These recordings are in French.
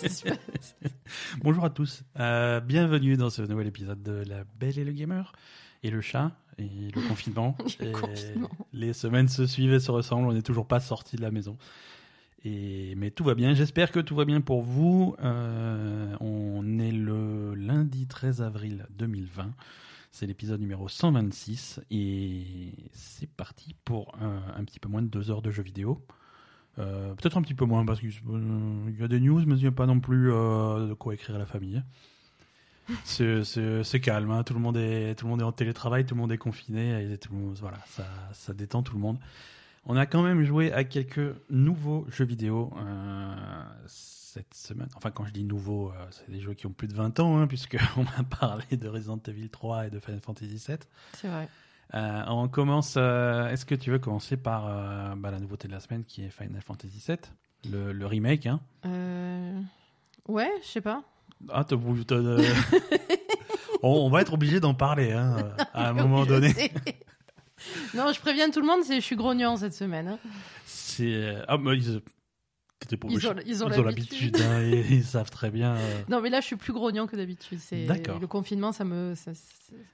Qu'est-ce qui se passe Bonjour à tous, Euh, bienvenue dans ce nouvel épisode de La Belle et le Gamer, et le chat, et le confinement. Le Et confinement. Les semaines se suivent et se ressemblent, on n'est toujours pas sorti de la maison. Et, mais tout va bien, j'espère que tout va bien pour vous. Euh, on est le lundi 13 avril 2020, c'est l'épisode numéro 126, et c'est parti pour un, un petit peu moins de deux heures de jeux vidéo. Euh, Peut-être un petit peu moins parce qu'il y a des news, mais il n'y a pas non plus euh, de quoi écrire à la famille. C'est- calme, hein. tout, le monde est, tout le monde est en télétravail, tout le monde est confiné, et tout le monde, voilà, ça, ça détend tout le monde. On a quand même joué à quelques nouveaux jeux vidéo euh, cette semaine. Enfin, quand je dis nouveaux, euh, c'est des jeux qui ont plus de 20 ans, hein, puisqu'on m'a parlé de Resident Evil 3 et de Final Fantasy 7. C'est vrai. Euh, on commence. euh, Est-ce que tu veux commencer par euh, bah, la nouveauté de la semaine qui est Final Fantasy VII, le, le remake hein? Ouais, je sais pas. Ah, t'as on, on va être obligé d'en parler hein, à un moment donné. non, je préviens tout le monde, c'est je suis grognon cette semaine. hein. C'est ah, mais t'étais Ils ont, ils ont l'habitude. hein, et ils savent très bien. euh, Non, mais là, je suis plus grognon que d'habitude. C'est D'accord. le confinement, ça me,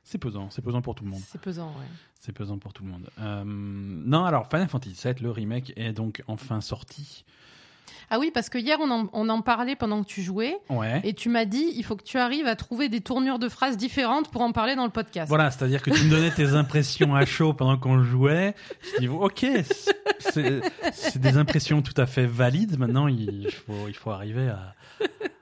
c'est pesant, c'est pesant pour tout le monde. c'est pesant, ouais. C'est pesant pour tout le monde. Euh, non, alors Final Fantasy VII, le remake est donc enfin sorti. Ah oui, parce que hier, on en, on en parlait pendant que tu jouais, Ouais. et tu m'as dit, il faut que tu arrives à trouver des tournures de phrases différentes pour en parler dans le podcast. Voilà, c'est-à-dire que tu me donnais tes impressions à chaud pendant qu'on jouait. Je dis, ok, c'est des impressions tout à fait valides. Maintenant, il faut, il faut arriver à,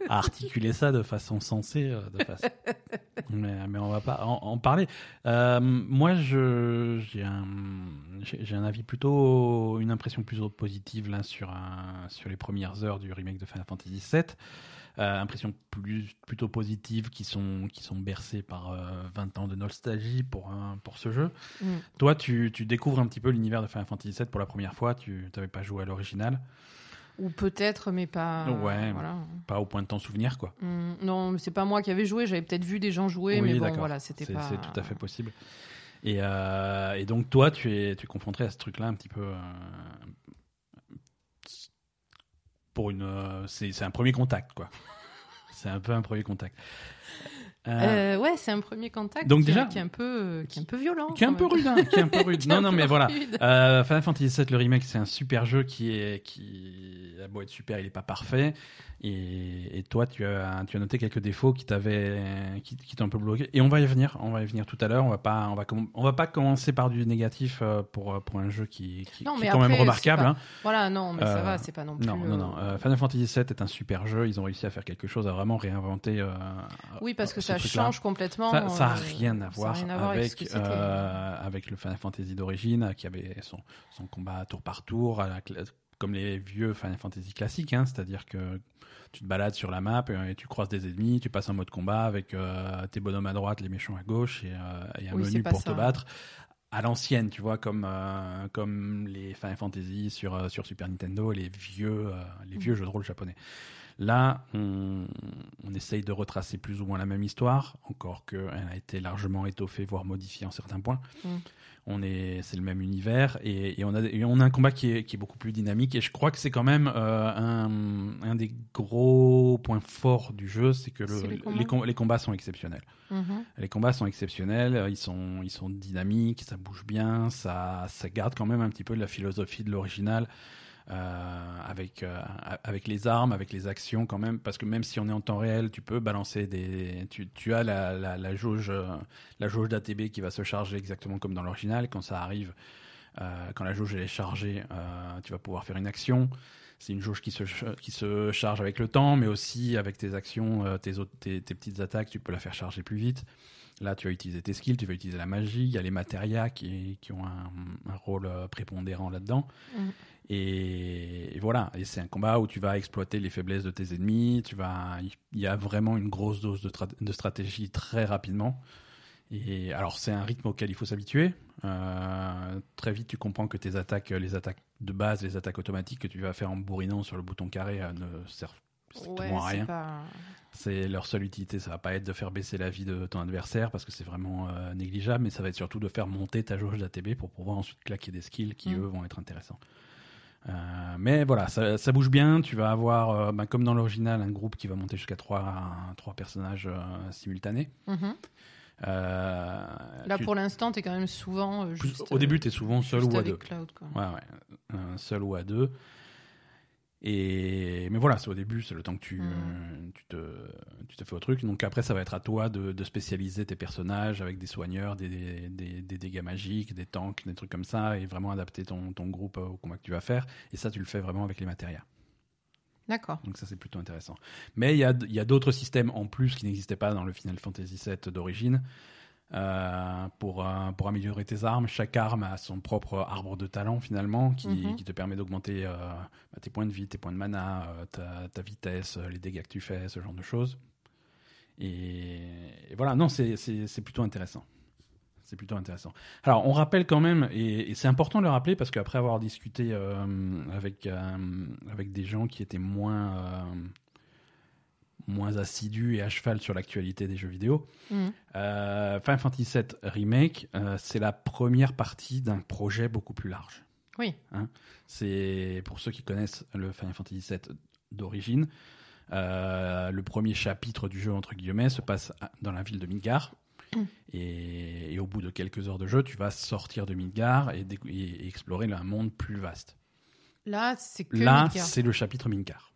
à articuler ça de façon sensée. De façon... mais, mais on va pas en, en parler. Euh, moi, j'ai un, avis plutôt, une impression plutôt positive là sur, un, sur les premières heures du remake de Final Fantasy VII. Euh, impressions plus, plutôt positives qui sont, qui sont bercées par euh, 20 ans de nostalgie pour, un, pour ce jeu. Mm. Toi, tu, tu découvres un petit peu l'univers de Final Fantasy VII pour la première fois. Tu n'avais pas joué à l'original, Ou peut-être, mais pas. Ouais. Voilà. pas au point de t'en souvenir, quoi. Hum, non, c'est pas moi qui avais joué. J'avais peut-être vu des gens jouer, Oui, mais bon, voilà, c'était pas. c'est tout à fait possible. Et, euh, et donc, toi, tu es, tu es confronté à ce truc-là un petit peu. euh, pour une. euh, c'est c'est un premier contact, quoi. c'est un peu un premier contact. Euh, Euh, ouais, c'est un premier contact. Donc qui, déjà- qui est un peu, qui est un peu violent. qui est un peu rude, hein, qui est un peu rude. Non, non, mais voilà. Euh, Final Fantasy VII, le remake, c'est un super jeu qui est, qui a beau être super, il est pas parfait. Et, et toi, tu as, tu as noté quelques défauts qui t'avaient, qui, qui t'ont un peu bloqué. Et on va y venir, on va y venir tout à l'heure. On va pas, on va, on va pas commencer par du négatif euh, pour pour un jeu qui, qui, Non, qui mais est quand même remarquable. pas- hein. Voilà, non, mais Euh, ça va, c'est pas non plus. Non, non, non. euh, Euh, Final Fantasy VII est un super jeu. Ils ont réussi à faire quelque chose, à vraiment réinventer. euh, Oui, parce que ça change complètement. Ça, ça a euh, rien à voir, rien avec, avec, euh, le Final Fantasy d'origine, euh, qui avait son, son combat tour par tour, à la cla- comme les vieux Final Fantasy classiques, hein, c'est-à-dire que tu te balades sur la map euh, et tu croises des ennemis, tu passes en mode combat avec euh, tes bonhommes à droite, les méchants à gauche et, euh, et un Oui, menu pour ça. te battre. À l'ancienne, tu vois, comme euh, comme les Final Fantasy sur euh, sur Super Nintendo, les vieux euh, les Mm. vieux jeux de rôle japonais. Là, on, on essaye de retracer plus ou moins la même histoire, encore qu'elle a été largement étoffée, voire modifiée en certains points. Mm. On est, c'est le même univers et, et on a, et on a un combat qui est, qui est beaucoup plus dynamique. Et je crois que c'est quand même euh, un, un des gros points forts du jeu, c'est que le- les les, combats. com- les combats sont exceptionnels. mhm. Les combats sont exceptionnels, euh, ils sont, ils sont dynamiques, ça bouge bien, ça, ça garde quand même un petit peu de la philosophie de l'original. Euh, avec euh, avec les armes, avec les actions quand même, parce que même si on est en temps réel, tu peux balancer des, tu, as la, la, jauge euh, la jauge d'ATB qui va se charger exactement comme dans l'original. Quand ça arrive, euh, quand la jauge est chargée, euh, tu vas pouvoir faire une action. C'est une jauge qui se, qui se charge avec le temps, mais aussi avec tes actions, euh, tes, tes, tes petites attaques, tu peux la faire charger plus vite. Là, tu vas utiliser tes skills, tu vas utiliser la magie, il y a les matérias qui, qui ont un, rôle euh, prépondérant là-dedans. Mhm. Et, et voilà, et c'est un combat où tu vas exploiter les faiblesses de tes ennemis, tu vas, il y a vraiment une grosse dose de, tra- de stratégie très rapidement. Et alors c'est un rythme auquel il faut s'habituer. Euh, très vite, tu comprends que tes attaques, les attaques de base, les attaques automatiques que tu vas faire en bourrinant sur le bouton carré euh, ne servent strictement à c'est rien. pas- C'est leur seule utilité, ça va pas être de faire baisser la vie de ton adversaire parce que c'est vraiment euh, négligeable, mais ça va être surtout de faire monter ta jauge d'ATB pour pouvoir ensuite claquer des skills qui Mm. eux vont être intéressants. Euh, mais voilà, ça, ça bouge bien. Tu vas avoir, euh, bah, comme dans l'original, un groupe qui va monter jusqu'à trois, trois personnages euh, simultanés. Mhm. Là, tu- pour l'instant, t'es quand même souvent. juste, au début, tu es souvent seul ou à deux. Cloud, quoi. Ouais, ouais. Seul ou à deux. Et mais voilà, c'est au début, c'est le temps que tu, Mhm. euh, tu, te, tu te fais au truc. Donc après, ça va être à toi de, de spécialiser tes personnages avec des soigneurs, des, des, des- des dégâts magiques, des tanks, des trucs comme ça, et vraiment adapter ton, ton groupe au combat que tu vas faire. Et ça, tu le fais vraiment avec les matérias. D'accord. Donc ça, c'est plutôt intéressant. Mais il y a, il y a d'autres systèmes en plus qui n'existaient pas dans le Final Fantasy VII d'origine. Euh, pour, euh, pour améliorer tes armes, chaque arme a son propre arbre de talent finalement qui, Mhm. qui te permet d'augmenter euh, bah, tes points de vie, tes points de mana, ta, ta vitesse, les dégâts que tu fais, ce genre de choses. Et, et voilà, non, c'est- plutôt intéressant. C'est plutôt intéressant. Alors, on rappelle quand même, et, et c'est important de le rappeler parce qu'après avoir discuté avec, avec des gens qui étaient moins, moins assidus et à cheval sur l'actualité des jeux vidéo, Mhm. euh, Final Fantasy VII Remake, euh, c'est la première partie d'un projet beaucoup plus large. Oui. C'est pour ceux qui connaissent le Final Fantasy VII d'origine. euh, le premier chapitre du jeu entre guillemets se passe dans la ville de Midgar. Mm. Et, et au bout de quelques heures de jeu, tu vas sortir de Midgar et, explorer un monde plus vaste. Là, c'est que Là, c'est le chapitre Midgar.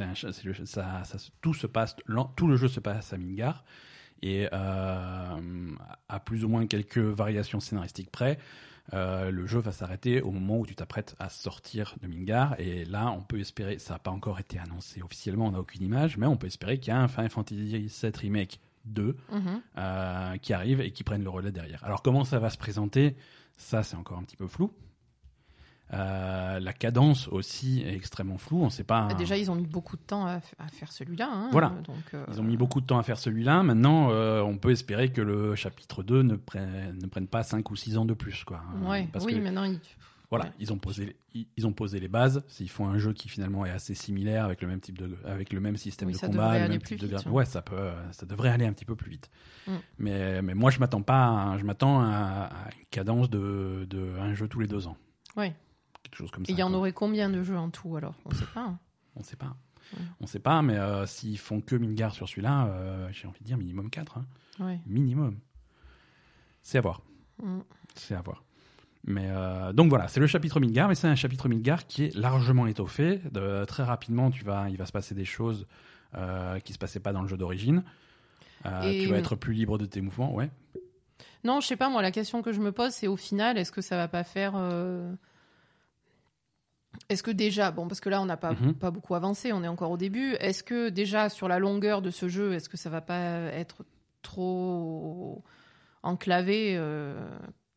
Un le- ça, ça tout se passe, tout le jeu se passe à Midgar et euh, à plus ou moins quelques variations scénaristiques près, euh, le jeu va s'arrêter au moment où tu t'apprêtes à sortir de Midgar et là, on peut espérer, ça n'a pas encore été annoncé officiellement, on n'a aucune image, mais on peut espérer qu'il y a un Final Fantasy VII remake 2 Mhm. euh, qui arrive et qui prennent le relais derrière. Alors comment ça va se présenter? Ça, c'est encore un petit peu flou. Euh, la cadence aussi est extrêmement floue. On sait pas. Bah, Déjà, ils ont mis beaucoup de temps à, faire celui-là. hein, Voilà. Donc, euh, Ils ont mis beaucoup de temps à faire celui-là. Maintenant, euh, on peut espérer que le chapitre 2 ne prenne, ne prenne pas 5 ou 6 ans de plus. Quoi. Ouais. Parce oui, que, maintenant, ils... voilà, ouais. ils, ont posé, ils, ils ont posé les bases. S'ils font un jeu qui finalement est assez similaire avec le même, type de, avec le même système Oui, de combat, le même type de vite, ouais. ça, peut, ça devrait aller un petit peu plus vite. Mm. Mais, mais moi, je m'attends pas à, je m'attends à, à une cadence de, de un jeu tous les deux ans. Ouais. Quelque chose comme Et ça. il y en quoi. aurait combien de jeux en tout alors? On sait pas. hein. On sait pas. Ouais. On sait pas, mais euh, s'ils font que Midgar sur celui-là, euh, j'ai envie de dire minimum 4. hein. Ouais. Minimum. C'est à voir. Mm. C'est à voir. Mais euh, donc voilà, c'est le chapitre Midgar, mais c'est un chapitre Midgar qui est largement étoffé. De- très rapidement, tu vas, il va se passer des choses qui se passaient pas dans le jeu d'origine. Tu vas être plus libre de tes mouvements, ouais. Non, je sais pas, moi, la question que je me pose, c'est au final, est-ce que ça va pas faire. Est-ce que déjà, bon, parce que là, on n'a pas, Mhm. pas beaucoup avancé, on est encore au début, est-ce que déjà, sur la longueur de ce jeu, est-ce que ça va pas être trop enclavé euh,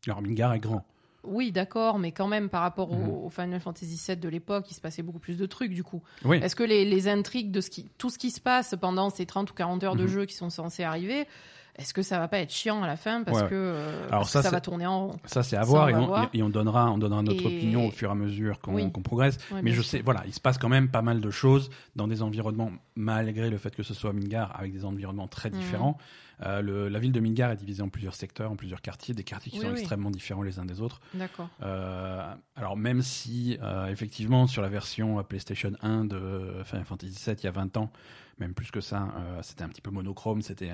Alors Midgar est grand. Oui, d'accord, mais quand même, par rapport au, Mhm. au Final Fantasy VII de l'époque, il se passait beaucoup plus de trucs, du coup. Oui. Est-ce que les, les intrigues de ce qui, tout ce qui se passe pendant ces 30 ou 40 heures de Mhm. jeu qui sont censées arriver, est-ce que ça va pas être chiant à la fin parce Ouais, ouais. que, euh, Alors parce ça, que ça va tourner en rond Ça, c'est à Ça, voir, on et on, voir. et on donnera, on donnera notre Et- opinion au fur et à mesure qu'on Oui. progresse. Ouais, Mais je sais, voilà, il se passe quand même pas mal de choses dans des environnements, malgré le fait que ce soit Midgar, avec des environnements très Mhm. différents. Euh, le- la ville de Midgar est divisée en plusieurs secteurs, en plusieurs quartiers, des quartiers qui Oui, sont oui. extrêmement différents les uns des autres. D'accord. Euh, alors même si, effectivement, sur la version PlayStation 1 de Final Fantasy VII, il y a 20 ans, même plus que ça, euh, c'était un petit peu monochrome, c'était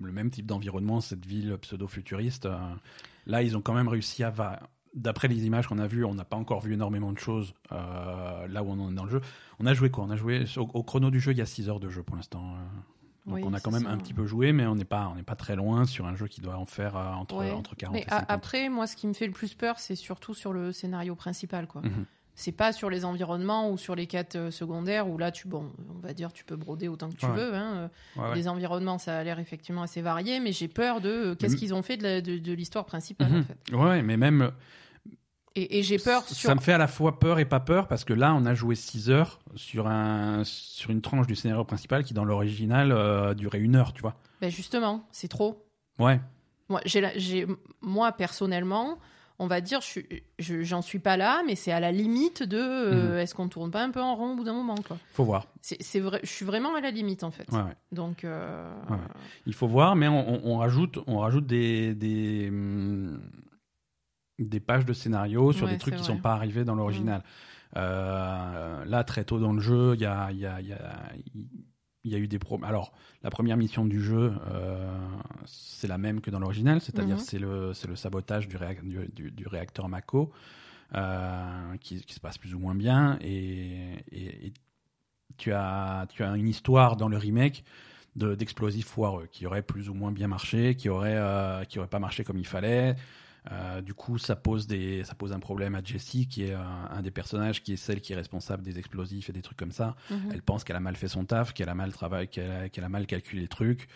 le même type d'environnement, cette ville pseudo-futuriste. euh, là, ils ont quand même réussi à... va- D'après les images qu'on a vues, on n'a pas encore vu énormément de choses euh, là où on en est dans le jeu. On a joué quoi? On a joué au, au chrono du jeu, il y a 6 heures de jeu pour l'instant. Donc Oui, on a quand même ça. un petit peu joué, mais on n'est pas, on n'est pas très loin sur un jeu qui doit en faire euh, entre, Ouais. entre 40 Mais et a- 50. après, moi, ce qui me fait le plus peur, c'est surtout sur le scénario principal, quoi. Mhm. C'est pas sur les environnements ou sur les quêtes euh, secondaires où là, tu, bon, on va dire, tu peux broder autant que tu Ouais. veux. Hein. Ouais, ouais. Les environnements, ça a l'air effectivement assez varié, mais j'ai peur de euh, qu'est-ce Mhm. qu'ils ont fait de l'histoire principale, Mhm. en fait. Ouais, mais même Et, et j'ai peur sur. Ça me fait à la fois peur et pas peur parce que là, on a joué 6 heures sur, un, sur une tranche du scénario principal qui, dans l'original, euh, durait une heure, tu vois. Ben justement, c'est trop. Ouais. Moi, j'ai, moi personnellement, on va dire, je- j'en suis pas là, mais c'est à la limite de euh, Mhm. est-ce qu'on tourne pas un peu en rond au bout d'un moment, quoi. Faut voir. C'est, c'est vrai, je suis vraiment à la limite en fait. Ouais, ouais. Donc, euh, Ouais. Il faut voir, mais on, on- on rajoute, on rajoute des, des, hum, des pages de scénario sur des trucs qui vrai. sont pas arrivés dans l'original. Euh, là, très tôt dans le jeu, il y a, il y a, il y a, il y a eu des problèmes. Alors, la première mission du jeu, euh, c'est la même que dans l'original, c'est-à-dire Mhm. c'est le, c'est le sabotage du, réac- du, du- du réacteur Mako, euh, qui, qui se passe plus ou moins bien. Et, et- et tu, as, tu as une histoire dans le remake de- d'explosifs foireux qui aurait plus ou moins bien marché, qui aurait, euh, qui aurait pas marché comme il fallait. Euh, du coup, ça pose, des, ça pose un problème à Jessie, qui est euh, un des personnages, qui est celle qui est responsable des explosifs et des trucs comme ça. Mhm. Elle pense qu'elle a mal fait son taf, qu'elle a mal travaillé, qu'elle a, qu'elle a mal calculé les trucs.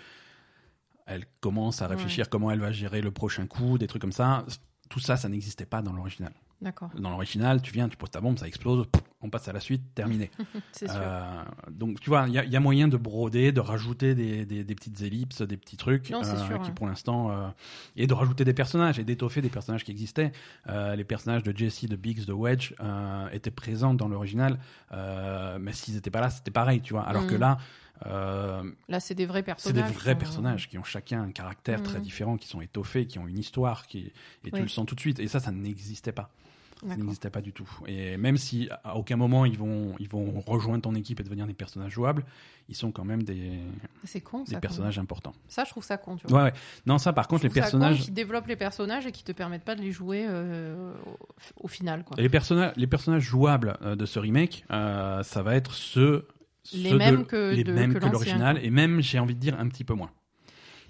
Elle commence à réfléchir comment elle va gérer le prochain coup, des trucs comme ça. Tout ça, ça n'existait pas dans l'original. D'accord, Dans l'original, tu viens, tu poses ta bombe, ça explose, on passe à la suite, terminé. c'est sûr. Euh, donc tu vois, il y, a- il y a moyen de broder, de rajouter des, des- des petites ellipses, des petits trucs Non, c'est sûr, qui ouais. pour l'instant euh, et de rajouter des personnages et d'étoffer des personnages qui existaient. Euh, les personnages de Jesse, de Biggs, de Wedge euh, étaient présents dans l'original, euh, mais s'ils n'étaient pas là, c'était pareil, tu vois. Alors que Mhm. là, euh, Là, c'est des vrais c'est personnages. des vrais personnages qui ont chacun un caractère très Mhm. différent, qui sont étoffés, qui ont une histoire, qui et Oui. tu le sens tout de suite. Et ça, ça n'existait pas. N'existait pas du tout. Et même si à aucun moment ils vont, ils vont rejoindre ton équipe et devenir des personnages jouables, ils sont quand même des, con, des ça. personnages importants. Ça, je trouve ça con, tu vois. Ouais, ouais. Non, ça par contre, Je les personnages, qui développent les personnages et qui te permettent pas de les jouer euh, au, au final, quoi. les personnages, les personnages jouables euh, de ce remake, euh, ça va être ceux, Les ceux de- mêmes que- les de- mêmes que l'original, et même, j'ai envie de dire, un petit peu moins.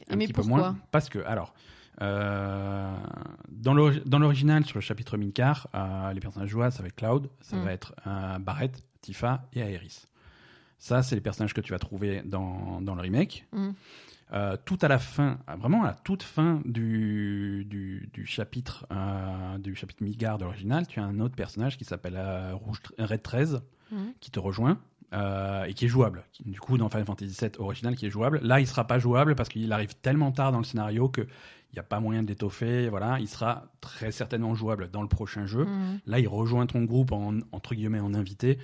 Un mais petit peu moins parce que alors euh, dans l'ori- dans l'original sur le chapitre Mincar euh, les personnages jouables ça va être Cloud ça Mm. va être euh, Barrett Tifa et Aerys ça c'est les personnages que tu vas trouver dans, dans le remake Mm. Euh, tout à la fin, euh, vraiment à la toute fin du, du, du chapitre du chapitre Midgard de l'original, tu as un autre personnage qui s'appelle Rouge, Red 13 Mhm. qui te rejoint euh, et qui est jouable. Du coup, dans Final Fantasy VII original, qui est jouable. Là, il sera pas jouable parce qu'il arrive tellement tard dans le scénario que il n'y a pas moyen de l'étoffer. Voilà, il sera très certainement jouable dans le prochain jeu. Mhm. Là, il rejoint ton groupe en entre guillemets en invité,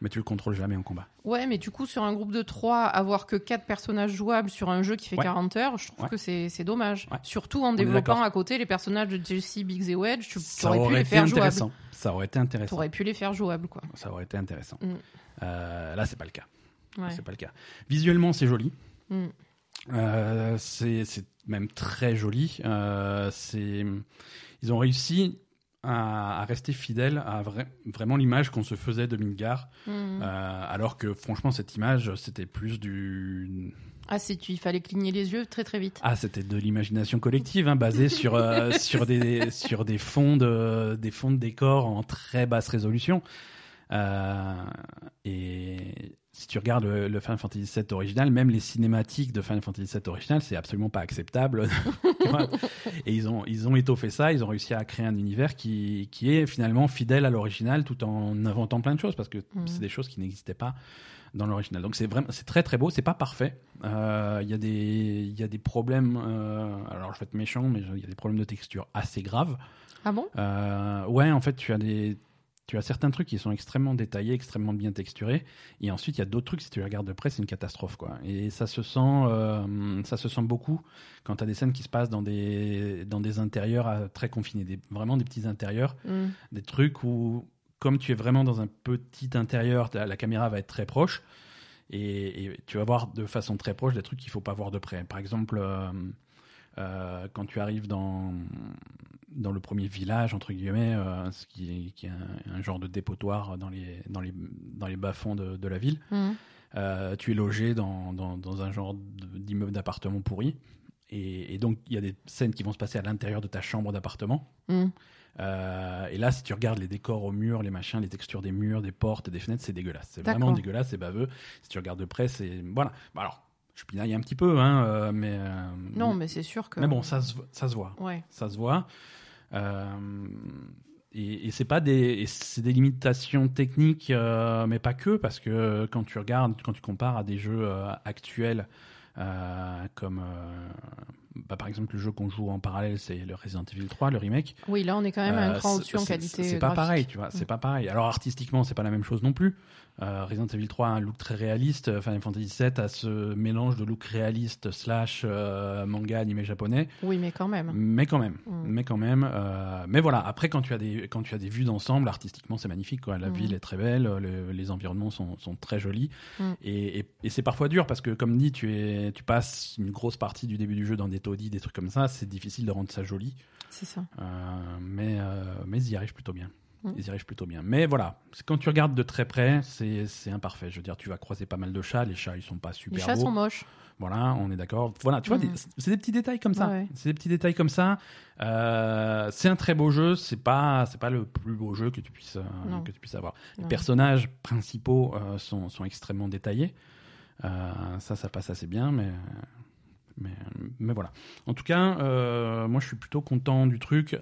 mais tu le contrôles jamais en combat. Ouais, mais du coup, sur un groupe de 3, avoir que 4 personnages jouables sur un jeu qui fait Ouais. 40 heures, je trouve Ouais. que c'est dommage. Ouais. Surtout en développant à côté les personnages de Jesse, Biggs et Wedge, tu aurais pu les faire jouables. Ça aurait été intéressant. T'aurais pu les faire jouables, quoi. Ça aurait été intéressant. Mm. Euh, là, c'est pas le cas. Ouais. C'est pas le cas. Visuellement, c'est joli. Mm. Euh, c'est même très joli. Euh, ils ont réussi à, à rester fidèles à vra- vraiment l'image qu'on se faisait de Midgar, Mhm. euh, alors que franchement cette image c'était plus du Ah, si tu, il fallait cligner les yeux très très vite. ah c'était de l'imagination collective hein, basée sur euh, sur des sur des fonds de des fonds de décor en très basse résolution. Euh, et si tu regardes le, le Final Fantasy VII original, même les cinématiques de Final Fantasy VII original, c'est absolument pas acceptable. Et ils ont, ils ont étoffé ça, ils ont réussi à créer un univers qui, qui est finalement fidèle à l'original tout en inventant plein de choses parce que Mhm. c'est des choses qui n'existaient pas dans l'original. Donc c'est vraiment, c'est très très beau, c'est pas parfait. Euh, Il y a des, y a des problèmes. euh, alors je vais être méchant, mais il y a des problèmes de texture assez graves. Ah bon? Euh, ouais, en fait, tu as des, tu as certains trucs qui sont extrêmement détaillés, extrêmement bien texturés, et ensuite il y a d'autres trucs. Si tu les regardes de près, c'est une catastrophe, quoi. Et ça se sent, euh, ça se sent beaucoup quand tu as des scènes qui se passent dans des, dans des intérieurs euh, très confinés, des, vraiment des petits intérieurs, Mhm. des trucs où, comme tu es vraiment dans un petit intérieur, la, la caméra va être très proche. Et, et tu vas voir de façon très proche des trucs qu'il faut pas voir de près. Par exemple, euh, euh, quand tu arrives dans, dans le premier village, entre guillemets, euh, ce qui est, qui est un, un genre de dépotoir dans les, dans les, dans les bas-fonds de, de la ville, Mhm. euh, tu es logé dans, dans, dans un genre d'immeuble d'appartement pourri. Et, et donc, il y a des scènes qui vont se passer à l'intérieur de ta chambre d'appartement. Mhm. Euh, et là, si tu regardes les décors au mur, les machins, les textures des murs, des portes, des fenêtres, c'est dégueulasse. C'est vraiment dégueulasse, c'est baveux. Si tu regardes de près, c'est. Voilà. Bah alors, je pinaille un petit peu, hein, euh, mais. euh, Non, mais c'est sûr que. mais bon, ça se, ça se voit. Ouais. Ça se voit. Euh, et, c'est pas des, c'est des limitations techniques, euh, mais pas que, parce que quand tu regardes, quand tu compares à des jeux euh, actuels comme Bah, par exemple, le jeu qu'on joue en parallèle, c'est le Resident Evil 3, le remake. Oui, là, on est quand même un Euh, cran au-dessus en qualité. C'est pas pareil, tu vois. C'est Mm. pas pareil. Alors artistiquement, c'est pas la même chose non plus. Euh, Resident Evil 3 a un look très réaliste. euh, Final Fantasy 7 a ce mélange de look réaliste slash euh, manga animé japonais. Oui, mais quand même. Mais quand même, Mm. mais quand même. euh, mais voilà. Après, quand tu as des quand tu as des vues d'ensemble, artistiquement, c'est magnifique. Quoi. La Mm. ville est très belle, le- les environnements sont, sont très jolis. Mm. Et, et- et c'est parfois dur parce que, comme dit, tu es tu passes une grosse partie du début du jeu dans des taudis, des trucs comme ça. C'est difficile de rendre ça joli. C'est ça. Euh, mais, euh, mais ils y arrivent plutôt bien. Ils y arrivent plutôt bien. Mais voilà, quand tu regardes de très près, c'est imparfait. Je veux dire, tu vas croiser pas mal de chats. Les chats, ils sont pas Les super chats beaux. sont moches. Voilà, on est d'accord. Voilà, tu vois, c'est des petits détails comme ça. Ouais. C'est des petits détails comme ça. Euh, c'est un très beau jeu. C'est pas, c'est pas le plus beau jeu que tu puisses, euh, que tu puisses avoir. Les personnages principaux euh, sont, sont extrêmement détaillés. Ça, ça passe assez bien, mais, mais, mais voilà. En tout cas, euh, moi, je suis plutôt content du truc.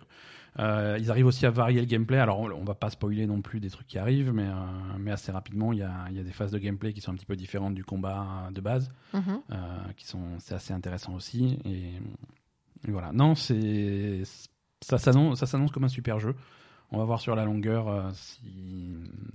Euh, ils arrivent aussi à varier le gameplay. Alors, on, va pas spoiler non plus des trucs qui arrivent, mais, euh, mais assez rapidement, il y a, y a des phases de gameplay qui sont un petit peu différentes du combat de base Mhm. euh, qui sont c'est assez intéressant aussi et, et voilà non c'est ça s'annonce ça s'annonce comme un super jeu on va voir sur la longueur euh, si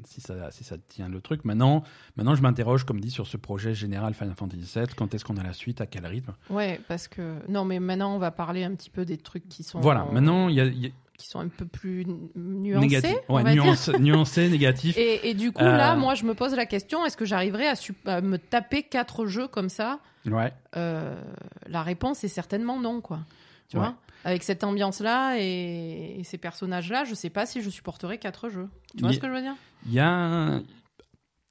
si ça si ça tient le truc. Maintenant maintenant je m'interroge comme dit sur ce projet général Final Fantasy VII quand est-ce qu'on a la suite? À quel rythme? Ouais, parce que non, mais maintenant on va parler un petit peu des trucs qui sont voilà. Maintenant il y a, il y a qui sont un peu plus nu- nuancés. négatif ouais, va dire. nuance nuancé négatif Et, et du coup, Euh, là, moi, je me pose la question est-ce que j'arriverai à me taper quatre jeux comme ça? Ouais. Euh, La réponse est certainement non, quoi. Tu Ouais. vois Avec cette ambiance-là et, et ces personnages-là, je sais pas si je supporterai quatre jeux. Tu vois ce que je veux dire? Il y a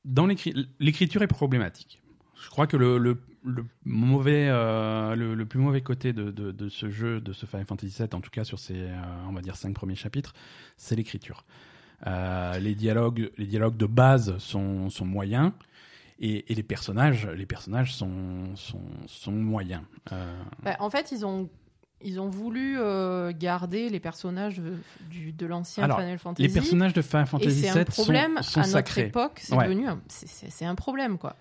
dans l'écri- l'écriture est problématique. Je crois que le, le, le mauvais, euh, le, le plus mauvais côté de, de, de ce jeu, de ce Final Fantasy VII, en tout cas sur ces, euh, on va dire cinq premiers chapitres, c'est l'écriture. Euh, les dialogues, les dialogues de base sont, sont moyens. Et, et les personnages, les personnages sont, sont, sont moyens. Euh, Bah, En fait, ils ont. Ils ont voulu euh, garder les personnages de, du, de l'ancien Final Fantasy. les personnages de Final Fantasy VII un problème sont, sont à notre sacrés. époque. C'est Ouais. devenu, un- c'est- un problème quoi.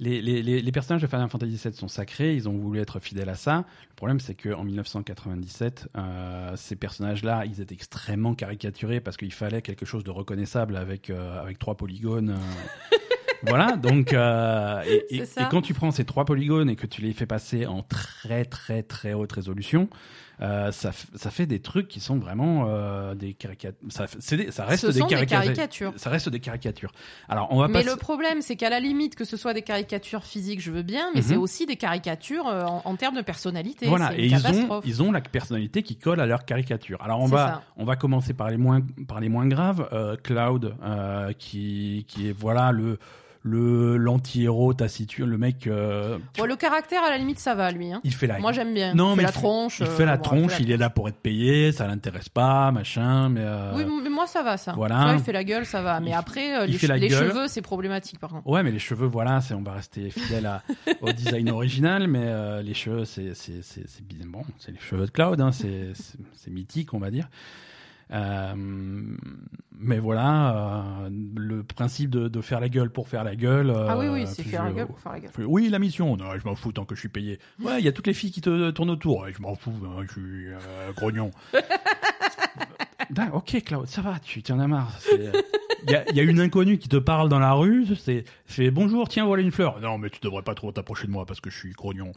Les, les, les, les personnages de Final Fantasy VII sont sacrés, ils ont voulu être fidèles à ça. Le problème, c'est qu'en 1997, euh, ces personnages-là, ils étaient extrêmement caricaturés parce qu'il fallait quelque chose de reconnaissable avec, euh, avec trois polygones. euh. voilà, donc, euh, et, et- et quand tu prends ces trois polygones et que tu les fais passer en très, très, très haute résolution, euh, ça, ça fait des trucs qui sont vraiment euh, des caricatures. Ça, ça reste des, caricatures. Ça reste des caricatures. Alors, on va Mais le problème, c'est qu'à la limite, que ce soit des caricatures physiques, je veux bien, mais Mhm. c'est aussi des caricatures euh, en, en termes de personnalité. Voilà, et ils ont, ils ont la personnalité qui colle à leur caricature. Alors on va, ça. on va commencer par les moins, par les moins graves. Euh, Cloud, euh, qui, qui est voilà le le l'anti-héros taciturne, le mec, euh, le caractère, à la limite, ça va, lui. hein. il fait la, Moi, j'aime bien. Non, il fait la fait- tronche. il euh, fait la bon, tronche, il est là pour être payé, ça l'intéresse pas, machin, mais euh, Oui, mais moi, ça va, ça. Voilà. Il fait la gueule, ça va. Mais Il- après, euh, les, les cheveux, c'est problématique, par contre. Ouais, mais les cheveux, voilà, c'est on va rester fidèle à, au design original, mais euh, les cheveux, c'est c'est c'est bon, c'est les cheveux de Cloud, hein, c'est mythique, on va dire. Euh, mais voilà, euh, le principe de, de faire la gueule pour faire la gueule. euh, ah oui, oui, c'est puis faire la gueule pour faire la gueule. Oui, la mission. Non, je m'en fous tant que je suis payé. Ouais, il y a toutes les filles qui te tournent autour. Ouais, je m'en fous, hein, je suis euh, grognon. D'accord, ok, Claude, ça va, tu tu en as marre. c'est- Il y, y a une inconnue qui te parle dans la rue, c'est bonjour, tiens, voilà une fleur. Non, mais tu devrais pas trop t'approcher de moi parce que je suis grognon.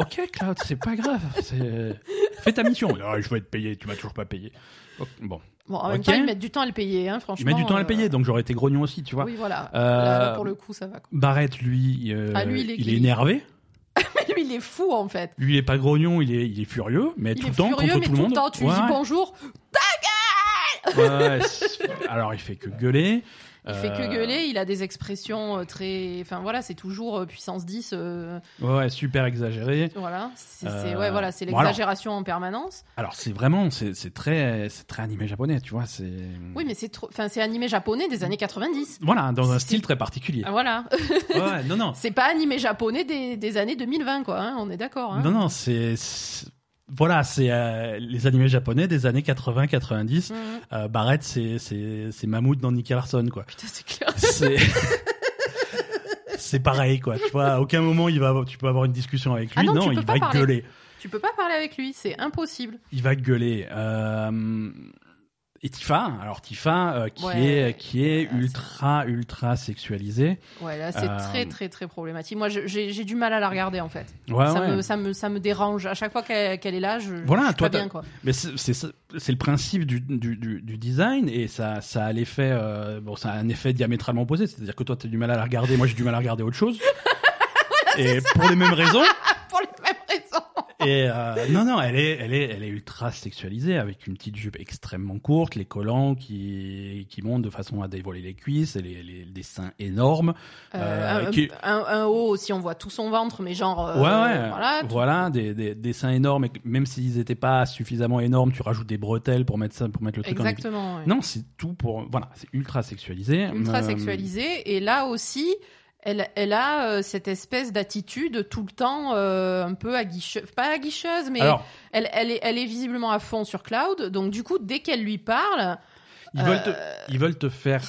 Ok, Claude, c'est pas grave. c'est- Fais ta mission. Non, je vais être payé, tu m'as toujours pas payé. Ok, Bon, Bon, en même Ok. temps, ils mettent du temps à le payer, hein, il franchement. met du temps à le euh, payer, donc j'aurais été grognon aussi, tu vois. Oui, voilà. Euh, Là, pour le coup, ça va. quoi. Barrett, lui, euh, Ah, lui, il est il est gris. énervé. Mais lui, il est fou, en fait. Lui, il est pas grognon, il est, il est furieux, mais Il tout est le temps furieux, contre mais tout le monde. temps, tu lui Ouais, dis bonjour. Ouais, c'est- alors, il fait que gueuler. Il fait que Euh, gueuler, il a des expressions euh, très. Enfin voilà, c'est toujours euh, puissance 10. euh, Ouais, super exagéré. voilà, c'est ouais, voilà, bon, l'exagération en permanence. Alors, c'est vraiment, c'est très, très animé japonais, tu vois. Oui, mais c'est trop. Enfin, c'est animé japonais des années 90. voilà, dans un style très particulier. Ah, voilà. Ouais, non, non, c'est pas animé japonais des, des années 2020, quoi. hein, on est d'accord. Hein. non, non, c'est- voilà, c'est euh, les animés japonais des années 80-90. Mhm. Euh, Barrett, c'est c'est Mammouth dans Nicky Larson, quoi. Putain, c'est clair. C'est c'est pareil, quoi. Tu vois, à aucun moment il va, tu peux avoir une discussion avec lui. Ah non, tu non, il va parler. gueuler. Tu peux pas parler avec lui, c'est impossible. Il va gueuler. Euh, Et Tifa, alors Tifa, euh, qui Ouais, est qui est là, ultra ultra sexualisée. Ouais, là, c'est Euh, très, très, très problématique. Moi, j'ai du mal à la regarder, en fait. Ouais, ça, ouais. me, ça, me, ça me dérange. À chaque fois qu'elle est là, je, Voilà, je suis toi, pas bien, quoi. Mais c'est c'est c'est le principe du, du, du, du design et ça ça a l'effet euh, bon ça a un effet diamétralement opposé, c'est-à-dire que toi tu as du mal à la regarder, moi j'ai du mal à regarder autre chose. et pour les mêmes raisons. Pour les mêmes raisons. Et euh, non non, elle est elle est elle est ultra sexualisée avec une petite jupe extrêmement courte, les collants qui qui montent de façon à dévoiler les cuisses, et les, les des seins énormes. Euh, Euh, un, qui- un- un haut aussi, on voit tout son ventre, mais genre. euh, ouais ouais. Voilà. Voilà, des, des, des seins énormes et même s'ils étaient pas suffisamment énormes, tu rajoutes des bretelles pour mettre ça pour mettre le truc en Exactement. ouais. Non, c'est tout pour. Voilà, c'est ultra sexualisé. Ultra Euh, sexualisée. Et là aussi, elle, elle a euh, cette espèce d'attitude tout le temps euh, un peu aguicheuse. Pas aguicheuse, mais Alors, elle, elle, est, elle est visiblement à fond sur Cloud. Donc, du coup, dès qu'elle lui parle. ils veulent, te, euh, ils veulent te faire.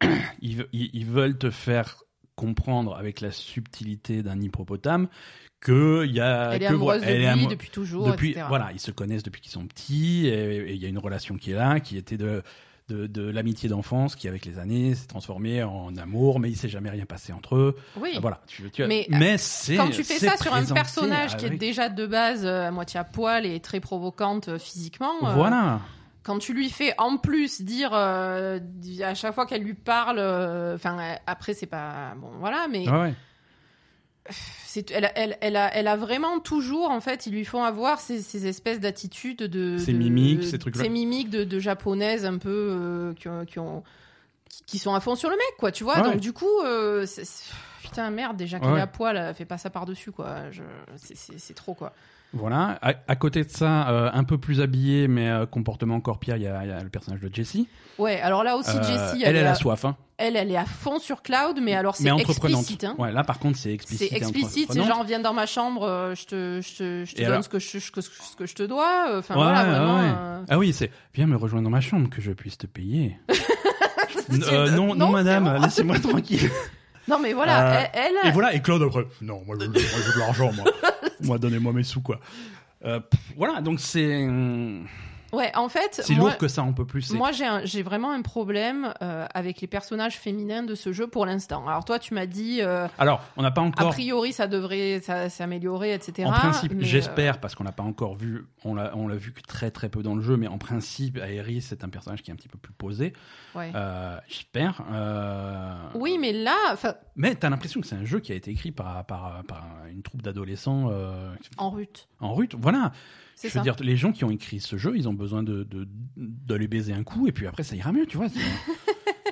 Ils, ve- ils- ils veulent te faire comprendre avec la subtilité d'un hippopotame que il y a. Elle est que, amoureuse de lui amou- depuis toujours, depuis, etc. voilà, ils se connaissent depuis qu'ils sont petits et et il y a une relation qui est là, qui était de de, de l'amitié d'enfance, qui avec les années s'est transformée en amour, mais il s'est jamais rien passé entre eux. Oui. Ah, Voilà, tu, tu Mais, mais c'est Quand tu fais ça sur un personnage qui est déjà de base euh, à moitié à poil et très provocante euh, physiquement, euh, voilà. quand tu lui fais en plus dire euh, à chaque fois qu'elle lui parle, euh, enfin euh, après c'est pas bon voilà, mais ouais. C'est elle, a- elle, elle a elle a vraiment toujours en fait ils lui font avoir ces, ces espèces d'attitudes de Ces de- mimiques, ces trucs-là. ces mimiques de, de japonaises un peu euh, qui, ont, qui ont qui- qui sont à fond sur le mec quoi tu vois Ouais. donc du coup euh, putain merde déjà qu'elle Ouais. est à poil elle fait pas ça par dessus quoi c'est trop quoi Voilà. À, à côté de ça, euh, un peu plus habillé, mais euh, comportement encore pire, il y a, il y a le personnage de Jessie. ouais alors là aussi Euh, Jessie elle, elle, a à- soif, hein. elle elle est à fond sur Cloud mais alors c'est explicite hein. Ouais, là par contre, c'est C'est explicite. et explicite, c'est genre viens dans ma chambre, euh, je te, je te, je te donne alors ce que je, ce que, ce que je te dois. Enfin Ouais, voilà, ouais, vraiment. ouais. Ah oui, c'est viens me rejoindre dans ma chambre que je puisse te payer. Non, non, Non, c'est madame, laissez-moi tranquille. Non mais voilà, elle, Et voilà, et Claude après, non, moi je, moi, je veux de l'argent, moi. moi, donnez-moi mes sous, quoi. Euh, voilà, donc c'est ouais, en fait, si moi, lourd que ça, on peut plus. moi j'ai, vraiment un problème euh, avec les personnages féminins de ce jeu pour l'instant. Alors toi, tu m'as dit, euh, Alors, on n'a pas a encore. priori, ça devrait s'améliorer, etc. En principe, mais, euh, j'espère, parce qu'on l'a pas encore vu, on l'a, vu que très très peu dans le jeu, mais en principe, Aeris c'est un personnage qui est un petit peu plus posé. ouais. J'espère. Oui, mais là, enfin, Mais t'as l'impression que c'est un jeu qui a été écrit par, par, par une troupe d'adolescents en rut, en rut. Voilà. Je veux ça. dire, les gens qui ont écrit ce jeu, ils ont besoin de, de, d'aller baiser un coup, et puis après, ça ira mieux, tu vois.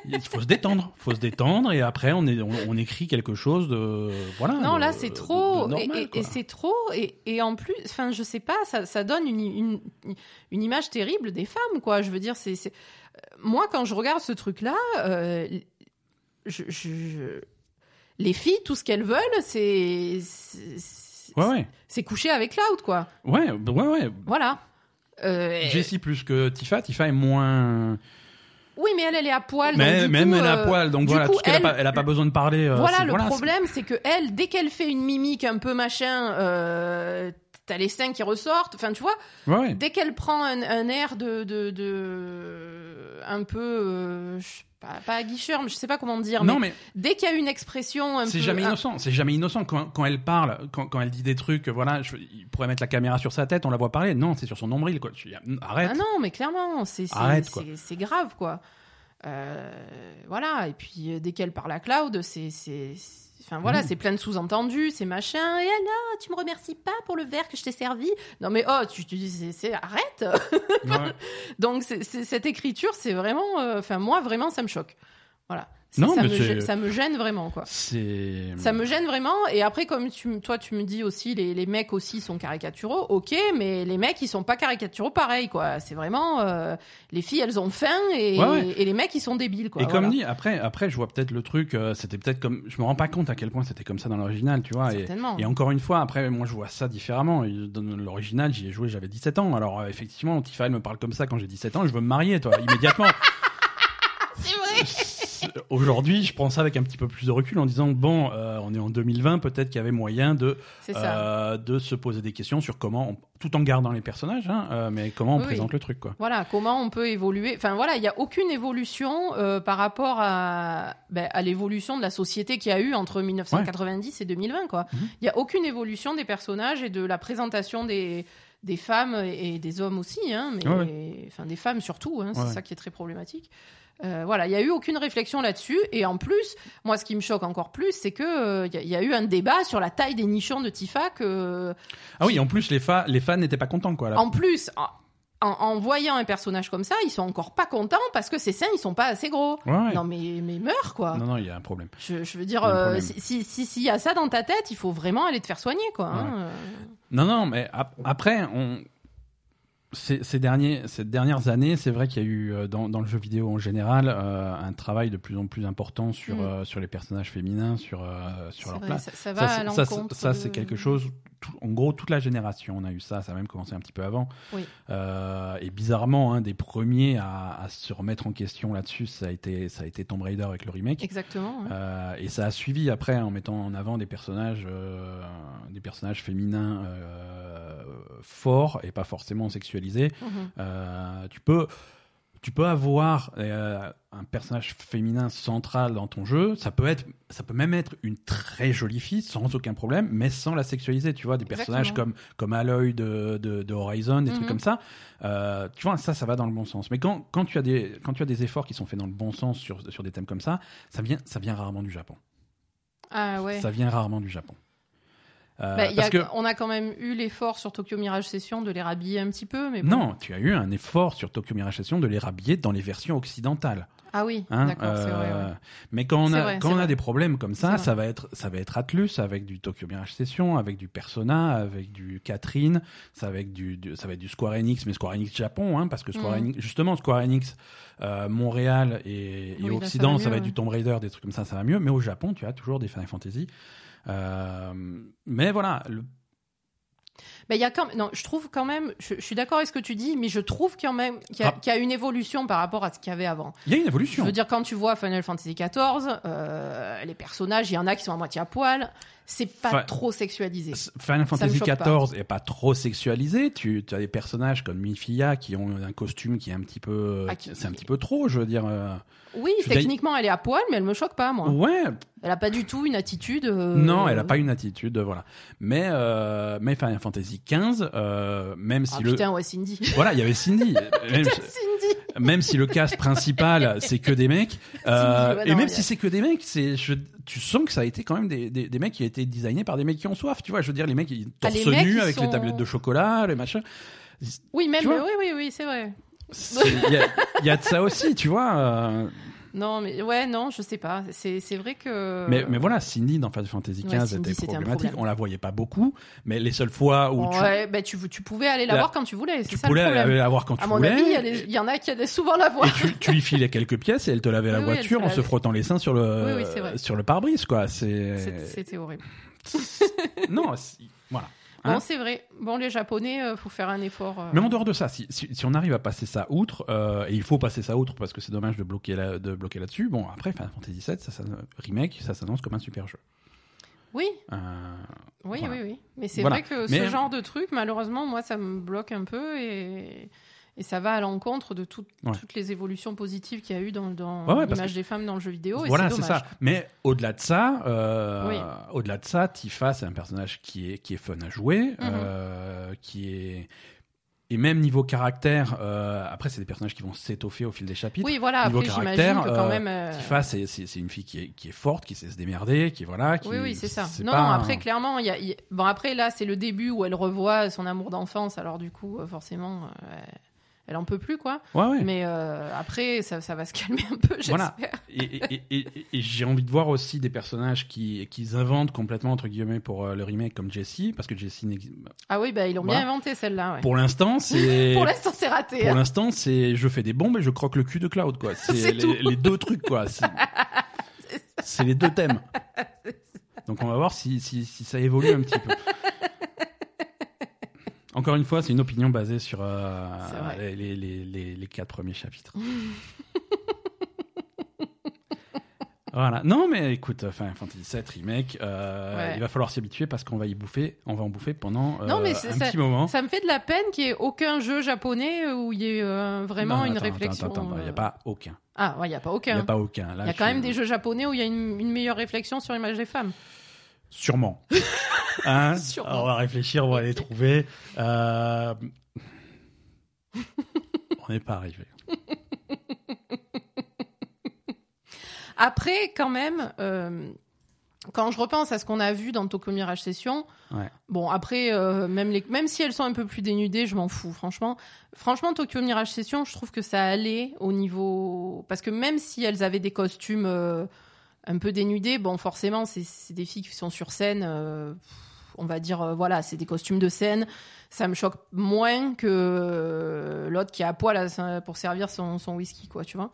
Il faut se détendre, faut se détendre, et après, on, est, on, on écrit quelque chose de. Voilà. Non, de- là c'est de- trop de et- normal, et, quoi. et c'est trop et, et en plus, enfin je sais pas, ça, ça donne une, une, une image terrible des femmes quoi. Je veux dire, c'est euh, moi quand je regarde ce truc là, je, je- je- les filles tout ce qu'elles veulent c'est Ouais, ouais. c'est coucher avec Cloud quoi. Ouais, ouais, ouais. Voilà. Euh, Jessie plus que Tifa. Tifa est moins. oui, mais elle, elle est à poil. Mais même coup, elle a euh, poil, donc voilà, coup, tout ce a elle- pas, elle a pas besoin de parler. euh, voilà le problème, c'est que elle, dès qu'elle fait une mimique un peu machin, euh, t'as les seins qui ressortent. Enfin, tu vois, Ouais, ouais. dès qu'elle prend un, un air de, de, de- un peu, euh, je pas, pas aguicheur, mais je sais pas comment dire. Non, mais, mais dès qu'il y a une expression un peu, c'est jamais innocent. C'est jamais innocent quand, quand elle parle, quand, quand elle dit des trucs. Voilà, je, il pourrait mettre la caméra sur sa tête, on la voit parler. Non, c'est sur son nombril, quoi. Tu- arrête. Ah non, mais clairement, c'est c'est- grave, quoi. Euh, voilà, et puis euh, dès qu'elle parle à Cloud, c'est- c'est- Enfin voilà, Mhm. c'est plein de sous-entendus, c'est machin. Et alors, tu me remercies pas pour le verre que je t'ai servi Non mais oh, tu, tu dis, c'est- arrête. Ouais. Donc cette écriture, c'est vraiment, euh, enfin moi vraiment, ça me choque. Voilà. Non, ça, mais me, c'est- gê- ça me gêne vraiment quoi. Ça me gêne vraiment. Et après, comme tu, toi, tu me dis aussi, les, les mecs aussi sont caricaturaux. Ok, mais les mecs, ils sont pas caricaturaux pareil, quoi. C'est vraiment euh, les filles, elles ont faim et, Ouais, ouais. et les mecs, ils sont débiles, quoi. Et comme dit, après, après, je vois peut-être le truc. euh, c'était peut-être comme. Je me rends pas compte à quel point c'était comme ça dans l'original, tu vois. Et, Certainement. et encore une fois, après, moi, je vois ça différemment. Dans l'original, j'y ai joué, j'avais 17 ans. Alors, euh, effectivement, Tifa, elle me parle comme ça quand j'ai 17 ans. Je veux me marier, toi, immédiatement. C'est vrai. C'est- aujourd'hui, je prends ça avec un petit peu plus de recul en disant bon, euh, on est en 2020, peut-être qu'il y avait moyen de euh, de se poser des questions sur comment, on- tout en gardant les personnages, hein, euh, mais comment on Oui, présente oui. le truc, quoi. Voilà, comment on peut évoluer. Enfin voilà, il n'y a aucune évolution euh, par rapport à, ben, à l'évolution de la société qu'il y a eu entre 1990 et 2020. quoi. Il Mhm. n'y a aucune évolution des personnages et de la présentation des, des femmes et des hommes aussi, hein, mais Ouais, enfin des femmes surtout. hein, c'est ça qui est très problématique. Euh, voilà, il n'y a eu aucune réflexion là-dessus. Et en plus, moi, ce qui me choque encore plus, c'est que euh, il y, a- il y a eu un débat sur la taille des nichons de Tifa que, Ah oui, en plus, les, fa- les fans n'étaient pas contents, quoi. là. en plus, en, voyant un personnage comme ça, ils sont encore pas contents parce que ses seins, ils sont pas assez gros. Ouais, ouais. Non, mais, mais meurs, quoi. Non, non, il y a un problème. Je, je veux dire, euh, si s'il si, s'il y a ça dans ta tête, il faut vraiment aller te faire soigner, quoi. hein. Non, non, mais ap- après, on... ces, ces, derniers, ces dernières années, c'est vrai qu'il y a eu euh, dans, dans le jeu vidéo en général euh, un travail de plus en plus important sur, Mm. euh, sur les personnages féminins, sur, euh, sur leur vrai, place. ça, ça va Ça, à c'est- ça, c'est- l'encontre. ça, de- c'est quelque chose. Tout- en gros, toute la génération, on a eu ça. Ça a même commencé un petit peu avant. Oui. Euh, et bizarrement, un des premiers à, à se remettre en question là-dessus, ça a été ça a été Tomb Raider avec le remake. Exactement. hein. Euh, et ça a suivi après en mettant en avant des personnages, euh, des personnages féminins euh, forts et pas forcément sexualisés. Mhm. Euh, tu peux, tu peux avoir euh, un personnage féminin central dans ton jeu. Ça peut être, ça peut même être une très jolie fille sans aucun problème, mais sans la sexualiser. Tu vois, des personnages comme comme Aloy de, de, de Horizon, des Mhm. trucs comme ça. Euh, tu vois, ça, ça va dans le bon sens. Mais quand, quand tu as des, quand tu as des efforts qui sont faits dans le bon sens sur sur des thèmes comme ça, ça vient, ça vient rarement du Japon. Ah ouais. Ça vient rarement du Japon. Euh, Bah, parce a- que On a quand même eu l'effort sur Tokyo Mirage Session de les rhabiller un petit peu, mais bon. non, tu as eu un effort sur Tokyo Mirage Session de les rhabiller dans les versions occidentales. Ah oui, Hein, d'accord, c'est vrai. euh, ouais. Mais quand on a vrai, quand on a vrai. des problèmes comme ça, ça va être ça va être Atlus avec du Tokyo Mirage Session, avec du Persona, avec du Catherine, ça va avec du, du- ça va être du Square Enix, mais Square Enix Japon, hein, parce que Square Mhm. Enix, justement Square Enix euh, Montréal et, et Oui, là, ça Occident, ça va être du Tomb Raider, des trucs comme ça, ça va mieux. Mais au Japon, tu as toujours des Final Fantasy. Euh, mais voilà, le- Bah, il y a quand non, je trouve quand même, je, je suis d'accord avec ce que tu dis, mais je trouve quand même qu'il y, a- Ah. qu'il y a une évolution par rapport à ce qu'il y avait avant. il y a une Je évolution. veux dire, quand tu vois Final Fantasy XIV, euh, les personnages, il y en a qui sont à moitié à poil, c'est pas trop sexualisé. Final Fantasy. XIV est pas trop sexualisé. Tu as des personnages comme Mifia qui ont un costume qui est un petit peu, Ah, qui- c'est un petit peu trop, je veux dire. euh. Oui, je techniquement, elle est à poil, mais elle me choque pas, moi. Ouais, Elle a pas du tout une attitude. euh, non, elle a pas une attitude, voilà. Mais euh, mais Final Fantasy XV, euh, même si Ah le, putain, ouais, Cindy. voilà, il y avait Cindy. même, Cindy. même si le cast principal c'est que des mecs, euh, ouais, et même a- si c'est que des mecs, c'est je- tu sens que ça a été quand même des, des, des mecs qui ont été designés par des mecs qui ont soif, tu vois. Je veux dire, les mecs ils Ah, torse mecs, ils avec les tablettes de chocolat, les machins. Oui, même, oui, oui, oui, c'est vrai. C'est- Il y, a- il y a de ça aussi, tu vois. euh, Non, mais ouais, non, je sais pas. C'est c'est vrai que. Mais, mais voilà, Cindy dans Final Fantasy Ouais, XV Cindy, était problématique. On la voyait pas beaucoup, mais les seules fois où tu, Ouais, bah, tu, tu pouvais aller la La- voir quand tu voulais. C'est tu ça pouvais le problème. la voir quand tu À mon voulais. avis, il y, y en a qui allaient souvent la voir. Et tu, tu lui filais quelques pièces et elle te lavait la Oui, voiture en se frottant les seins sur le Oui, sur le pare-brise quoi. C'est- C'est C'était horrible. non, c'est- voilà. Hein Bon, c'est vrai. Bon, les Japonais, euh, faut faire un effort. euh. Mais en dehors de ça, si, si, si on arrive à passer ça outre, euh, et il faut passer ça outre parce que c'est dommage de bloquer là, de bloquer là-dessus. Bon, après Final Fantasy VII, ça, ça remake, ça s'annonce comme un super jeu. Oui, Euh, oui, Voilà. oui, oui. Mais c'est Voilà. vrai que Mais- ce genre de truc, malheureusement, moi, ça me bloque un peu et, et ça va à l'encontre de tout- Ouais. toutes les évolutions positives qu'il y a eu dans, dans Ouais, ouais, parce l'image des femmes dans le jeu vidéo. et voilà, c'est ça. Mais au-delà de ça, euh, Oui. au-delà de ça, Tifa, c'est un personnage qui est qui est fun à jouer, Mhm. euh, qui est et même niveau caractère. euh, après, c'est des personnages qui vont s'étoffer au fil des chapitres. Oui, voilà. Niveau Après, caractère, que quand même. euh, Tifa, c'est une fille qui est qui est forte, qui sait se démerder, qui voilà. Qui, Oui, oui, c'est ça. Non, un- après, clairement, y a, y bon, après, là, c'est le début où elle revoit son amour d'enfance, alors du coup, forcément, euh, elle en peut plus, quoi. Ouais, ouais. Mais euh, après, ça, ça va se calmer un peu, j'espère. Voilà. Et, et, et, et- et j'ai envie de voir aussi des personnages qui, qui inventent complètement, entre guillemets, pour euh, le remake comme Jessie, parce que Jessie, n'existe- Ah oui, bah, ils l'ont Voilà. bien inventé, celle-là, ouais. pour l'instant, c'est. Pour l'instant, c'est raté. Pour hein. l'instant, c'est je fais des bombes et je croque le cul de Cloud, quoi. C'est les, deux trucs, quoi. C'est c'est les deux thèmes. Donc on va voir si, si, si ça évolue un petit peu. Encore une fois, c'est une opinion basée sur euh, les, les, les, les quatre premiers chapitres. Voilà. Non, mais écoute, Final Fantasy VII Remake, euh, Ouais. il va falloir s'y habituer parce qu'on va y bouffer, on va en bouffer pendant euh, Non, mais un ça- petit moment. Ça me fait de la peine qu'il n'y ait aucun jeu japonais où il y ait euh, vraiment Non, une attends, réflexion. Attends, attends, il n'y a euh. pas aucun. Ah, ouais, il n'y a pas Il n'y aucun. a pas aucun. Là, Il y a quand tu- même des jeux japonais où il y a une, une meilleure réflexion sur l'image des femmes. Sûrement. Hein. On va réfléchir, on va les trouver. Euh, on n'est pas arrivé. Après, quand même, euh, quand je repense à ce qu'on a vu dans Tokyo Mirage Session, Ouais. bon, après, euh, même, les, même si elles sont un peu plus dénudées, je m'en fous, franchement. Franchement, Tokyo Mirage Session, je trouve que ça allait au niveau. Parce que même si elles avaient des costumes un peu dénudés, bon, forcément, c'est des filles qui sont sur scène. euh, on va dire, euh, voilà, c'est des costumes de scène. Ça me choque moins que euh, l'autre qui est à poil pour servir son, whisky, quoi, tu vois.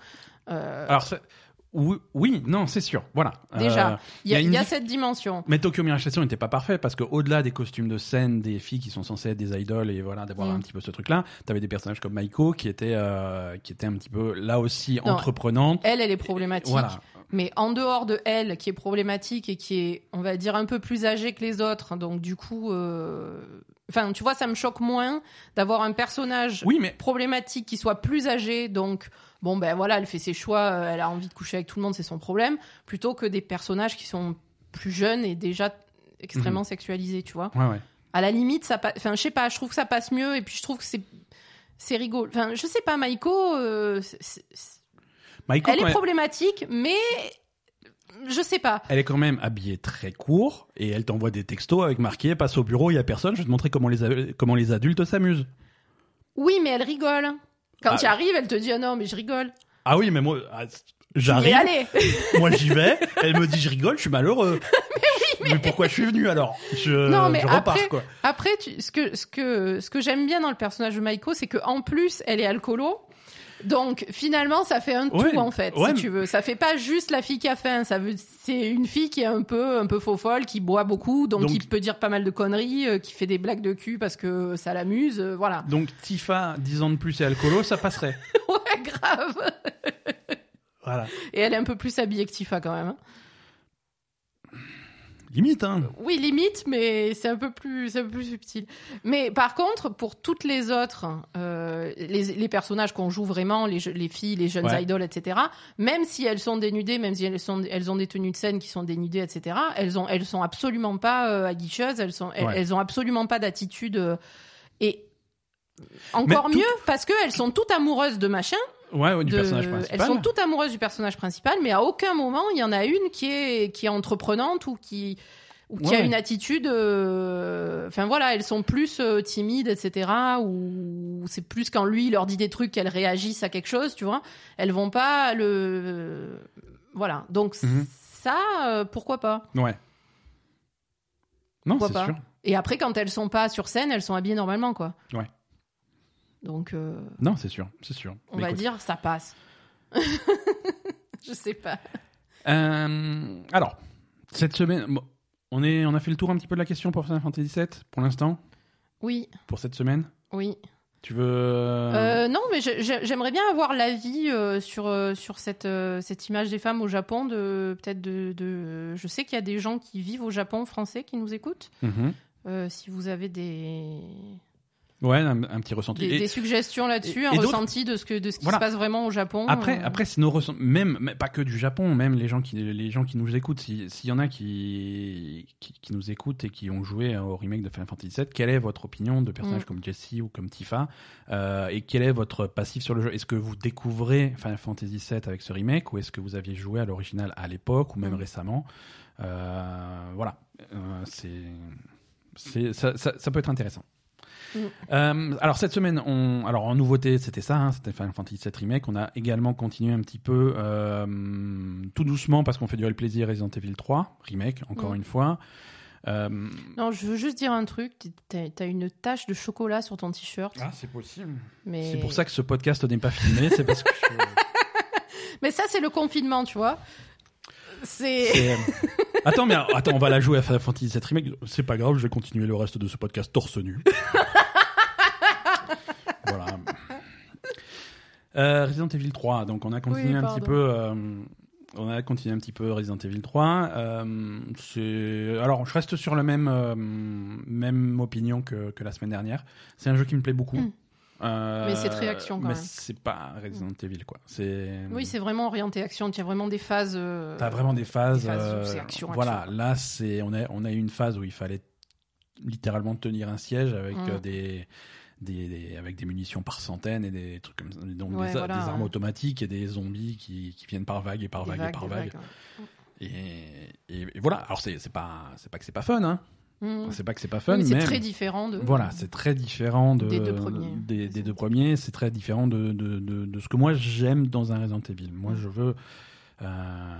Oui, oui, non, c'est sûr. Voilà. Déjà. Euh, Il y a, y y cette dimension. mais Tokyo Mirage Session n'était pas parfait parce qu'au-delà des costumes de scène des filles qui sont censées être des idoles et voilà d'avoir Mm. un petit peu ce truc-là, t'avais des personnages comme Maiko qui étaient euh, qui étaient un petit peu là aussi Non. entreprenantes. Elle, elle est problématique. Voilà. Mais en dehors de elle, qui est problématique et qui est, on va dire, un peu plus âgée que les autres, donc du coup, euh, enfin, tu vois, ça me choque moins d'avoir un personnage Oui, mais problématique qui soit plus âgé, donc bon ben voilà, elle fait ses choix, euh, elle a envie de coucher avec tout le monde, c'est son problème, plutôt que des personnages qui sont plus jeunes et déjà extrêmement sexualisés, tu vois. ouais, ouais. À la limite, ça, pa- enfin, je sais pas, je trouve que ça passe mieux et puis je trouve que c'est c'est rigolo. Enfin, je sais pas, Maiko, euh, Maiko, elle est problématique, mais je sais pas. Elle est quand même habillée très court et elle t'envoie des textos avec marqué passe au bureau, il y a personne, je vais te montrer comment les, comment les adultes s'amusent. Oui, mais elle rigole. Quand Ah. tu arrives, elle te dit ah non, mais je rigole. Ah oui, mais moi, ah, j'arrive, allez, moi j'y vais, elle me dit je rigole, je suis malheureux. mais, pourquoi je suis venu alors? Je, Non, mais je repars après- quoi. Après, tu- ce que, ce que, ce que j'aime bien dans le personnage de Maiko, c'est que en plus, elle est alcoolo. Donc finalement, ça fait un tout en fait, ouais, si tu veux. Ça fait pas juste la fille qui a faim. Ça veut, c'est une fille qui est un peu, un peu faux folle, qui boit beaucoup, donc, Donc- qui peut dire pas mal de conneries, euh, qui fait des blagues de cul parce que ça l'amuse, euh, voilà. Donc Tifa, 10 ans de plus et alcoolo, ça passerait. ouais, grave. Voilà. Et elle est un peu plus habillée que Tifa quand même. hein. Limite, hein. Oui, limite, mais c'est un peu plus, un peu plus subtil. Mais par contre, pour toutes les autres, euh, les, les personnages qu'on joue vraiment, les, filles, les jeunes Ouais. idoles, etc. Même si elles sont dénudées, même si elles sont, elles ont des tenues de scène qui sont dénudées, etc. Elles ont, elles sont absolument pas euh, aguicheuses. Elles sont, elles, Ouais. elles ont absolument pas d'attitude. euh, et encore Mais tout- mieux parce qu'elles sont toutes amoureuses de machin. Ouais, ouais, du de- personnage principal. Elles sont toutes amoureuses du personnage principal, mais à aucun moment il y en a une qui est qui est entreprenante ou qui ou qui Ouais, a une attitude. euh, Enfin voilà, elles sont plus euh, timides, etc. Ou c'est plus quand lui il leur dit des trucs qu'elles réagissent à quelque chose, tu vois. Elles vont pas le voilà. Donc Mhm. ça, euh, pourquoi pas? Ouais. Non, c'est sûr. Et après quand elles sont pas sur scène, elles sont habillées normalement, quoi. Ouais. Donc euh, Non, c'est sûr, c'est sûr. on Mais va écoute. dire ça passe. Je sais pas. Euh, alors, cette semaine, bon, on, est, on a fait le tour un petit peu de la question pour Final Fantasy VII pour l'instant, Oui, pour cette semaine. oui. Tu veux. Euh, non, mais j'aimerais bien avoir l'avis euh, sur sur cette euh, cette image des femmes au Japon. De peut-être de, de. Je sais qu'il y a des gens qui vivent au Japon français qui nous écoutent. Mhm. Si vous avez des Ouais, un, un petit ressenti. des, Et des suggestions là-dessus, et- un et ressenti de ce que de ce qui Voilà. se passe vraiment au Japon. après, euh, après, c'est nos ressentis, même, mais pas que du Japon, même les gens qui, les gens qui nous écoutent, si- s'il y en a qui, qui, qui nous écoutent et qui ont joué au remake de Final Fantasy VII, quelle est votre opinion de personnages Mm. comme Jessie ou comme Tifa euh, Et quel est votre passif sur le jeu? Est-ce que vous découvrez Final Fantasy VII avec ce remake ou est-ce que vous aviez joué à l'original à l'époque ou même Mm. récemment? Euh, Voilà, Euh, c'est, c'est, ça, ça, ça peut être intéressant. Mm. Euh, alors cette semaine, on, alors en nouveauté, c'était ça, hein, c'était Final Fantasy VII Remake. On a également continué un petit peu euh, tout doucement parce qu'on fait durer le plaisir Resident Evil 3 Remake, encore Mm. une fois. Euh, Non, je veux juste dire un truc. T'as t'as une tache de chocolat sur ton t-shirt. ah, c'est possible. mais C'est pour ça que ce podcast n'est pas filmé, c'est parce que je- Mais ça, c'est le confinement, tu vois. C'est. euh, Attends, mais attends, on va la jouer à Final Fantasy VII Remake. C'est pas grave, je vais continuer le reste de ce podcast torse nu. voilà. Euh, Resident Evil 3, donc on a continué Oui, un petit peu. euh, on a continué un petit peu Resident Evil 3. Euh, c'est- alors, je reste sur la même, même opinion que, que la semaine dernière. C'est un jeu qui me plaît beaucoup. Mm. Euh, Mais c'est très action, quand mais même. c'est pas Resident Evil, quoi. C'est. Oui, c'est vraiment orienté action. Il y a vraiment des phases. euh, T'as vraiment des phases. des phases euh, action, voilà, action, là, c'est on a on a eu une phase où il fallait littéralement tenir un siège avec Mm. euh, des, des, des- avec des munitions par centaines et des trucs comme ça, donc Ouais, des, voilà, des armes ouais. automatiques et des zombies qui, qui viennent par vague et par vague, et par vague. vagues, ouais. Et, et- et voilà. Alors c'est c'est pas c'est pas que c'est pas fun, hein. Mhm. C'est pas que c'est pas fun, mais c'est très différent de. voilà, c'est très différent de, Des deux premiers. Des, des deux premiers, c'est très différent de, de, de, ce que moi j'aime dans un Resident Evil. Moi, Mm. je veux. euh,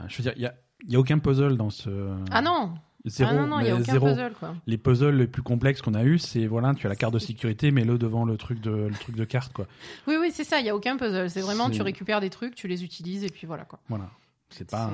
je veux dire, il y a, y a aucun puzzle dans ce. Ah non Zéro, Ah non, non, a aucun zéro. puzzle, quoi. Les puzzles les plus complexes qu'on a eu, c'est voilà, tu as la carte de sécurité, mets-le devant le truc de le truc de carte, quoi. Oui, oui, c'est ça, il n'y a aucun puzzle. C'est vraiment, tu récupères des trucs, tu les utilises, et puis voilà, quoi. Voilà. C'est pas.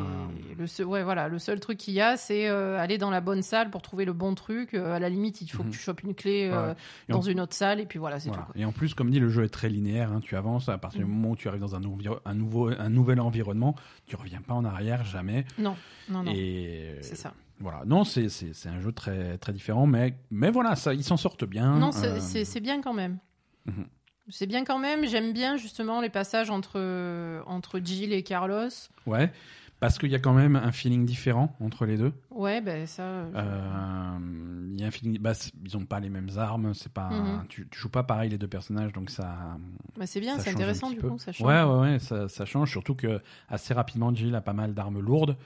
Le seul, ouais, voilà, le seul truc qu'il y a, c'est euh, aller dans la bonne salle pour trouver le bon truc. Euh, à la limite, il faut Mhm. que tu chopes une clé euh, Ouais. Dans en- une autre salle, et puis voilà, c'est Voilà. tout. quoi. Et en plus, comme dit, le jeu est très linéaire. hein, tu avances à partir du Mhm. moment où tu arrives dans un, nouveau, un nouvel environnement, tu reviens pas en arrière jamais. Non, non, non, Et c'est ça. Voilà, non, c'est un jeu très très différent, mais mais voilà, ça, ils s'en sortent bien. Non, c'est bien quand même. Mhm. C'est bien quand même. J'aime bien justement les passages entre, entre Jill et Carlos. ouais, parce qu'il y a quand même un feeling différent entre les deux. Ouais, ben ça. euh, Euh, y a un feeling, bah, ils ont pas les mêmes armes, c'est pas, Mhm. tu, tu joues pas pareil les deux personnages, donc ça. bah, c'est bien, c'est intéressant du coup. Ça change. Ouais, ouais, ouais, ça, ça change, surtout que assez rapidement, Jill a pas mal d'armes lourdes.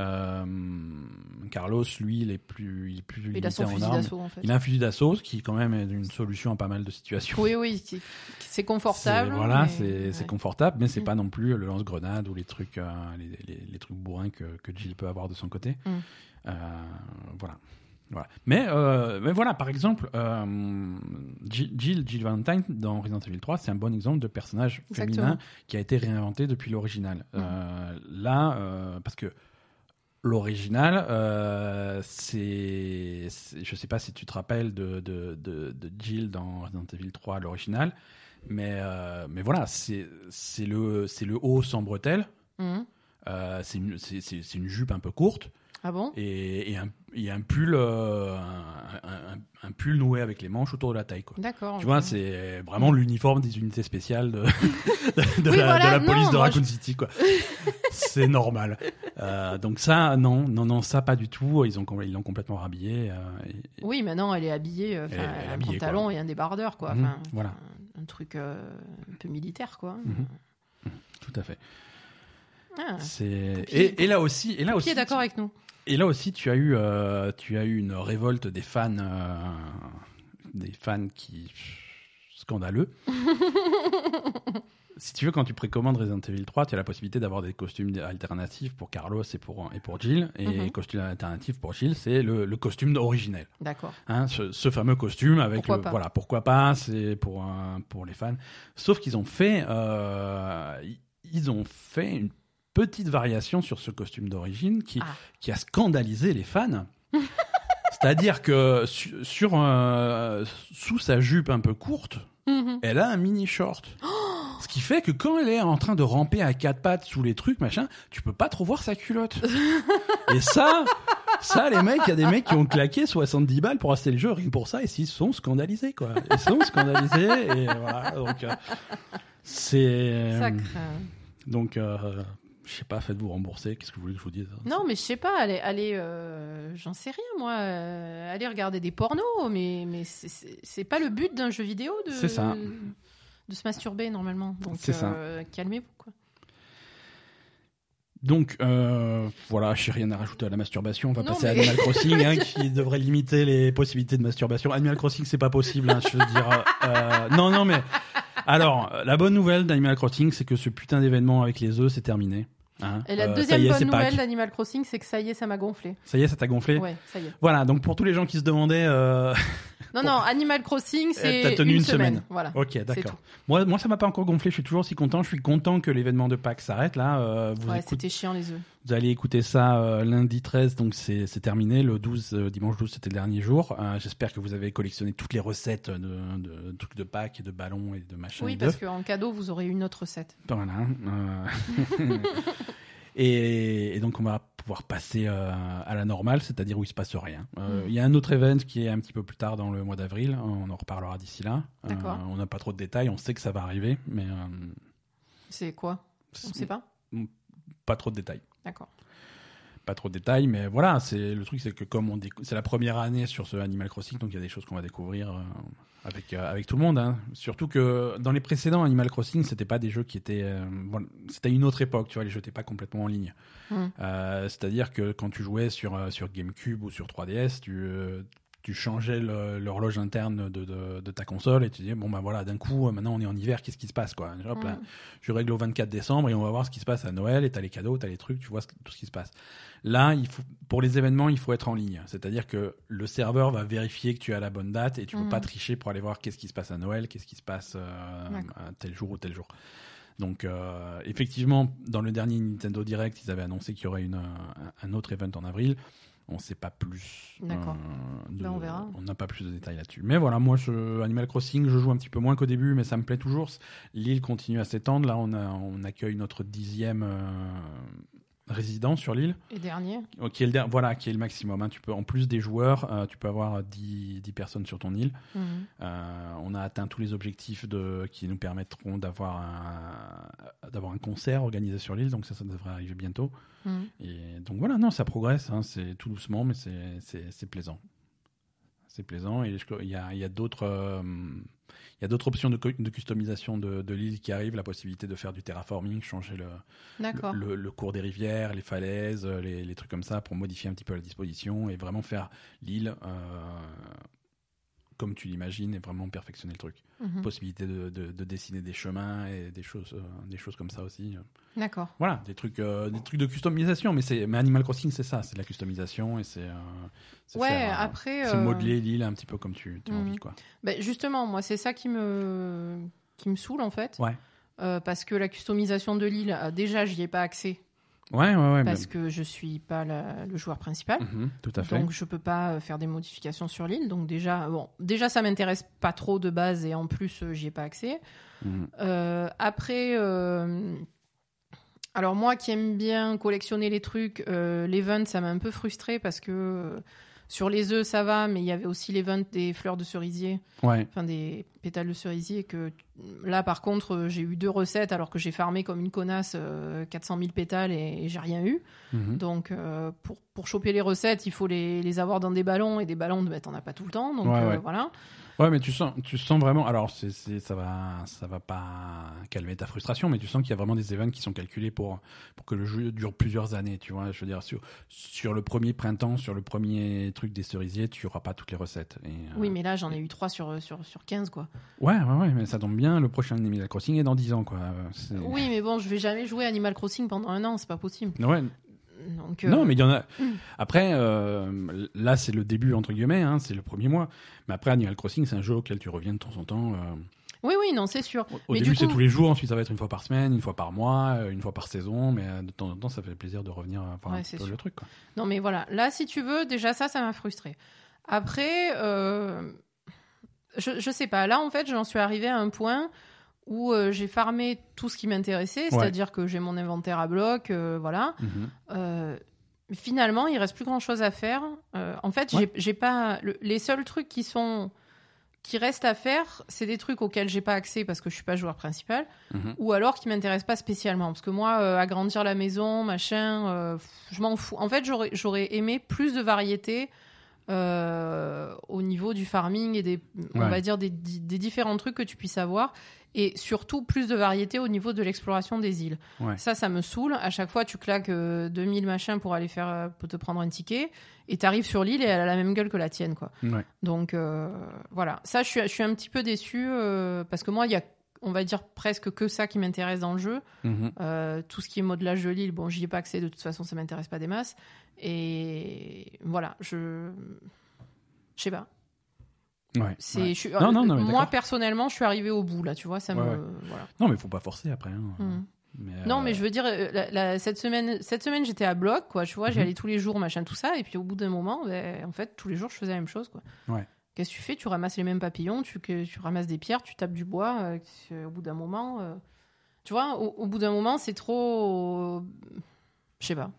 Euh, Carlos, lui, il est plus, il est plus Il a son fusil d'assaut en fait. Il a un fusil d'assaut, ce qui quand même est une solution à pas mal de situations. Oui, oui, c'est confortable. Voilà, mais- c'est ouais. confortable, mais c'est Mm. pas non plus le lance-grenade ou les trucs, euh, les, les- les trucs bourrins que, que Jill peut avoir de son côté. Mm. Euh, voilà. Voilà. Mais, euh, mais voilà, par exemple, euh, Jill, Valentine dans Resident Evil 3, c'est un bon exemple de personnage Exactement. féminin qui a été réinventé depuis l'original. Mm. Euh, là, parce que l'original, euh, c'est, je sais pas si tu te rappelles de, de, de, de Jill dans Resident Evil 3, l'original, mais, euh, mais voilà, c'est, c'est le, c'est le haut sans bretelles. Mhm. Euh, c'est une, c'est, c'est- c'est une jupe un peu courte Ah bon? Et, et un, et un pull, euh, un, un- un pull noué avec les manches autour de la taille. D'accord. Tu vois, c'est vraiment l'uniforme des unités spéciales de, de, de Oui, la, voilà, de la non, police de Raccoon City. quoi. c'est normal. Euh, donc ça, non, non, non, ça pas du tout. Ils ont, com- ils l'ont complètement rhabillé. euh, et- Oui, maintenant elle est habillée, Elle a un habillée, pantalon quoi. et un débardeur, quoi. Mhm, voilà. un, un truc euh, un peu militaire, quoi. Mhm. Tout à fait. Ah, et, et là aussi, et là qui aussi, est d'accord avec nous et là aussi, tu as eu, euh, tu as eu une révolte des fans, euh, des fans qui scandaleux. si tu veux, quand tu précommandes Resident Evil 3, tu as la possibilité d'avoir des costumes alternatifs pour Carlos et pour, et pour Jill. Et Mhm. costume alternatif pour Jill, c'est le, le costume originel. D'accord. Hein, ce, ce fameux costume avec Pourquoi le pas? voilà pourquoi pas c'est pour un- pour les fans sauf qu'ils ont fait euh, ils ont fait une petite variation sur ce costume d'origine qui Ah. qui a scandalisé les fans c'est-à-dire que su- sur euh, sous sa jupe un peu courte Mhm. elle a un mini short ce qui fait que quand elle est en train de ramper à quatre pattes sous les trucs machin tu peux pas trop voir sa culotte et ça ça, les mecs, il y a des mecs qui ont claqué 70 balles pour acheter le jeu, rien que pour ça, et s'ils sont scandalisés, quoi. Ils sont scandalisés, et voilà. Donc, euh, c'est. Sacre. Donc, euh, je sais pas, faites-vous rembourser. Qu'est-ce que vous voulez que je vous dise Non, mais je sais pas, allez, allez euh, j'en sais rien, moi. euh, allez regarder des pornos, mais, mais c'est- pas le but d'un jeu vidéo de, C'est ça. de se masturber, normalement. Donc, C'est ça. euh, calmez-vous, quoi. Donc, voilà, j'ai rien à rajouter à la masturbation. On va Non, passer à Animal Crossing, hein, qui devrait limiter les possibilités de masturbation. Animal Crossing, c'est pas possible, hein, je veux dire. non, non, mais. Alors, la bonne nouvelle d'Animal Crossing, c'est que ce putain d'événement avec les œufs, c'est terminé. Hein. Et la Euh, deuxième est, bonne nouvelle d'Animal Crossing, c'est que ça y est, ça m'a gonflé. Ça y est, ça t'a gonflé Ouais, ça y est. Voilà, donc pour tous les gens qui se demandaient, euh, Non, non, Animal Crossing, c'est t'as tenu une semaine. Voilà. ok, d'accord. Moi, moi, ça m'a pas encore gonflé. Je suis toujours aussi content. Je suis content que l'événement de Pâques s'arrête là. Euh, vous, Ouais, écoute- c'était chiant les œufs. Vous allez écouter ça euh, lundi 13, donc c'est terminé. Le 12, euh, dimanche 12, c'était le dernier jour. Euh, J'espère que vous avez collectionné toutes les recettes de, de, de trucs de Pâques et de ballons et de machins. Oui, parce qu'en cadeau, vous aurez une autre recette. Voilà. euh. Et, et donc, on va pouvoir passer à la normale, c'est-à-dire où il se passe rien. Euh, Il y a un autre event qui est un petit peu plus tard dans le mois d'avril. On en reparlera d'ici là. D'accord. on n'a pas trop de détails. On sait que ça va arriver, mais C'est quoi? On sait pas? pas trop de détails. D'accord. Pas trop de détails, mais voilà. C'est le truc, c'est que comme on c'est la première année sur ce Animal Crossing, donc il y a des choses qu'on va découvrir euh, avec euh, avec tout le monde. hein. Surtout que dans les précédents Animal Crossing, c'était pas des jeux qui étaient, euh, bon, c'était une autre époque. Tu vois, les jeux n'étaient pas complètement en ligne. Mm. Euh, C'est-à-dire que quand tu jouais sur, sur GameCube ou sur 3DS, tu, tu changeais l'horloge interne de, de, de ta console et tu disais, bon ben voilà, d'un coup, euh, maintenant on est en hiver, qu'est-ce qui se passe quoi? Hop, là, Mm. Je règle au 24 décembre et on va voir ce qui se passe à Noël et t'as les cadeaux, t'as les trucs, tu vois ce- tout ce qui se passe. Là, il faut, pour les événements, il faut être en ligne. C'est-à-dire que le serveur va vérifier que tu as la bonne date et tu peux Mhm. pas tricher pour aller voir qu'est-ce qui se passe à Noël, qu'est-ce qui se passe euh, à tel jour ou tel jour. Donc, euh, effectivement, dans le dernier Nintendo Direct, ils avaient annoncé qu'il y aurait une, un, un autre event en avril. On ne sait pas plus. D'accord. euh, de- Ben, on verra. On n'a pas plus de détails là-dessus. Mais voilà, moi, je, Animal Crossing, je joue un petit peu moins qu'au début, mais ça me plaît toujours. L'île continue à s'étendre. Là, on, a, on accueille notre dixième euh, résident sur l'île. Et dernier Qui est le, voilà, qui est le maximum. hein. Tu peux, en plus des joueurs, euh, tu peux avoir 10, 10 personnes sur ton île. Mhm. Euh, on a atteint tous les objectifs de, qui nous permettront d'avoir un, d'avoir un concert organisé sur l'île, donc ça, ça devrait arriver bientôt. Mhm. Et donc voilà, non, ça progresse, hein, c'est tout doucement, mais c'est, plaisant. C'est plaisant et il y a, y a d'autres, euh, il y a d'autres options de, de customisation de, de l'île qui arrivent, la possibilité de faire du terraforming, changer le, D'accord. le, le- le cours des rivières, les falaises, euh, les, les trucs comme ça pour modifier un petit peu la disposition et vraiment faire l'île euh, comme tu l'imagines et vraiment perfectionner le truc. Mhm. Possibilité de, de- de dessiner des chemins et des choses, euh, des choses comme ça aussi. D'accord. Voilà, des trucs, euh, des trucs de customisation. Mais, c'est, mais Animal Crossing, c'est ça, c'est de la customisation et c'est, euh, Ouais, faire, euh, après. c'est euh, modeler l'île un petit peu comme tu as Mhm. envie. Quoi. ben, justement, moi, c'est ça qui me, qui me saoule en fait. Ouais. Euh, parce que la customisation de l'île, euh, déjà, j'y ai pas accès. Ouais, ouais, ouais. parce que je suis pas la- le joueur principal. mhm, tout à fait. Donc je peux pas euh, faire des modifications sur l'île. Donc déjà, bon, déjà ça m'intéresse pas trop de base et en plus euh, j'y ai pas accès. Mhm. Euh, après, euh, alors moi qui aime bien collectionner les trucs, l'event ça m'a un peu frustré parce que sur les œufs ça va, mais il y avait aussi l'event des fleurs de cerisier, Ouais. enfin des pétales de cerisier que là par contre euh, j'ai eu deux recettes alors que j'ai farmé comme une connasse euh, 400 000 pétales et, et j'ai rien eu. Mhm. Donc, euh, pour, pour choper les recettes, il faut les, les avoir dans des ballons et des ballons, ben, t'en as pas tout le temps. Donc, Ouais, euh, ouais. voilà. Ouais, mais tu sens, tu sens vraiment. Alors, c'est, c'est, ça va, ça va pas calmer ta frustration, mais tu sens qu'il y a vraiment des events qui sont calculés pour pour que le jeu dure plusieurs années. Tu vois, je veux dire sur sur le premier printemps, sur le premier truc des cerisiers, tu auras pas toutes les recettes. Et, euh, Oui, mais là, j'en ai eu 3 sur, sur, sur 15, quoi. Ouais, ouais, ouais, mais ça tombe bien. Le prochain Animal Crossing est dans 10 ans, quoi. C'est- Oui, mais bon, je vais jamais jouer Animal Crossing pendant un an, c'est pas possible. Ouais, Donc, euh, Non, mais il y en a. Mm. Après, euh, là, c'est le début entre guillemets, hein, c'est le premier mois. Mais après, Animal Crossing, c'est un jeu auquel tu reviens de temps en temps. euh, Oui, oui, non, c'est sûr. Au- Mais début, c'est coup- tous les jours, ensuite, ça va être une fois par semaine, une fois par mois, une fois par saison, mais de temps en temps, ça fait plaisir de revenir voir Ouais, un peu sûr. le truc. Quoi. Non, mais voilà. Là, si tu veux, déjà, ça, ça m'a frustré. Après, je, je sais pas. Là, en fait, j'en suis arrivée à un point où euh, j'ai farmé tout ce qui m'intéressait, c'est-à-dire que j'ai mon inventaire à bloc, euh, voilà. Mhm. Euh, finalement, il reste plus grand chose à faire. En fait, Ouais. j'ai- pas le- les seuls trucs qui sont qui restent à faire, c'est des trucs auxquels j'ai pas accès parce que je suis pas joueur principal, Mhm. ou alors qui m'intéressent pas spécialement. Parce que moi, agrandir la maison, machin, je m'en fous. En fait, j'aurais j'aurais aimé plus de variété. Euh, au niveau du farming et des, on va dire des, différents trucs que tu puisses avoir et surtout plus de variété au niveau de l'exploration des îles. Ouais. Ça, ça me saoule. À chaque fois, tu claques euh, 2000 machins pour aller faire, euh, pour te prendre un ticket, et t'arrives sur l'île et elle a la même gueule que la tienne, quoi. Ouais. Donc euh, voilà. Ça, je suis, je suis un petit peu déçue euh, parce que moi, il y a, on va dire presque que ça qui m'intéresse dans le jeu. Mhm. Euh, tout ce qui est modelage de l'île, bon, j'y ai pas accès. De toute façon, ça m'intéresse pas des masses. Et voilà, je, je sais pas. Ouais. C'est, Ouais. je suis- Non, non, non, mais moi personnellement, je suis arrivée au bout là. Tu vois, ça Ouais, me, voilà. Non, mais faut pas forcer après. hein. Mhm. Mais, Non, euh, mais je veux dire, euh, la- la- cette semaine, cette semaine, j'étais à bloc, quoi. Tu vois, j'y Mhm. tous les jours, machin, tout ça. Et puis au bout d'un moment, ben, en fait, tous les jours, je faisais la même chose, quoi. Ouais. Qu'est-ce que tu fais? Tu ramasses les mêmes papillons, tu, ramasses des pierres, tu tapes du bois. euh, au bout d'un moment, euh, tu vois, au, au bout d'un moment, c'est trop. Je sais pas.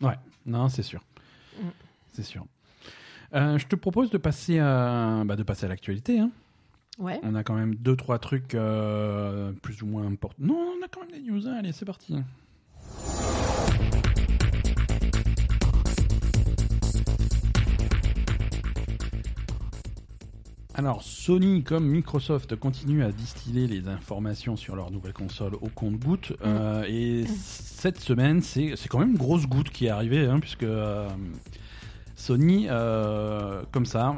Ouais, non, c'est sûr. Mm. C'est sûr. Euh, je te propose de passer à, bah, de passer à l'actualité. hein. Ouais. On a quand même deux, trois trucs plus ou moins importants. Non, on a quand même des news. hein. Allez, c'est parti. Alors, Sony comme Microsoft continuent à distiller les informations sur leur nouvelle console au compte-goutte. euh, et cette semaine, c'est quand même une grosse goutte qui est arrivée, hein, puisque euh, Sony, euh, comme ça,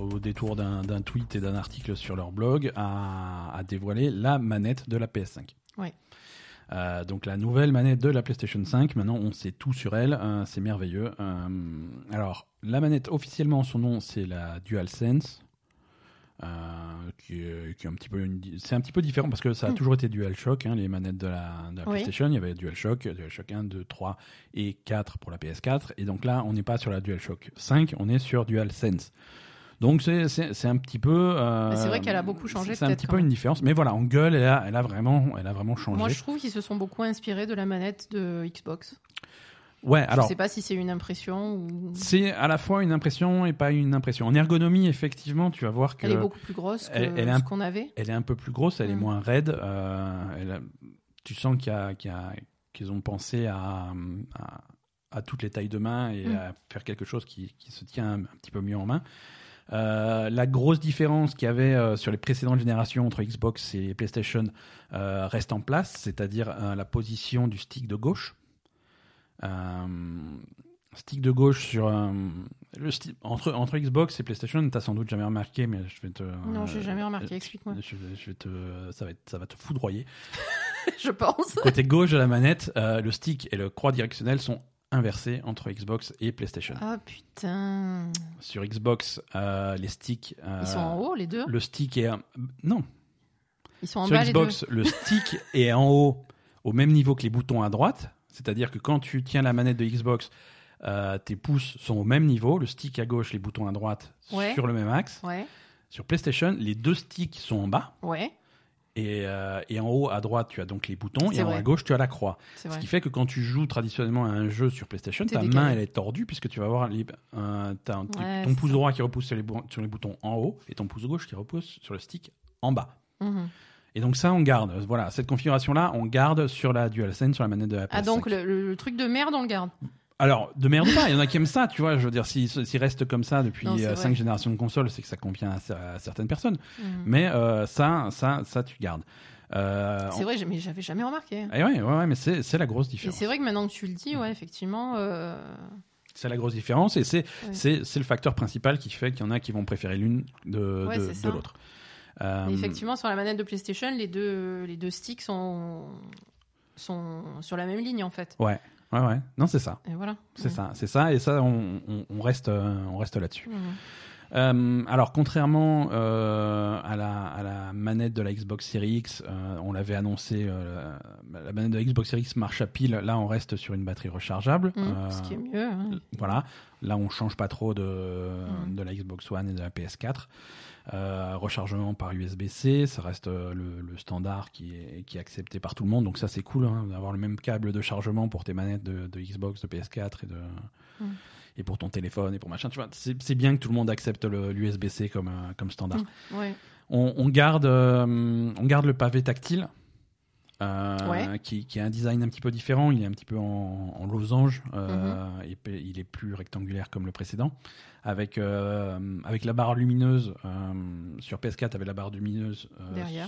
au détour d'un d'un tweet et d'un article sur leur blog, a, a dévoilé la manette de la PS5. Ouais. Euh, donc la nouvelle manette de la PlayStation 5, maintenant on sait tout sur elle, euh, c'est merveilleux. Euh, alors la manette officiellement son nom c'est la DualSense, euh, qui, est, qui est un petit peu une- c'est un petit peu différent parce que ça a Mm. toujours été DualShock, hein, les manettes de la, de la Oui. PlayStation, il y avait DualShock, DualShock 1, 2, 3 et 4 pour la PS4, et donc là on n'est pas sur la DualShock 5, on est sur DualSense. Donc c'est un petit peu. euh, c'est vrai qu'elle a beaucoup changé, C'est un petit peu une même. différence, mais voilà, en gueule, elle a, elle a vraiment, elle a vraiment changé. Moi, je trouve qu'ils se sont beaucoup inspirés de la manette de Xbox. Ouais, alors je sais pas si c'est une impression ou. c'est à la fois une impression et pas une impression. En ergonomie, effectivement, tu vas voir que Elle est beaucoup plus grosse que elle- elle ce qu'on avait. elle est un peu plus grosse, elle est Mm. moins raide. euh, elle a- tu sens qu'il y a, qu'il y a- qu'ils ont pensé à, à, à toutes les tailles de main et Mm. à faire quelque chose qui, qui se tient un, petit peu mieux en main. Euh, la grosse différence qu'il y avait euh, sur les précédentes générations entre Xbox et PlayStation euh, reste en place, c'est-à-dire la position du stick de gauche. Euh, stick de gauche sur euh, le entre entre Xbox et PlayStation, t'as sans doute jamais remarqué, mais je vais te Non, j'ai jamais remarqué, euh, explique-moi. je, je vais te ça va être- ça va te foudroyer. je pense. Côté gauche de la manette, euh, le stick et le croix directionnel sont inversés entre Xbox et PlayStation. Ah putain. Sur Xbox, euh, les sticks. euh, Ils sont en haut, les deux? Le stick est non. Ils sont en Sur bas, Xbox, le stick est en haut, au même niveau que les boutons à droite. C'est-à-dire que quand tu tiens la manette de Xbox, euh, tes pouces sont au même niveau. Le stick à gauche, les boutons à droite Ouais. sur le même axe. Ouais. Sur PlayStation, les deux sticks sont en bas. Ouais, Et, euh, et en haut à droite, tu as donc les boutons. Et en haut à gauche, tu as la croix. Ce vrai. qui fait que quand tu joues traditionnellement à un jeu sur PlayStation, ta décalé. main elle est tordue puisque tu vas avoir les- un- Ouais, ton pouce droit qui repousse sur les, bou- sur les boutons en haut et ton pouce gauche qui repousse sur le stick en bas. Mhm. Et donc ça, on garde. Voilà, cette configuration-là, on garde sur la DualSense, sur la manette de la PS5. Ah donc le, truc de merde, on le garde. Alors, de merde ou pas, il y en a qui aiment ça, tu vois. Je veux dire, s'ils s'ils restent comme ça depuis Non, euh, cinq générations de consoles, c'est que ça convient à, cer- à certaines personnes. Mhm. Mais euh, ça, ça, ça, tu gardes. Euh, C'est vrai, mais j'avais jamais remarqué. Et ouais, ouais, ouais, mais c'est la grosse Et différence. c'est vrai que maintenant que tu le dis, ouais, effectivement. euh, C'est la grosse différence et c'est Ouais. le facteur principal qui fait qu'il y en a qui vont préférer l'une de, Ouais, de, l'autre. Euh, effectivement, sur la manette de PlayStation, les deux, les deux sticks sont, sont sur la même ligne en fait. Ouais, ouais, ouais. Non, c'est ça. Et voilà. C'est ça, c'est ça, et ça, on, on- on reste, euh, on reste là-dessus. Euh, alors, contrairement euh, à, la, à la manette de la Xbox Series X, euh, on l'avait annoncé, la manette de la Xbox Series X marche à pile. Là, on reste sur une batterie rechargeable. Euh, Ce qui est mieux. hein. Voilà, là on change pas trop de, de la Xbox One et de la PS4. Euh, rechargement par USB-C, ça reste euh, le, le standard qui est, qui est accepté par tout le monde. Donc ça c'est cool hein, d'avoir le même câble de chargement pour tes manettes de, de Xbox, de PS4 et de Mhm. Et pour ton téléphone et pour machin. Tu vois, c'est bien que tout le monde accepte l'USB-C comme euh, comme standard. Ouais. On, on garde, euh, on garde le pavé tactile, euh, Ouais. qui, qui a un design un petit peu différent. Il est un petit peu en, en losange, euh, Mhm. et il est plus rectangulaire comme le précédent. Avec, euh, avec la barre lumineuse, sur PS4, tu avais la barre lumineuse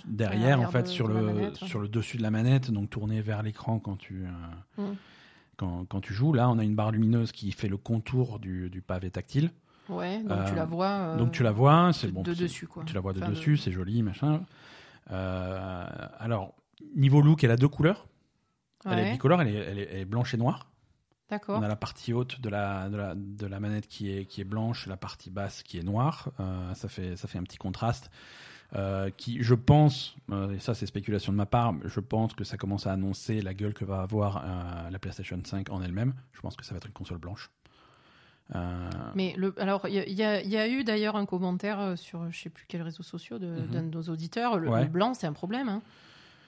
Derrière. en fait, de- sur, de le, sur le dessus de la manette, donc tournée vers l'écran quand tu. Mhm. Quand, quand tu joues, là, on a une barre lumineuse qui fait le contour du, du pavé tactile. Ouais, donc Euh, tu la vois. euh, donc tu la vois, c'est de, bon. de dessus quoi. tu la vois de Enfin, dessus, c'est joli, machin. Euh, alors, niveau look, elle a deux couleurs. Elle est bicolore, elle est, elle est- elle est blanche et noire. d'accord. On a la partie haute de la, de la, de la manette qui est, qui est blanche, la partie basse qui est noire. Euh, ça, fait, ça fait un petit contraste. Euh, qui, je pense, euh, et ça c'est spéculation de ma part, je pense que ça commence à annoncer la gueule que va avoir euh, la PlayStation 5 en elle-même. Je pense que ça va être une console blanche. Mais le, alors, il y, a- y y eu d'ailleurs un commentaire sur je sais plus quels réseaux sociaux de- Mhm. d'un de nos auditeurs. Le, Ouais. le blanc, c'est un problème. hein.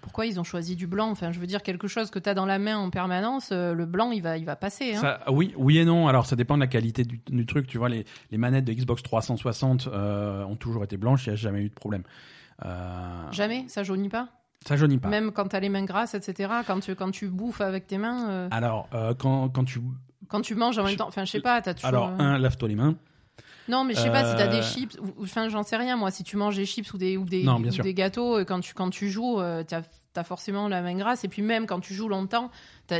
Pourquoi ils ont choisi du blanc Enfin, je veux dire quelque chose que tu as dans la main en permanence, euh, le blanc, il va, il va passer. Hein. Ça, oui, oui et non. Alors, ça dépend de la qualité du, du truc. Tu vois, les, les manettes de Xbox 360 euh, ont toujours été blanches. Il n'y a jamais eu de problème. Euh, Jamais, ça jaunit pas? ça jaunit pas. Même quand tu as les mains grasses, etc. Quand tu, quand tu bouffes avec tes mains, Alors, quand, quand tu. quand tu manges en même temps. Enfin, je sais pas, t'as toujours. Alors, un, lave-toi les mains. Non, mais je sais pas si t'as Euh, des chips. ou- ou- Enfin, j'en sais rien, moi. Si tu manges des chips ou des, ou des, Non, ou des gâteaux, euh, quand tu, quand tu joues, euh, t'as as forcément la main grasse. Et puis, même quand tu joues longtemps,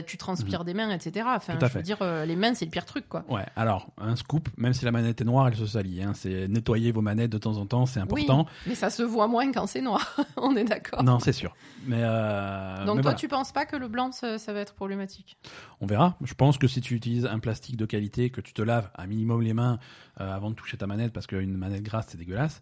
tu transpires des mains, etc. Enfin, Mhm. Tout à je veux fait. dire, euh, les mains, c'est le pire truc, quoi. Ouais, alors, un scoop, même si la manette est noire, elle se salit. Hein. C'est nettoyer vos manettes de temps en temps, c'est important. Oui, mais ça se voit moins quand c'est noir. On est d'accord. Non, c'est sûr. Mais, euh, Donc, mais toi, voilà. tu penses pas que le blanc, ça, ça va être problématique? On verra. Je pense que si tu utilises un plastique de qualité, que tu te laves un minimum les mains euh, avant de toucher ta manette, parce qu'une manette grasse, c'est dégueulasse,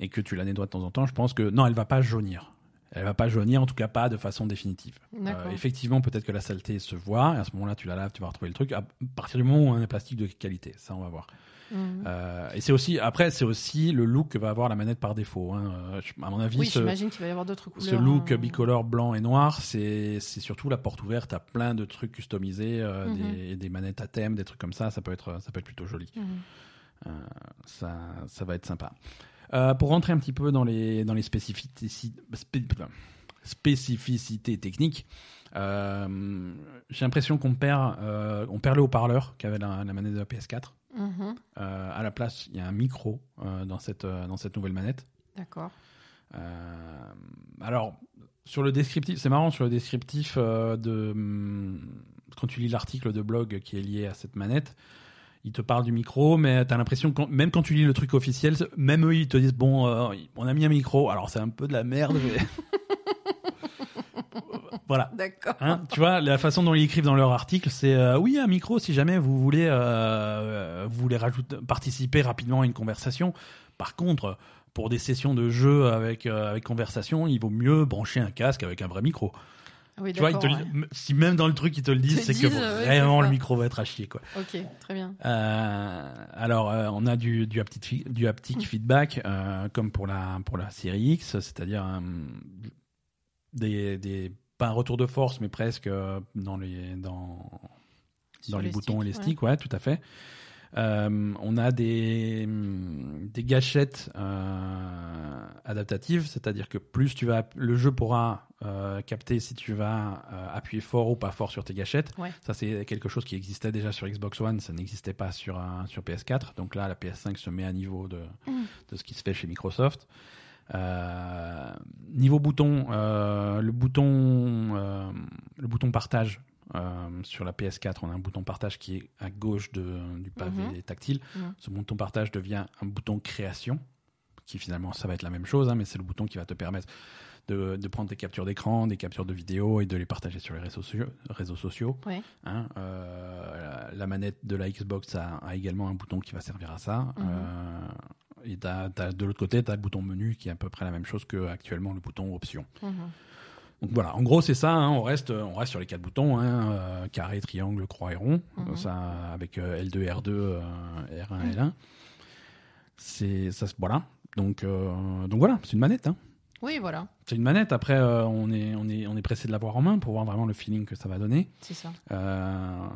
et que tu la nettoies de temps en temps, je pense que non, elle va pas jaunir. Elle va pas jaunir, en tout cas pas de façon définitive. Euh, effectivement, peut-être que la saleté se voit, et à ce moment-là, tu la laves, tu vas retrouver le truc. À partir du moment où on a un plastique de qualité, ça, on va voir. Mhm. Euh, et c'est aussi, après, c'est aussi le look que va avoir la manette par défaut. hein. Euh, À mon avis, Oui, ce, j'imagine qu'il va y avoir d'autres couleurs. ce look hein. bicolore blanc et noir, c'est c'est surtout la porte ouverte à plein de trucs customisés, euh, Mhm. des, des manettes à thème, des trucs comme ça. Ça peut être, ça peut être plutôt joli. Mhm. Ça, ça va être sympa. Euh, pour rentrer un petit peu dans les, dans les spécificités, spé- spécificités techniques, euh, j'ai l'impression qu'on perd, euh, on perd le haut-parleur qu'avait la, la manette de la PS4. Mhm. Euh, à la place, il y a un micro dans, cette, dans cette nouvelle manette. D'accord. Alors, sur le descriptif, c'est marrant, sur le descriptif de. hum, Quand tu lis l'article de blog qui est lié à cette manette, il te parle du micro, mais tu as l'impression que même quand tu lis le truc officiel, même eux, ils te disent Bon, euh, on a mis un micro, alors c'est un peu de la merde, mais. voilà. D'accord. Hein, tu vois, la façon dont ils écrivent dans leur article, c'est euh, oui un micro si jamais vous voulez euh, vous voulez rajouter, participer rapidement à une conversation. Par contre, pour des sessions de jeu avec euh, avec conversation, il vaut mieux brancher un casque avec un vrai micro. Oui, Tu vois, ils si même dans le truc ils te le disent, c'est que ouais, vraiment le micro va être à chier quoi. Ok, très bien. Euh, alors, euh, on a du, du haptic, du haptic feedback, euh, comme pour la, pour la série X, c'est-à-dire des, des, pas un retour de force, mais presque dans les, dans, Sur dans les, les boutons et les sticks, ouais, tout à fait. Euh, on a des, des gâchettes euh, adaptatives, c'est-à-dire que plus tu vas, le jeu pourra euh, capter si tu vas euh, appuyer fort ou pas fort sur tes gâchettes. Ouais. Ça, c'est quelque chose qui existait déjà sur Xbox One, ça n'existait pas sur, un- sur PS4. Donc là, la PS5 se met à niveau de, Mm. de ce qui se fait chez Microsoft. Euh, niveau bouton, euh, le bouton, euh, le bouton partage euh, sur la PS4, on a un bouton partage qui est à gauche de, du pavé Mhm. tactile. Mhm. Ce bouton partage devient un bouton création, qui finalement ça va être la même chose, hein, mais c'est le bouton qui va te permettre de, de prendre des captures d'écran, des captures de vidéo et de les partager sur les réseaux sociaux. Réseaux sociaux Ouais. hein. Euh, la, manette de la Xbox a, a également un bouton qui va servir à ça. Mhm. Euh, et de l'autre côté, tu as le bouton menu qui est à peu près la même chose que actuellement le bouton option. Mhm. Donc voilà, en gros c'est ça, hein, on, reste, on reste sur les quatre boutons, hein, euh, carré, triangle, croix et rond, Mhm. ça, avec euh, L2, R2, euh, R1, L1. C'est ça, voilà. Donc, donc voilà, c'est une manette. Hein. Oui, voilà, C'est une manette. Après, euh, on est, on est, on est pressé de l'avoir en main pour voir vraiment le feeling que ça va donner. c'est ça. Euh,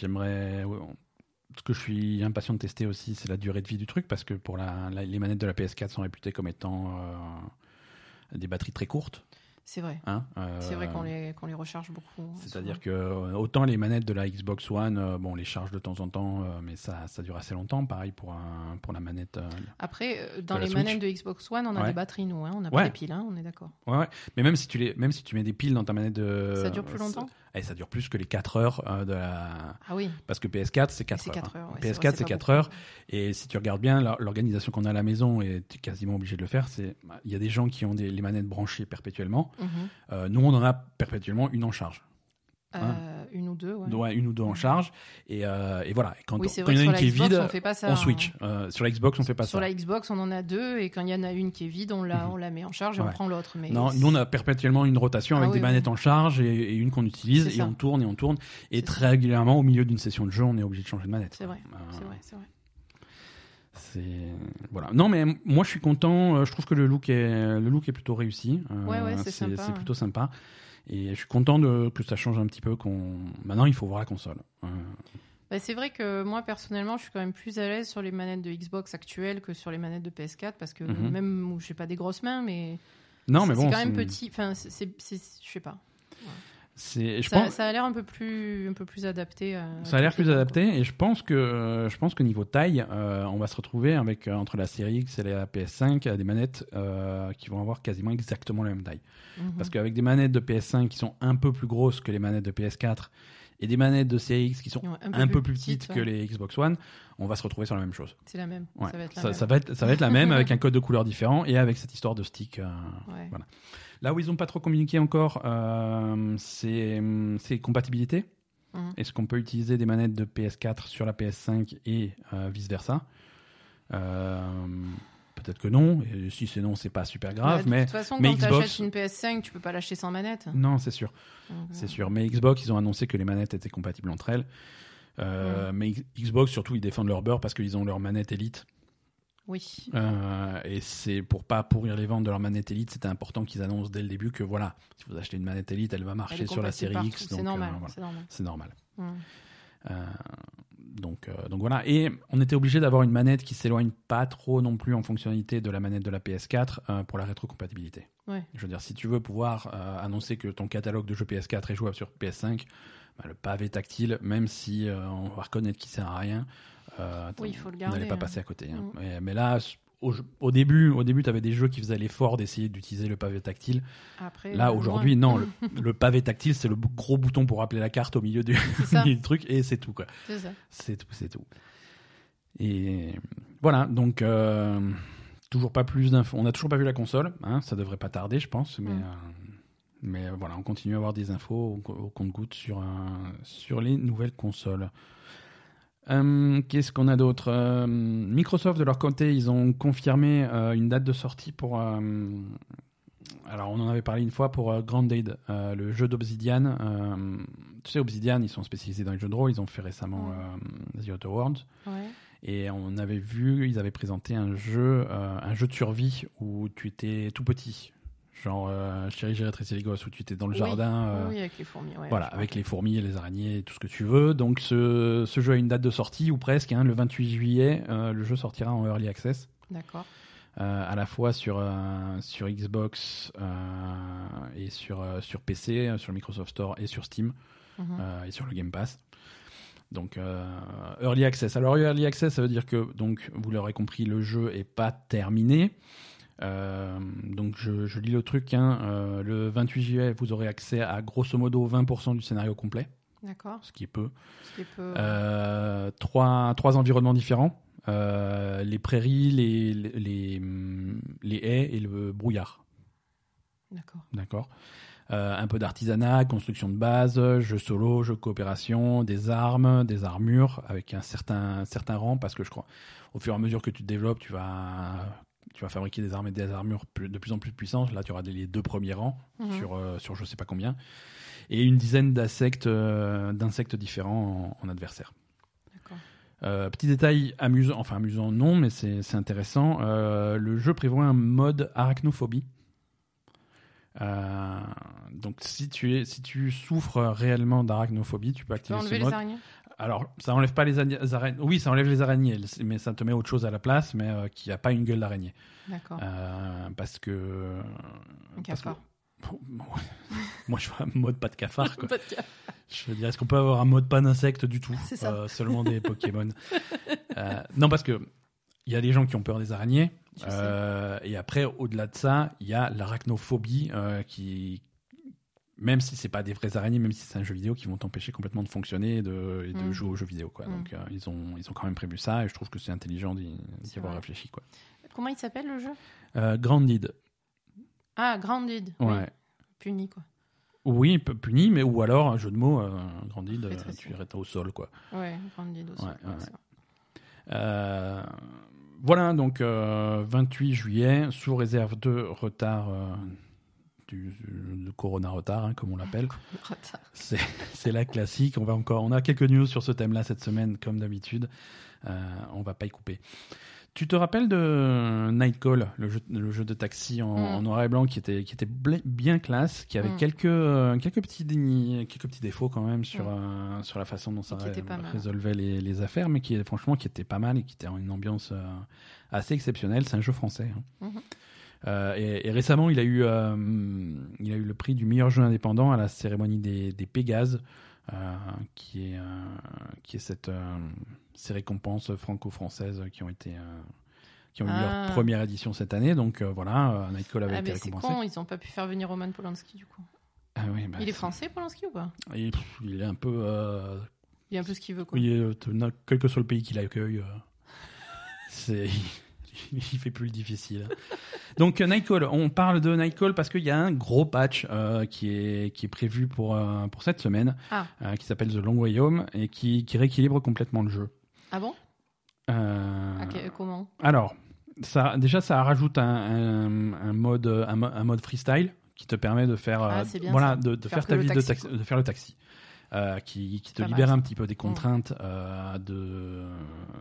J'aimerais. Ce que je suis impatient de tester aussi, c'est la durée de vie du truc, parce que pour la, la- les manettes de la PS4 sont réputées comme étant euh, des batteries très courtes. C'est vrai. hein. Euh, C'est vrai qu'on les, qu'on les recharge beaucoup. hein, C'est-à-dire que euh, autant les manettes de la Xbox One, euh, bon, on les charge de temps en temps, euh, mais ça, ça dure assez longtemps. Pareil pour, un, pour la manette. euh, Après, euh, dans les manettes de Xbox One, on a Ouais. des batteries, nous. Hein. On n'a Ouais. pas des piles, hein, on est d'accord. Ouais, ouais. Mais même si tu les, même si tu mets des piles dans ta manette de. Ça dure plus longtemps? Eh, ça dure plus que les 4 heures euh, de la. Ah oui, Parce que PS4 c'est 4 c'est heures. 4 hein. heures. ouais, c'est PS4 vrai, c'est pas 4 beaucoup. heures. Et si tu regardes bien l'or- l'organisation qu'on a à la maison, et tu es quasiment obligé de le faire, c'est il y a des gens qui ont des, les manettes branchées perpétuellement. Mhm. Euh, nous on en a perpétuellement une en charge. Euh, une ou deux, ouais. Ouais, une ou deux en charge. Et, euh, et voilà. Quand, Oui, il y en a sur une la qui est Xbox, vide, on fait pas ça. on hein. switch. Euh, sur la Xbox on fait pas Sur ça. la Xbox, on en a deux, et quand il y en a une qui est vide, on la, Mhm. on la met en charge et Ouais. on prend l'autre. Mais Non, nous on a perpétuellement une rotation Ah avec oui, des manettes oui. en charge et, et une qu'on utilise et ça. on tourne et on tourne et très régulièrement au milieu d'une session de jeu on est obligé de changer de manette. C'est vrai, c'est vrai, c'est vrai. Voilà. Non, mais moi je suis content. Je trouve que le look est le look est plutôt réussi. Ouais, ouais, c'est plutôt sympa. Et je suis content de que ça change un petit peu. Qu'on maintenant il faut voir la console. Euh, Bah, c'est vrai que moi personnellement, je suis quand même plus à l'aise sur les manettes de Xbox actuelles que sur les manettes de PS4 parce que Mhm. même où j'ai pas des grosses mains, mais non, c'est mais bon, c'est quand même c'est- petit. Enfin, c'est- c'est, c'est- je sais pas. C'est, je Ça, pense, ça a l'air un peu plus, un peu plus adapté. à- Ça a l'air plus adapté et je pense que euh, je pense que niveau taille, euh, on va se retrouver avec euh, entre la série X et la PS5 à des manettes euh, qui vont avoir quasiment exactement la même taille. Mhm. Parce qu'avec des manettes de PS5 qui sont un peu plus grosses que les manettes de PS4 et des manettes de série X qui sont un peu plus petites petites, que les Xbox One, on va se retrouver sur la même chose. C'est la même. Ouais. Ça va être la Ça, même. ça va être ça va être la même avec un code de couleur différent et avec cette histoire de stick. euh, voilà. Là où ils n'ont pas trop communiqué encore, euh, c'est c'est compatibilité. Mhm. Est-ce qu'on peut utiliser des manettes de PS4 sur la PS5 et vice versa Peut-être que non. Et si c'est non, c'est pas super grave. Ouais, de mais toute façon, mais quand Xbox- t'achètes une PS5, tu peux pas l'acheter sans manette. non, c'est sûr, Donc, c'est euh, sûr. Mais Xbox, ils ont annoncé que les manettes étaient compatibles entre elles. Euh, Mais Xbox, surtout, ils défendent leur beurre parce qu'ils ont leur manette Elite. Oui. Euh, et c'est pour pas pourrir les ventes de leur manette Elite, c'était important qu'ils annoncent dès le début que voilà, si vous achetez une manette Elite, elle va marcher sur la série partout, X. C'est donc, normal. euh, voilà. C'est normal. C'est normal. Mhm. Euh, donc, donc voilà. Et on était obligé d'avoir une manette qui s'éloigne pas trop non plus en fonctionnalité de la manette de la PS4 euh, pour la rétrocompatibilité. Ouais. Je veux dire, si tu veux pouvoir annoncer que ton catalogue de jeux PS4 est jouable sur PS5, bah, le pavé tactile, même si on va reconnaître qu'il sert à rien, euh, Oui, il faut le on garder, n'allait pas hein. passer à côté. hein. Mm. Mais, mais là, au, au début, au début, tu avais des jeux qui faisaient l'effort d'essayer d'utiliser le pavé tactile. Après, Là, euh, aujourd'hui, non. Le, le pavé tactile, c'est le gros bouton pour appeler la carte au milieu du, truc, et c'est tout, quoi. C'est ça. C'est tout, c'est tout. Et voilà, donc euh, toujours pas plus d'infos. On n'a toujours pas vu la console, hein, ça devrait pas tarder, je pense, mais, Mm. euh, mais voilà, on continue à avoir des infos au, au compte-goutte sur, euh, sur les nouvelles consoles. Euh, Qu'est-ce qu'on a d'autre? Euh, Microsoft, de leur côté, ils ont confirmé euh, une date de sortie pour. alors, on en avait parlé une fois pour Grounded, euh, le jeu d'Obsidian. Tu sais, Obsidian, ils sont spécialisés dans les jeux de rôle. Ils ont fait récemment The Outer Worlds. Ouais. Et on avait vu, ils avaient présenté un jeu, un jeu de survie où tu étais tout petit. Genre, euh, Chérie, j'ai rétréci les gosses, où tu étais dans le Oui, jardin. euh, Oui, avec les fourmis. ouais, voilà, avec les fourmis et les araignées et tout ce que tu veux. Donc ce, ce jeu a une date de sortie, ou presque, hein, le 28 juillet, euh, le jeu sortira en Early Access, D'accord. à la fois sur, sur Xbox et sur, sur PC, sur le Microsoft Store et sur Steam, Mhm. et sur le Game Pass. Donc Early Access. Alors Early Access, ça veut dire que, donc, vous l'aurez compris, le jeu est pas terminé. Euh, donc je, je lis le truc, hein, euh, le 28 juillet, vous aurez accès à grosso modo 20% du scénario complet D'accord. ce qui est peu. Ce qui peut. Euh, trois, trois environnements différents. Les prairies, les, les, les, les haies et le brouillard. D'accord. D'accord Un peu d'artisanat, construction de base, jeu solo, jeu coopération, des armes, des armures avec un certain, certain rang parce que je crois au fur et à mesure que tu te développes, tu vas, tu vas fabriquer des armes et des armures de plus en plus puissantes. Là, tu auras les deux premiers rangs Mhm. sur, euh, sur je sais pas combien. Et une dizaine d'insectes euh, d'insectes différents en, en adversaire. Euh, petit détail amusant, enfin amusant non, mais c'est c'est intéressant. Euh, le jeu prévoit un mode arachnophobie. Euh, donc si tu es, si tu souffres réellement d'arachnophobie, tu peux Tu peux activer ce les mode. Alors ça enlève pas les araignées. Oui, ça enlève les araignées, mais ça te met autre chose à la place, mais euh, qui a pas une gueule d'araignée. D'accord. Euh, parce que Un parce que- cafard. Moi je veux un mode pas de cafard. Quoi. Pas de cafard. Je veux dire, est-ce qu'on peut avoir un mode pas d'insectes du tout C'est ça. Euh, Seulement des Pokémon? Euh, non, parce que il y a des gens qui ont peur des araignées. Euh, et après, au-delà de ça, il y a l'arachnophobie euh, qui, même si c'est pas des vraies araignées, même si c'est un jeu vidéo, qui vont t'empêcher complètement de fonctionner et de, et de Mm. jouer aux jeux vidéo. Quoi. Mm. Donc euh, ils, ont, ils ont quand même prévu ça et je trouve que c'est intelligent d'y avoir réfléchi. Quoi. Comment il s'appelle le jeu? Euh, Grounded. Ah, Grounded. Oui. Ouais. Puni, quoi. Oui, puni, mais ou alors un jeu de mots, euh, Grounded, euh, tu irais au sol. quoi. Ouais, Grounded Ouais, ouais. c'est vrai. Euh, voilà, donc euh, 28 juillet, sous réserve de retard, euh, du, de Corona retard, hein, comme on l'appelle. C'est la classique. On, va encore, on a quelques news sur ce thème-là cette semaine, comme d'habitude. Euh, on va pas y couper. Tu te rappelles de Nightcall, le jeu, le jeu de taxi en, Mm. en noir et blanc qui était, qui était bien classe, qui avait Mm. quelques, euh, quelques, petits, dé- quelques petits défauts quand même sur, Mm. euh, sur la façon dont ça ré- résolvait les, les affaires, mais qui franchement qui était pas mal et qui était en une ambiance euh, assez exceptionnelle. C'est un jeu français. hein. Euh, et, et récemment, il a, eu, euh, il a eu le prix du meilleur jeu indépendant à la cérémonie des, des Pégases, euh, qui, est, qui est cette, ces récompenses franco-françaises qui ont été. qui ont eu Ah. leur première édition cette année, donc voilà, Nightcall avait Ah, été mais récompensé. con, ils ont pas pu faire venir Roman Polanski du coup. Ah oui, bah, Il est français Polanski ou pas? Il, pff, il est un peu. Il est un peu ce qu'il veut quoi. oui, euh, t- quel que soit le pays qui l'accueille, euh, c'est. Il fait plus le difficile. Donc euh, Nightcall, on parle de Nightcall parce qu'il y a un gros patch euh, qui, est, qui est prévu pour, euh, pour cette semaine, Ah. euh, qui s'appelle The Long Way Home et qui, qui rééquilibre complètement le jeu. Ah bon? Euh, Ok, Comment? Alors, ça, déjà, ça rajoute un, un- un mode, un, mo- un mode freestyle qui te permet de faire, Ah, bien voilà, de, de Faire ta vie de, taxi, de faire le taxi. Euh, qui, qui te mal, libère un petit peu des contraintes euh, de,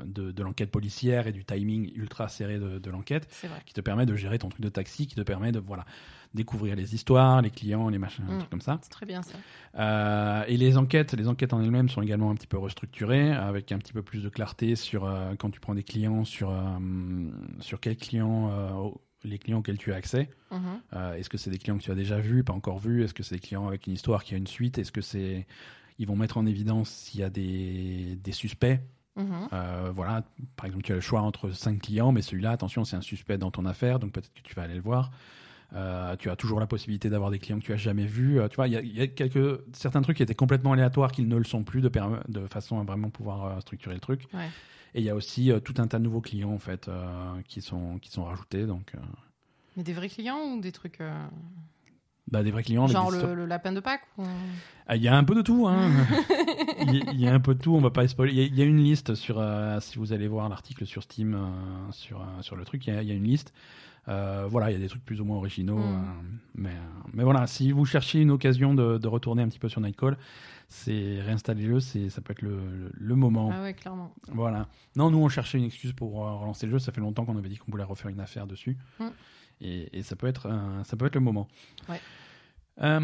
de, de l'enquête policière et du timing ultra serré de, de l'enquête, qui te permet de gérer ton truc de taxi, qui te permet de voilà découvrir les histoires, les clients, les machins, Mm. truc comme ça. C'est très bien ça. Euh, et les enquêtes, les enquêtes en elles-mêmes sont également un petit peu restructurées, avec un petit peu plus de clarté sur quand tu prends des clients, sur sur quels clients, euh, les clients auxquels tu as accès. Mhm. Euh, Est-ce que c'est des clients que tu as déjà vus, pas encore vus? Est-ce que c'est des clients avec une histoire qui a une suite? Est-ce que c'est ils vont mettre en évidence s'il y a des, des suspects? Mhm. Euh, Voilà, par exemple, tu as le choix entre cinq clients, mais celui-là, attention, c'est un suspect dans ton affaire, donc peut-être que tu vas aller le voir. Euh, tu as toujours la possibilité d'avoir des clients que tu as jamais vus. Euh, tu vois, il y a, il y a quelques certains trucs qui étaient complètement aléatoires, qu'ils ne le sont plus, de, façon à vraiment pouvoir structurer le truc. Ouais. Et il y a aussi euh, tout un tas de nouveaux clients en fait euh, qui sont qui sont rajoutés. Donc, euh, Mais des vrais clients ou des trucs bah, des vrais clients. genre le, le lapin de Pâques ou- Ah, Il y a un peu de tout. Hein. il, y a, un peu de tout. On va pas spoiler. Il y a, une liste sur. euh, si vous allez voir l'article sur Steam euh, sur sur le truc, il y a, il y a une liste. Euh, voilà, il y a des trucs plus ou moins originaux. Mm. mais mais voilà, si vous cherchez une occasion de, de retourner un petit peu sur Nightcall, c'est réinstaller-le. C'est ça peut être le, le, le moment. Ah ouais, clairement. Voilà. Non, nous on cherchait une excuse pour euh, relancer le jeu. Ça fait longtemps qu'on avait dit qu'on voulait refaire une affaire dessus. Mm. Et, et ça peut être ça peut être le moment. Ouais. Euh,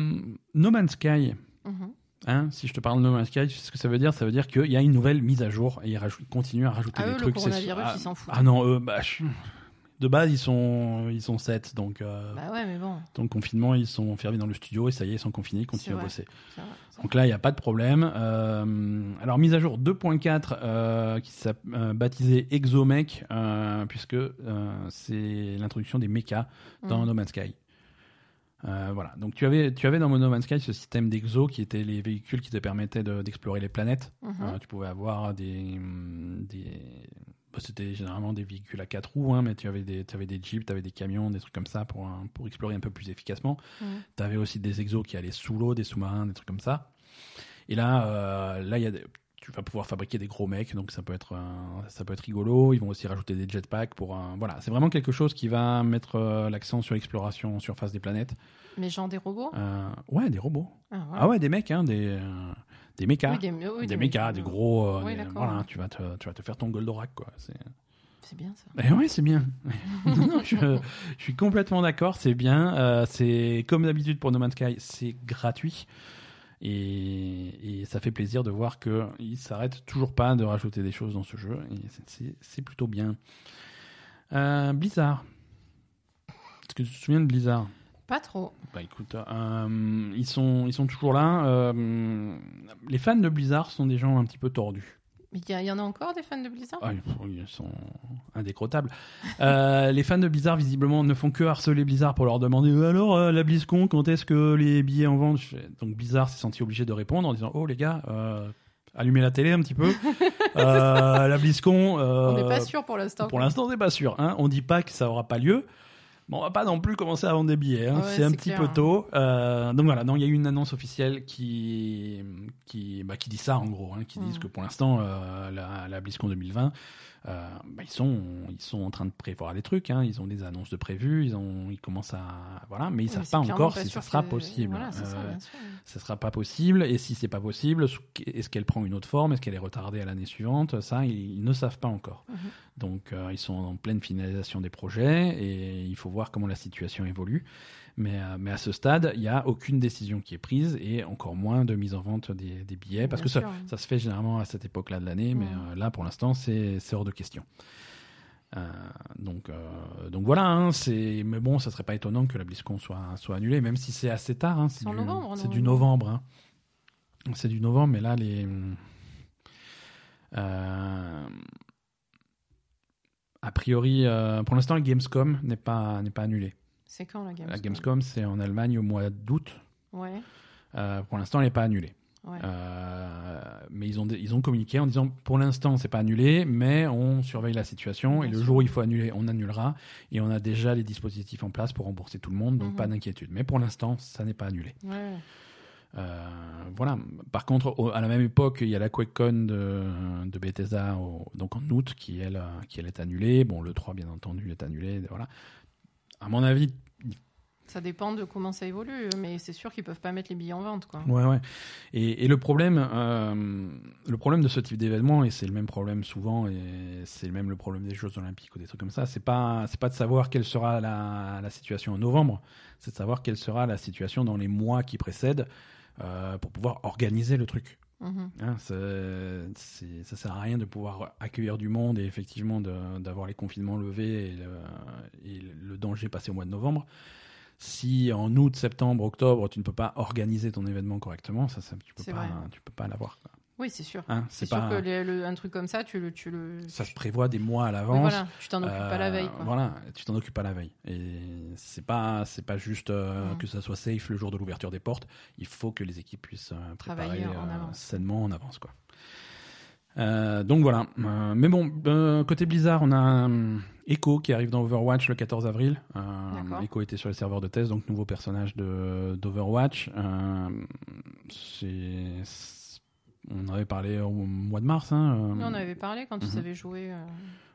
no Man's Sky. Mhm. Hein, si je te parle de No Man's Sky, tu sais ce que ça veut dire? Ça veut dire qu'il y a une nouvelle mise à jour et ils ils continuent à rajouter Ah, des eux, le trucs. c'est- coronavirus, ah, ils s'en foutent. Ah non, eux, bah, de base, ils sont, ils sont 7, donc, euh, Bah ouais, mais bon, donc confinement, ils sont enfermés dans le studio et ça y est, ils sont confinés, ils continuent à vrai. bosser. Donc là, il n'y a pas de problème. Euh, alors, mise à jour 2.4 euh, qui s'est baptisée Exomech, puisque c'est l'introduction des mechas dans Mhm. No Man's Sky. Euh, voilà. Donc tu avais, tu avais dans No Man's Sky ce système d'exo qui étaient les véhicules qui te permettaient de- d'explorer les planètes. Euh, tu pouvais avoir des, des c'était généralement des véhicules à quatre roues, hein, mais tu avais des, tu avais des jeeps, tu avais des camions, des trucs comme ça pour, un- pour explorer un peu plus efficacement. Tu avais aussi des exos qui allaient sous l'eau, des sous-marins, des trucs comme ça. Et là, euh, là, il y a des- tu vas pouvoir fabriquer des gros mecs, donc ça peut être, ça peut être rigolo. Ils vont aussi rajouter des jetpacks pour, un- voilà, c'est vraiment quelque chose qui va mettre euh, l'accent sur l'exploration en surface des planètes. Mais genre des robots? Euh, ouais, des robots. Ah, voilà. Ah ouais, des mecs, hein, des, euh, des mechas. Oui, des, oui, des mechas, des gros. euh, Oui, des- d'accord. voilà, tu vas, te, tu vas te faire ton Goldorak, quoi. C'est... C'est bien ça. Eh ouais, c'est bien. Non, non, je, je suis complètement d'accord, c'est bien. Euh, c'est comme d'habitude pour No Man's Sky, c'est gratuit. Et, et ça fait plaisir de voir qu'ils s'arrêtent toujours pas de rajouter des choses dans ce jeu. Et c'est plutôt bien. Euh, Blizzard. Est-ce que tu te souviens de Blizzard? Pas trop. Bah écoute, euh, ils, sont, ils sont toujours là. Euh, les fans de Blizzard sont des gens un petit peu tordus. Mais il y, en a encore des fans de Blizzard? Ah, ils sont indécrottables. Euh, les fans de Blizzard, visiblement, ne font que harceler Blizzard pour leur demander alors, euh, la BlizzCon, quand est-ce que les billets en fais- Donc Blizzard s'est senti obligé de répondre en disant Oh les gars, euh, allumez la télé un petit peu. La BlizzCon. On n'est pas sûr pour l'instant. Pour l'instant, on n'est pas sûr. Hein. On dit pas que ça aura pas lieu. Bon, on va pas non plus commencer à vendre des billets. hein. Ouais, c'est un petit clair, peu hein. tôt. Euh, donc voilà, non, il y a eu une annonce officielle qui qui, bah, qui dit ça en gros, hein, qui Mm. disent que pour l'instant, euh, la, la BlizzCon 2020 euh, bah, ils sont ils sont en train de prévoir des trucs. Hein. Ils ont des annonces de prévues. Ils ont ils commencent à voilà, mais ils Oui, savent pas encore si ça sera que- possible. Voilà, ça, Euh, ça sera pas possible. Et si c'est pas possible, est-ce qu'elle prend une autre forme? Est-ce qu'elle est retardée à l'année suivante? Ça, ils, ils ne savent pas encore. Mhm. Donc, euh, ils sont en pleine finalisation des projets et il faut voir comment la situation évolue. Mais, euh, mais à ce stade, il n'y a aucune décision qui est prise et encore moins de mise en vente des, des billets parce Bien que ça, se fait généralement à cette époque-là de l'année, mais Mhm. euh, là, pour l'instant, c'est hors de question. Euh, donc, euh, donc voilà, hein, c'est mais bon, ça serait pas étonnant que la BlizzCon soit, soit annulée, même si c'est assez tard. Hein, C'est du, novembre, C'est du normalement. novembre. hein. C'est du novembre, mais là, les. euh, a priori, pour l'instant, Gamescom n'est pas, n'est pas annulée. C'est quand la Gamescom La Gamescom, c'est en Allemagne au mois d'août. Ouais, Euh, pour l'instant, elle n'est pas annulée. ouais. Euh, mais ils ont, ils ont communiqué en disant pour l'instant c'est pas annulé, mais on surveille la situation et le jour où il faut annuler, on annulera et on a déjà les dispositifs en place pour rembourser tout le monde, donc Mhm. pas d'inquiétude. Mais pour l'instant, ça n'est pas annulé. ouais. Euh, voilà. Par contre, au- à la même époque, il y a la QuakeCon de, de Bethesda au- donc en août qui elle, qui elle est annulée. Bon, le 3 bien entendu est annulé. Voilà. À mon avis, Ça dépend de comment ça évolue, mais c'est sûr qu'ils peuvent pas mettre les billets en vente, quoi. Ouais, ouais. Et, et le problème, euh, le problème de ce type d'événement, et c'est le même problème souvent, et c'est même le problème des Jeux Olympiques ou des trucs comme ça, c'est pas, c'est pas de savoir quelle sera la, la situation en novembre, c'est de savoir quelle sera la situation dans les mois qui précèdent euh, pour pouvoir organiser le truc. Mhm. Hein, c'est- ça sert à rien de pouvoir accueillir du monde et effectivement d'avoir les confinements levés et le, et le danger passé au mois de novembre. Si en août, septembre, octobre, tu ne peux pas organiser ton événement correctement, ça, ça tu peux pas, vrai. tu peux pas l'avoir. Oui, c'est sûr. Hein, C'est sûr que le- le- un truc comme ça, tu le, tu le. ça se prévoit des mois à Oui, l'avance. voilà, tu t'en occupes pas la Euh, veille, quoi. Voilà, tu t'en occupes pas la veille. Et c'est pas, c'est pas juste euh, que ça soit safe le jour de l'ouverture des portes. Il faut que les équipes puissent euh, préparer Travailler en euh, sainement en avance, quoi. Euh, donc voilà. Euh, mais bon, euh, côté Blizzard, on a euh, Echo qui arrive dans Overwatch le 14 avril. Euh. Echo était sur les serveurs de test, donc nouveau personnage de d'Overwatch. Euh, c'est- on avait parlé au mois de mars. Hein, euh, on avait parlé quand ils Mhm. avaient joué euh,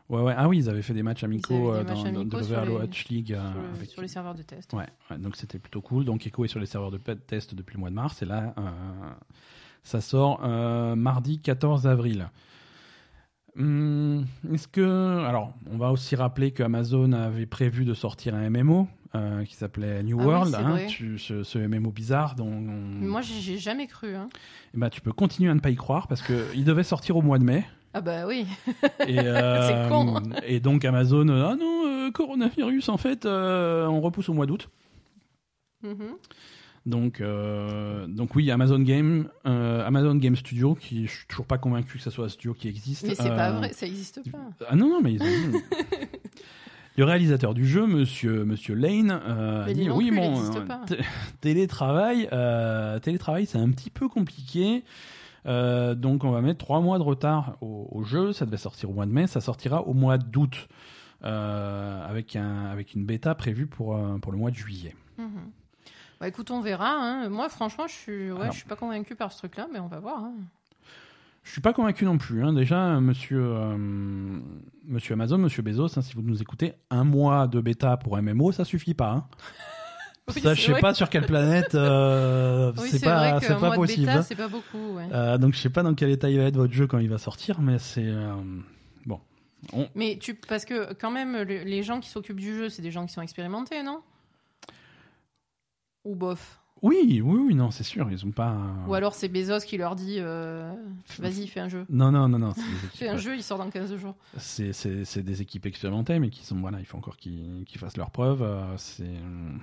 Ouais, ouais. Ah oui, ils avaient fait des matchs amicaux euh, des matchs dans, dans- amicaux de sur les- l'Overwatch League. sur, le- avec- sur les serveurs de test. Ouais, ouais, donc c'était plutôt cool. Donc Echo est sur les serveurs de test depuis le mois de mars et là, ça sort mardi 14 avril. Hum, Est-ce que. Alors, on va aussi rappeler que Amazon avait prévu de sortir un MMO euh, qui s'appelait New Ah World, hein, tu- ce, ce MMO bizarre dont on- Moi, j'ai jamais cru. Hein. Eh ben, tu peux continuer à ne pas y croire parce qu'il devait sortir au mois de mai. Ah bah oui. Et, euh, C'est con. et donc Amazon, euh, ah non, coronavirus, en fait, on repousse au mois d'août. Mhm. Donc, euh, donc oui, Amazon Game, euh, Amazon Game Studio, qui je suis toujours pas convaincu que ça soit un studio qui existe. Mais c'est pas Euh, vrai, ça existe pas. Ah non, non, mais ils ont. Le réalisateur du jeu, Monsieur Monsieur Lane, euh, a dit oui, existe euh, télétravail, euh, télétravail, c'est un petit peu compliqué. Euh, donc on va mettre trois mois de retard au, au jeu. Ça devait sortir au mois de mai, ça sortira au mois d'août avec un avec une bêta prévue pour pour le mois de juillet. Mhm. Bah écoute, on verra. hein. Moi, franchement, je suis, ouais, Alors. je suis pas convaincu par ce truc-là, mais on va voir. hein. Je suis pas convaincu non plus. hein. Déjà, monsieur, euh, monsieur Amazon, monsieur Bezos, hein, si vous nous écoutez, un mois de bêta pour MMO, ça suffit pas. hein. Oui, ça, je sais pas sur quelle planète. euh, Oui, c'est pas, c'est pas possible. bêta, hein. c'est pas beaucoup. ouais. Euh, donc je sais pas dans quel état il va être votre jeu quand il va sortir, mais c'est euh, bon. On- Mais tu, parce que quand même, le- les gens qui s'occupent du jeu, c'est des gens qui sont expérimentés, non? Ou bof Oui, oui, oui, non, c'est sûr, ils ont pas. Ou alors c'est Bezos qui leur dit euh, Vas-y, fais un jeu. Non, non, non, non. Fais un jeu, il sort dans 15 jours. C'est, c'est, c'est des équipes expérimentées, mais qui sont voilà, il faut encore qu'ils, qu'ils fassent leurs preuves. euh, c'est, Mm.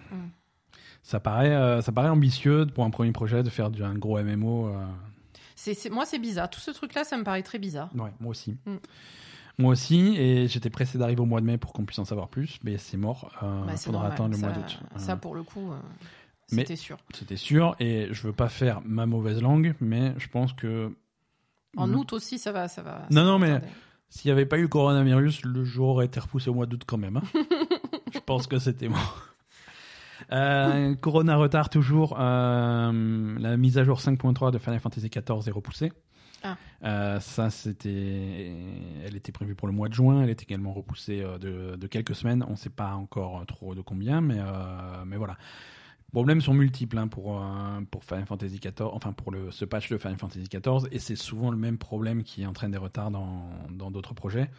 ça paraît, euh, ça paraît ambitieux pour un premier projet de faire du, un gros MMO. C'est, c'est- moi, c'est bizarre. Tout ce truc-là, ça me paraît très bizarre. Ouais, moi aussi. Mm. Moi aussi, et j'étais pressé d'arriver au mois de mai pour qu'on puisse en savoir plus, mais c'est mort. Euh, Bah, faudra attendre le ça, mois d'août. Ça, pour le coup, euh, c'était sûr. C'était sûr, et je veux pas faire ma mauvaise langue, mais je pense que En le- août aussi, ça va. Ça va Non, va non, mais- s'il n'y avait pas eu coronavirus, le jour aurait été repoussé au mois d'août quand même. hein. je pense que c'était mort. Euh, Corona retard toujours. euh, la mise à jour 5.3 de Final Fantasy XIV est repoussée. Ah. Euh, ça, c'était, elle était prévue pour le mois de juin. Elle est également repoussée euh, de, de quelques semaines. On ne sait pas encore trop de combien, mais mais voilà. Problèmes sont multiples hein, pour euh, pour Final Fantasy XIV, enfin pour le ce patch de Final Fantasy XIV, et c'est souvent le même problème qui entraîne des retards dans dans d'autres projets.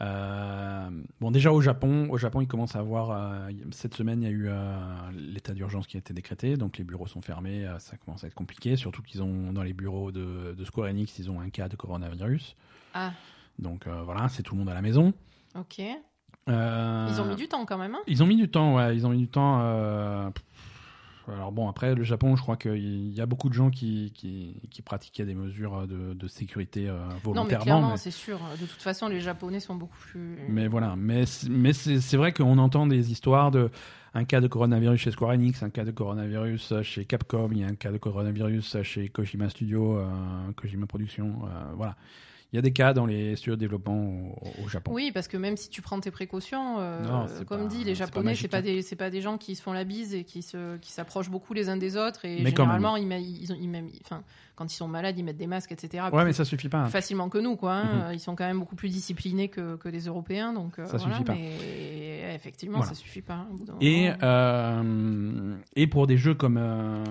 Euh, bon, déjà au Japon, au Japon, il commence à avoir euh, cette semaine, il y a eu euh, l'état d'urgence qui a été décrété, donc les bureaux sont fermés, ça commence à être compliqué. Surtout qu'ils ont dans les bureaux de, de Square Enix, ils ont un cas de coronavirus. Ah, Donc voilà, c'est tout le monde à la maison. ok. Ils ont mis du temps quand même. Hein? Ils ont mis du temps, ouais. Ils ont mis du temps. Euh, Alors bon, après le Japon, je crois qu'il y a beaucoup de gens qui, qui, qui pratiquaient des mesures de, de sécurité euh, non, mais volontairement. clairement, mais- c'est sûr. De toute façon, les Japonais sont beaucoup plus. Mais voilà, mais c'est- mais c'est c'est vrai qu'on entend des histoires de un cas de coronavirus chez Square Enix, un cas de coronavirus chez Capcom, il y a un cas de coronavirus chez Kojima Studio, euh, Kojima Productions, euh, voilà. Il y a des cas dans les studios de développement au, au Japon. Oui, parce que même si tu prends tes précautions, euh, Non, comme pas- dit, les pas Japonais, c'est pas hein. des, c'est pas des gens qui se font la bise et qui se, qui s'approchent beaucoup les uns des autres. Et Mais généralement, ils, ils, ont, ils même, enfin, quand ils sont malades, ils mettent des masques, etc. Ouais, mais ça suffit pas. hein. facilement que nous, quoi. hein. Mhm. Ils sont quand même beaucoup plus disciplinés que, que les Européens, donc euh, Ça voilà, suffit pas. Mais effectivement, Voilà. ça suffit pas. Et, euh, et pour des jeux comme euh,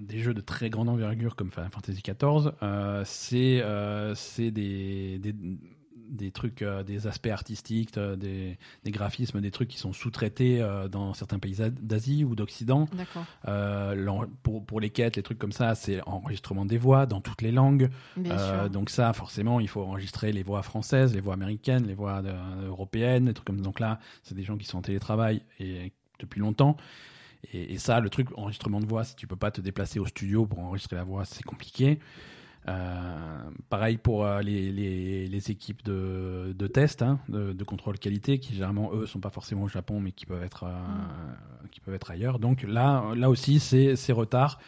des jeux de très grande envergure comme Final Fantasy XIV, euh, c'est c'est des, des, des trucs, euh, des aspects artistiques, euh, des, des graphismes, des trucs qui sont sous-traités euh, dans certains pays d'Asie ou d'Occident. Euh, pour, pour les quêtes, les trucs comme ça, c'est enregistrement des voix dans toutes les langues. Donc ça, forcément, il faut enregistrer les voix françaises, les voix américaines, les voix européennes, des trucs comme ça. Donc là, c'est des gens qui sont en télétravail et depuis longtemps. Et, et ça, le truc enregistrement de voix, si tu peux pas te déplacer au studio pour enregistrer la voix, c'est compliqué. Euh, pareil pour euh, les, les, les équipes de, de test, hein, de, de contrôle qualité, qui généralement eux sont pas forcément au Japon, mais qui peuvent être euh, qui peuvent être ailleurs. Donc là, là aussi, c'est c'est retard.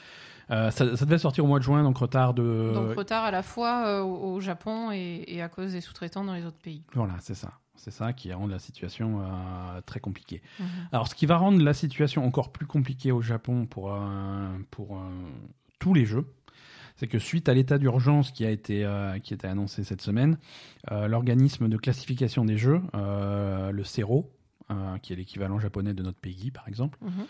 Ça, ça devait sortir au mois de juin, donc retard de. Donc retard à la fois au, Japon et, et à cause des sous-traitants dans les autres pays. Voilà, c'est ça. C'est ça qui rend la situation très compliquée. Mhm. Alors, ce qui va rendre la situation encore plus compliquée au Japon pour, pour tous les jeux, c'est que suite à l'état d'urgence qui a été euh, qui a été annoncé cette semaine, euh, l'organisme de classification des jeux, euh, le CERO, qui est l'équivalent japonais de notre PEGI par exemple, Mhm.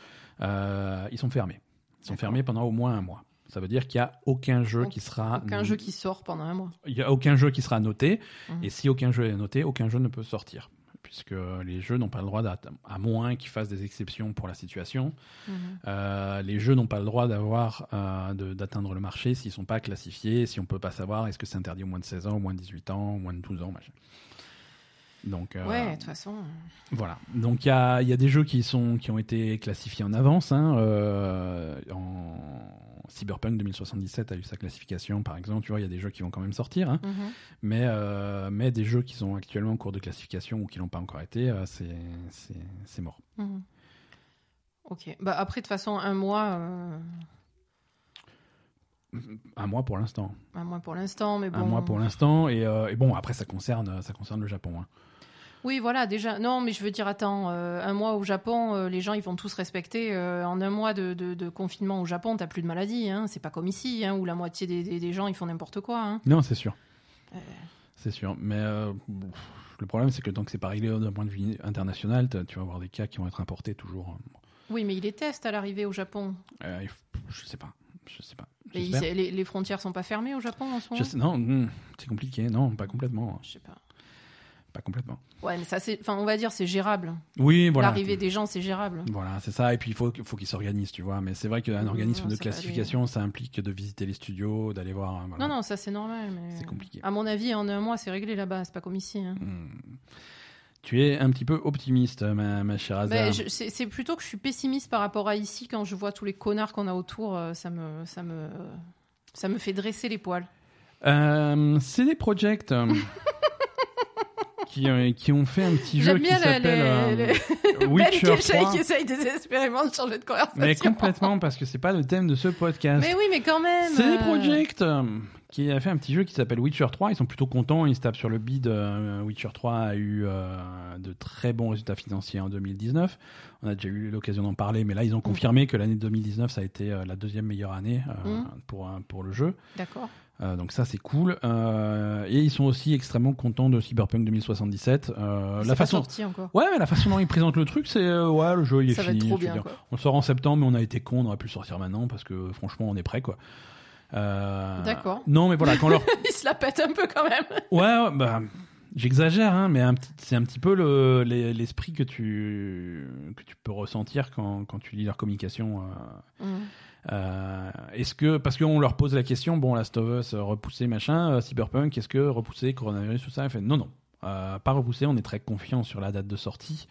ils sont fermés. Ils sont fermés pendant au moins un mois. Ça veut dire qu'il n'y a aucun jeu Donc, qui sera Aucun jeu qui sort pendant un mois. il y a aucun jeu qui sera noté. Mhm. Et si aucun jeu est noté, aucun jeu ne peut sortir. Puisque les jeux n'ont pas le droit, à moins qu'ils fassent des exceptions pour la situation, Mhm. euh, les jeux n'ont pas le droit d'avoir euh, d'atteindre le marché s'ils sont pas classifiés, si on peut pas savoir est-ce que c'est interdit au moins de 16 ans, au moins de 18 ans, au moins de 12 ans, machin. Donc euh, Ouais, de toute façon. voilà. Donc il y a, y a des jeux qui sont qui ont été classifiés en avance. Hein, euh, en Cyberpunk 2077 a eu sa classification, par exemple. Tu vois, il y a des jeux qui vont quand même sortir. Hein. Mhm. Mais, euh, mais des jeux qui sont actuellement en cours de classification ou qui n'ont pas encore été, euh, c'est mort. Mhm. Ok. Bah après, de toute façon, un mois, euh, Un mois pour l'instant. un mois pour l'instant, mais bon. Un mois pour l'instant. Et, euh, et bon, après, ça concerne, ça concerne le Japon. hein. Oui, voilà, déjà. Non, mais je veux dire, attends, euh, un mois au Japon, euh, les gens, ils vont tous respecter. euh, en un mois de, de- de confinement au Japon, t'as plus de maladie. Hein, c'est pas comme ici, hein, où la moitié des, des- des gens, ils font n'importe quoi. Hein. Non, c'est sûr. C'est sûr. Mais le problème, c'est que tant que c'est pas réglé d'un point de vue international, tu vas avoir des cas qui vont être importés toujours. Oui, mais ils les testent à l'arrivée au Japon. Il je sais pas. Je sais pas. Les, les frontières sont pas fermées au Japon en ce moment? Je sais- non, hmm, c'est compliqué. Non, pas complètement. Je sais pas. Pas complètement. Ouais, mais ça, c'est. Enfin, on va dire, c'est gérable. Oui, voilà. L'arrivée des gens, c'est gérable. Voilà, c'est ça. Et puis il faut, faut qu'ils s'organisent, tu vois. Mais c'est vrai qu'un organisme non, de classification, ça implique de visiter les studios, d'aller voir. hein, voilà. Non, non, ça, c'est normal. Mais... C'est compliqué. À mon avis, en un mois, c'est réglé là-bas. C'est pas comme ici. hein. Hmm. Tu es un petit peu optimiste, ma, ma chère je- c'est c'est plutôt que je suis pessimiste par rapport à ici quand je vois tous les connards qu'on a autour. euh, Ça me, ça me, ça me fait dresser les poils. Euh, CD Projekt euh, qui, euh, qui ont fait un petit jeu qui s'appelle euh, le- Witcher Ben Keshay 3. qui essaye désespérément de changer de conversation. Mais complètement, parce que c'est pas le thème de ce podcast. Mais oui, mais quand même. CD euh, Projekt euh, qui a fait un petit jeu qui s'appelle Witcher 3. Ils sont plutôt contents, ils se tapent sur le bid. Witcher 3 a eu euh, de très bons résultats financiers en 2019. On a déjà eu l'occasion d'en parler, mais là ils ont confirmé que l'année 2019 ça a été la deuxième meilleure année euh, Mm. pour, pour le jeu. D'accord. Euh, donc ça c'est cool. Euh, et ils sont aussi extrêmement contents de Cyberpunk 2077. Euh, la façon, sorti encore. ouais, mais la façon dont ils présentent le truc, c'est euh, ouais, le jeu il est Ça va fini. être trop bien, quoi. On le sort en septembre, mais on a été con, on aurait pu le sortir maintenant parce que franchement on est prêt quoi. D'accord. Non mais voilà quand leur Il se la pète un peu quand même. Ouais, ouais, bah, j'exagère, hein, mais c'est un petit peu le- les- l'esprit que tu, que tu peux ressentir quand, quand tu lis leur communication. Mm. Euh, est-ce que, parce qu'on leur pose la question, bon, Last of Us, euh, repoussé, machin, euh, Cyberpunk, est-ce que repoussé, coronavirus, tout ça Elle fait non, non, euh, pas repoussé, on est très confiant sur la date de sortie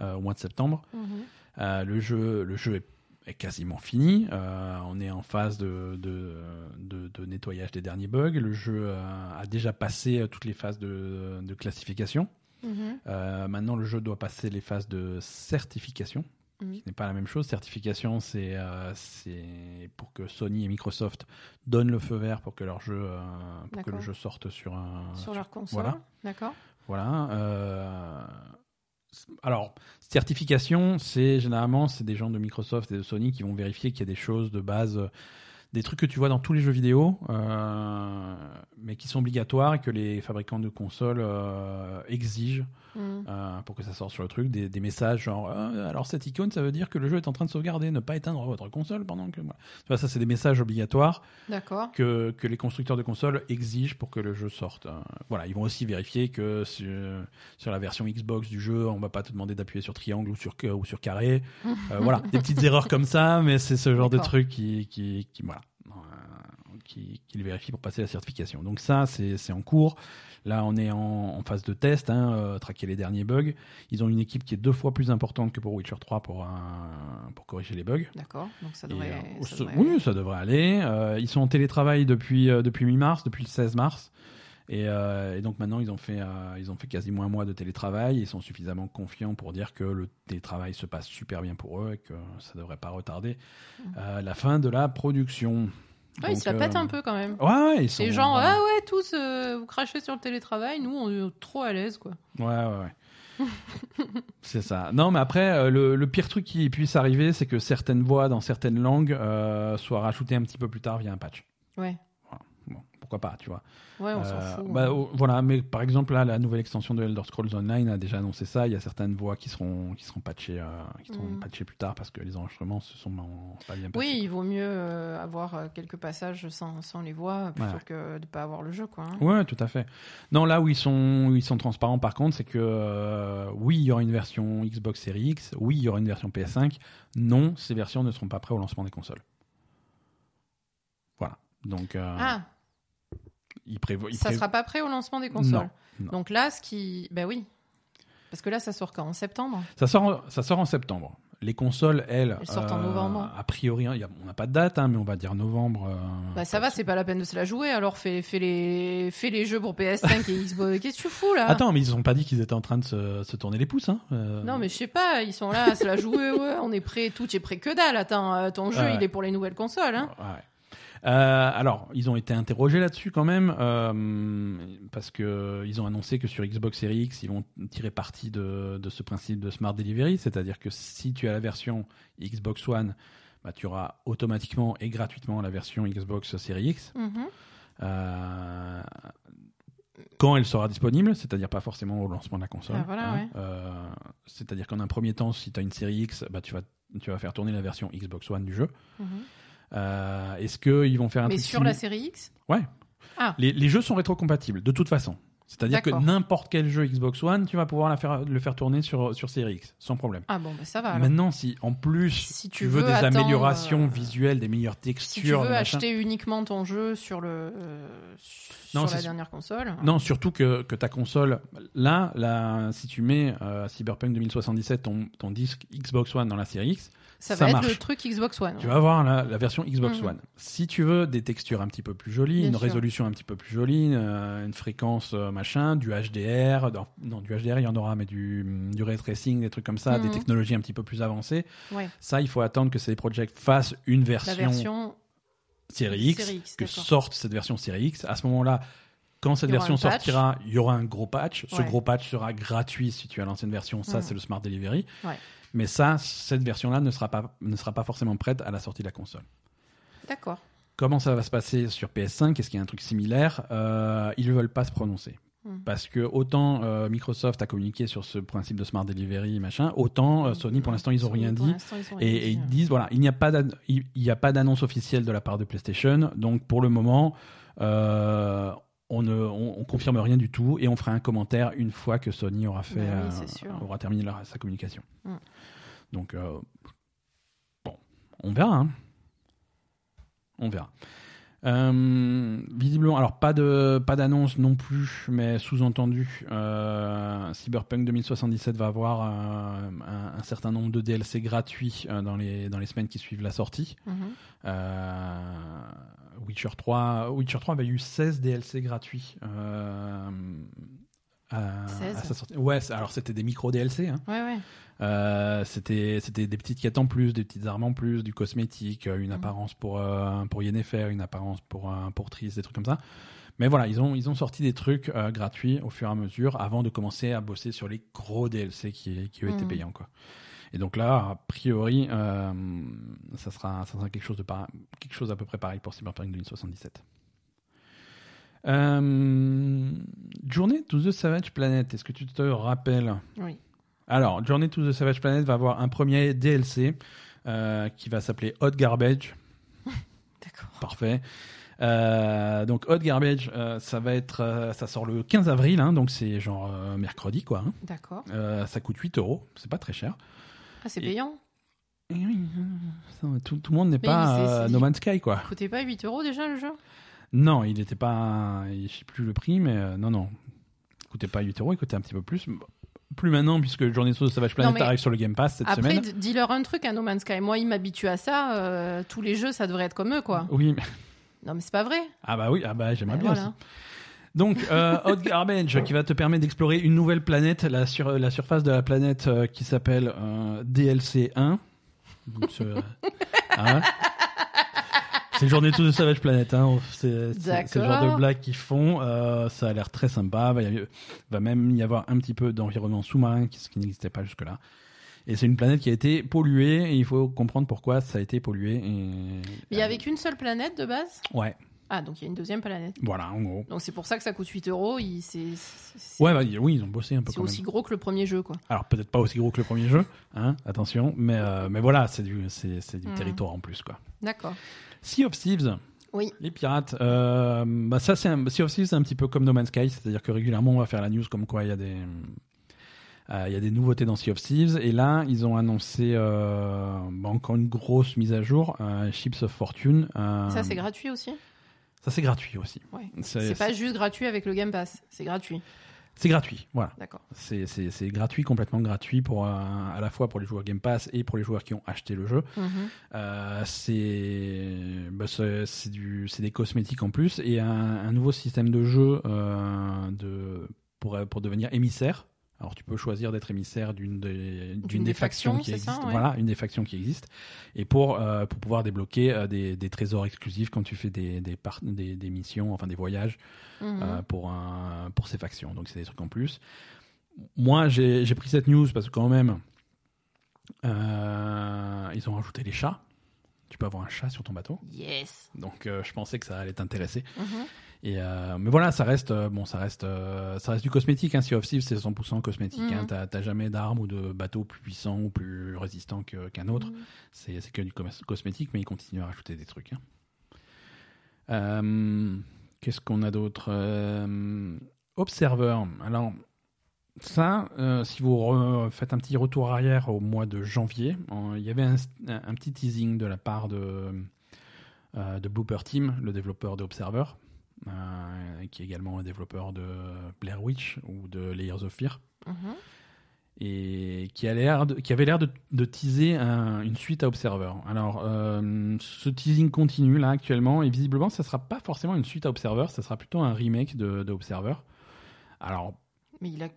euh, au mois de septembre. Mhm. Le jeu, le jeu est, est quasiment fini. Euh, on est en phase de, de, de- de nettoyage des derniers bugs. Le jeu euh, a déjà passé toutes les phases de, classification. Mhm. Euh, maintenant, le jeu doit passer les phases de certification, Mhm. qui n'est pas la même chose. Certification, c'est euh, pour que Sony et Microsoft donnent le feu vert pour que leur jeu, euh, pour que le jeu sorte sur un Sur leur console. voilà. D'accord. voilà. euh, alors, certification, c'est généralement c'est des gens de Microsoft et de Sony qui vont vérifier qu'il y a des choses de base, des trucs que tu vois dans tous les jeux vidéo, euh, mais qui sont obligatoires et que les fabricants de consoles euh, exigent Mhm. euh, pour que ça sorte sur le truc. Des, des messages genre alors cette icône, ça veut dire que le jeu est en train de sauvegarder, ne pas éteindre votre console pendant que. Voilà. Tu vois, ça c'est des messages obligatoires que, que les constructeurs de consoles exigent pour que le jeu sorte. Euh, voilà, ils vont aussi vérifier que sur, sur la version Xbox du jeu, on va pas te demander d'appuyer sur triangle ou sur, ou sur carré. Voilà, des petites erreurs comme ça, mais c'est ce genre de truc qui, qui, qui voilà, qui, qui les vérifie pour passer la certification. Donc ça, c'est en cours. Là, on est en, en phase de test, hein, euh, traquer les derniers bugs. Ils ont une équipe qui est deux fois plus importante que pour Witcher 3 pour, un- pour corriger les bugs. D'accord. Donc ça Et, devrait. euh, ça devrait- Oui, ça devrait aller. Euh, ils sont en télétravail depuis, euh, depuis mi-mars, depuis le 16 mars. Et, euh, et donc maintenant, ils ont, fait, euh, ils ont fait quasiment un mois de télétravail. Ils sont suffisamment confiants pour dire que le télétravail se passe super bien pour eux et que ça ne devrait pas retarder euh, la fin de la production. Ouais, ils Donc, se la pètent un peu quand même. Ouais, ils sont. Genre, voilà. ah ouais, tous, vous crachez sur le télétravail, nous, on est trop à l'aise, quoi. Ouais, ouais, ouais. c'est ça. Non, mais après, le, le pire truc qui puisse arriver, c'est que certaines voix dans certaines langues soient rajoutées un petit peu plus tard via un patch. Ouais. Pourquoi pas, tu vois. Ouais, on s'en Euh, fout. bah, hein. voilà, mais par exemple, là, la nouvelle extension de Elder Scrolls Online a déjà annoncé ça. Il y a certaines voix qui seront, qui seront, patchées, euh, qui seront Mm. patchées plus tard parce que les enregistrements se sont pas bien passés. Oui, il vaut mieux euh, avoir quelques passages sans, sans les voix plutôt Ouais. que de pas avoir le jeu, quoi. hein. Ouais, tout à fait. Non, là où ils sont, où ils sont transparents, par contre, c'est que oui, il y aura une version Xbox Series X, oui, il y aura une version PS5. Non, ces versions ne seront pas prêtes au lancement des consoles. Voilà. Donc, euh, Ah, ça prévo- sera pas prêt au lancement des consoles. Non, non. Donc là, ce qui. Ben oui. Parce que là, ça sort quand? En septembre? Ça sort, en- ça sort en septembre. Les consoles, elles, Elles sortent en novembre. A priori, il y a- on n'a pas de date, hein, mais on va dire novembre. euh, Bah ça va, c'est pas la peine de se la jouer. Alors fais, fais, les, fais les jeux pour PS5 et Xbox. Qu'est-ce que tu fous là? Attends, mais ils ont pas dit qu'ils étaient en train de se, se tourner les pouces. Hein. euh. Non mais je sais pas, ils sont là à se la jouer, ouais, on est prêt, tout est prêt que dalle. Attends, euh, ton jeu Ouais. il est pour les nouvelles consoles. Hein. Ouais. Euh, alors, ils ont été interrogés là-dessus quand même, euh, parce que ils ont annoncé que sur Xbox Series X, ils vont tirer parti de, de ce principe de Smart Delivery, c'est-à-dire que si tu as la version Xbox One, bah, tu auras automatiquement et gratuitement la version Xbox Series X. Mhm. Euh, quand elle sera disponible, c'est-à-dire pas forcément au lancement de la console. Ah, voilà, ouais. Euh, c'est-à-dire qu'en un premier temps, si tu as une série X, bah, tu, vas, tu vas faire tourner la version Xbox One du jeu. Mhm. Euh, Est-ce qu'ils vont faire un Mais truc sur la série X? Ouais. Ah. Les, les jeux sont rétrocompatibles, de toute façon. C'est-à-dire que n'importe quel jeu Xbox One, tu vas pouvoir la faire, le faire tourner sur, sur Series X, sans problème. Ah bon, bah ça va. alors. Maintenant, si en plus Si tu, tu veux, veux des attendre, améliorations euh, visuelles, des meilleures Si tu textures, veux acheter uniquement ton jeu sur le euh, Non, sur c'est la dernière console. Non, surtout que, que ta console, là, là, si tu mets euh, Cyberpunk 2077, ton, ton disque Xbox One dans la série X, ça, ça va marche. être le truc Xbox One. tu vas avoir la, la version Xbox Mhm. One. Si tu veux des textures un petit peu plus jolies, Bien une sûr. résolution un petit peu plus jolie, euh, une fréquence euh, machin, du HDR, non, non, du HDR il y en aura, mais du, du ray tracing, des trucs comme ça, des Mhm. technologies un petit peu plus avancées. Ouais. Ça, il faut attendre que CD Projekt fasse une version, version série X, Série X, que sorte cette version série X. À ce moment-là, quand cette version sortira, il y aura un gros patch. Ce gros patch sera gratuit si tu as l'ancienne version. Ça, Mhm. c'est le Smart Delivery. Ouais. Mais ça, cette version-là ne sera pas ne sera pas forcément prête à la sortie de la console. D'accord. Comment ça va se passer sur PS5 Est-ce qu'il y a un truc similaire? Euh, Ils ne veulent pas se prononcer. Mhm. Parce que autant euh, Microsoft a communiqué sur ce principe de Smart Delivery, machin, autant euh, Sony, pour l'instant, ils n'ont rien Pour dit. l'instant, ils ont rien Et, et dit. ils disent voilà, il n'y a pas il a d'annonce officielle de la part de PlayStation, donc pour le moment, euh, on ne on, on confirme rien du tout et on fera un commentaire une fois que Sony aura fait Bah oui, sûr. aura terminé leur- sa communication. Mm. Donc euh, bon, on verra. hein. On verra. Euh, visiblement, alors pas de pas d'annonce non plus, mais sous-entendu, euh, Cyberpunk 2077 va avoir euh, un, un certain nombre de DLC gratuits dans les dans les semaines qui suivent la sortie. Mhm. Witcher 3, Witcher 3 avait eu 16 DLC gratuits. À, 16? à sa sortie. Ouais, alors c'était des micro DLC. Hein. Ouais, ouais. Euh, c'était c'était des petites quêtes en plus, des petites armes en plus, du cosmétique, euh, une Mhm. apparence pour euh, pour Yennefer, une apparence pour euh, pour Triss, des trucs comme ça. Mais voilà, ils ont ils ont sorti des trucs euh, gratuits au fur et à mesure avant de commencer à bosser sur les gros DLC qui qui eux étaient Mhm. payants quoi. Et donc là, a priori, ça sera ça sera quelque chose de par- quelque chose à peu près pareil pour Cyberpunk 2077. Euh, Journée to the Savage Planet, est-ce que tu te rappelles? Oui. alors, Journey to the Savage Planet va avoir un premier DLC euh, qui va s'appeler Hot Garbage. D'accord. Parfait. Euh, donc Hot Garbage, euh, ça va être, euh, ça sort le 15 avril, hein, donc c'est genre mercredi quoi. hein. D'accord. Ça coûte 8 euros, c'est pas très cher. Ah, c'est payant Et oui, euh, tout, tout le monde n'est pas No Man's Sky quoi. Coûtait pas 8 euros déjà le jeu? Non, il n'était pas, je sais plus le prix, mais euh, non non, il coûtait pas 8 euros, il coûtait un petit peu plus. Plus maintenant puisque Journey to the Savage Planet arrive sur le Game Pass cette Après, semaine. d- dis-leur un truc à No Man's Sky. Moi, ils m'habituent à ça. euh, tous les jeux, ça devrait être comme eux, quoi. Oui, mais- Non, mais c'est pas vrai. ah bah oui, ah bah j'aimerais Ben bien voilà. aussi. Donc, euh, Hot Garbage qui va te permettre d'explorer une nouvelle planète, la, sur, la surface de la planète euh, qui s'appelle euh, DLC 1. Donc, hein c'est Journée to the Savage Planet, hein. c'est c'est- c'est le genre de blague qu'ils font. euh, ça a l'air très sympa. Va, y va même y avoir un petit peu d'environnement sous-marin, ce qui n'existait pas jusque-là. Et c'est une planète qui a été polluée, et il faut comprendre pourquoi ça a été pollué. Et... Mais il y avait qu'une seule planète de base? Ouais, Ah, donc il y a une deuxième planète. voilà, en gros. Donc c'est pour ça que ça coûte 8 euros. il- C'est c'est- Ouais, bah, oui, ils ont bossé un peu c'est même. aussi gros que le premier jeu, quoi. Alors peut-être pas aussi gros que le premier jeu, hein, attention, mais, euh, mais voilà, c'est du, c'est, c'est du Mm. territoire en plus. quoi. D'accord. Sea of Thieves, Oui. les pirates, euh, bah ça c'est un, Sea of Thieves c'est un petit peu comme No Man's Sky, c'est-à-dire que régulièrement on va faire la news comme quoi il y a des... euh, il y a des nouveautés dans Sea of Thieves et là ils ont annoncé euh, bah, encore une grosse mise à jour, Ships of Fortune. Ça, c'est gratuit aussi? Ça c'est gratuit aussi. Ouais. C'est, C'est pas juste gratuit avec le Game Pass. C'est gratuit. C'est gratuit, voilà. D'accord. C'est, c'est, c'est gratuit, complètement gratuit pour à la fois pour les joueurs Game Pass et pour les joueurs qui ont acheté le jeu. Mhm. Euh, c'est bah, c'est c'est du c'est des cosmétiques en plus et un, un nouveau système de jeu euh, de pour pour devenir émissaire. Alors tu peux choisir d'être émissaire d'une des d'une des factions, factions, qui c'est existent. ça, ouais. Voilà, une des factions qui existent. Et pour euh, pour pouvoir débloquer euh, des, des trésors exclusifs quand tu fais des des, des des missions, enfin des voyages Mhm. euh, pour un pour ces factions. Donc c'est des trucs en plus. Moi j'ai j'ai pris cette news parce que quand même ils ont rajouté les chats. Tu peux avoir un chat sur ton bateau. Yes. Donc je pensais que ça allait t'intéresser. Mhm. Et euh, mais voilà, ça reste euh, bon, ça reste euh, ça reste du cosmétique. Hein. Sea of Thieves, c'est 100% cosmétique. Mhm. Hein. T'as jamais d'armes ou de bateaux plus puissants ou plus résistants que- qu'un autre. Mhm. C'est que du cos- cosmétique, mais ils continuent à rajouter des trucs. hein. Euh, Qu'est-ce qu'on a d'autre Euh, Observer. Alors, ça, euh, si vous faites un petit retour arrière au mois de janvier, il y avait un, un petit teasing de la part de, de Blooper Team, le développeur d'Observer, euh, qui est également un développeur de Blair Witch ou de Layers of Fear Mhm. et qui, a l'air de- qui avait l'air de, de teaser un- une suite à Observer. Alors, euh, ce teasing continue là actuellement, et visiblement, ça sera pas forcément une suite à Observer, ça sera plutôt un remake de, de Observer. Alors, Mais il a,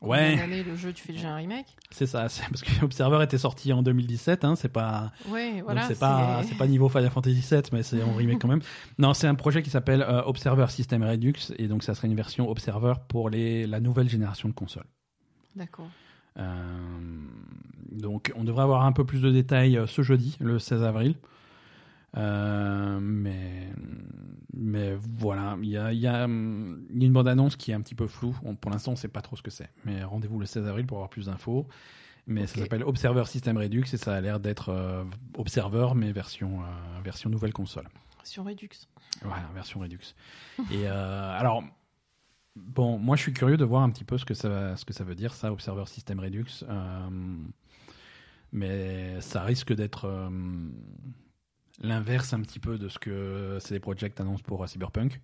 Ouais. Le jeu, tu fais déjà un remake C'est ça, c'est parce que Observer était sorti en 2017, hein, c'est pas, donc voilà. c'est pas, c'est pas niveau Final Fantasy VII, mais c'est en remake quand même. Non, c'est un projet qui s'appelle euh, Observer System Redux, et donc ça serait une version Observer pour les, la nouvelle génération de consoles. D'accord. Euh, donc on devrait avoir un peu plus de détails euh, ce jeudi, le 16 avril. Euh, mais, mais voilà, il y a, y, a, hum, y a une bande-annonce qui est un petit peu floue. On- pour l'instant, on ne sait pas trop ce que c'est. Mais rendez-vous le 16 avril pour avoir plus d'infos. Mais ça s'appelle Observer System Redux et ça a l'air d'être euh, Observer, mais version, euh, version nouvelle console. Sur Redux. Voilà, version Redux. Et alors, bon, moi je suis curieux de voir un petit peu ce que ça, ce que ça veut dire, ça, Observer System Redux. Mais ça risque d'être l'inverse un petit peu de ce que CD Projekt annonce pour euh, Cyberpunk.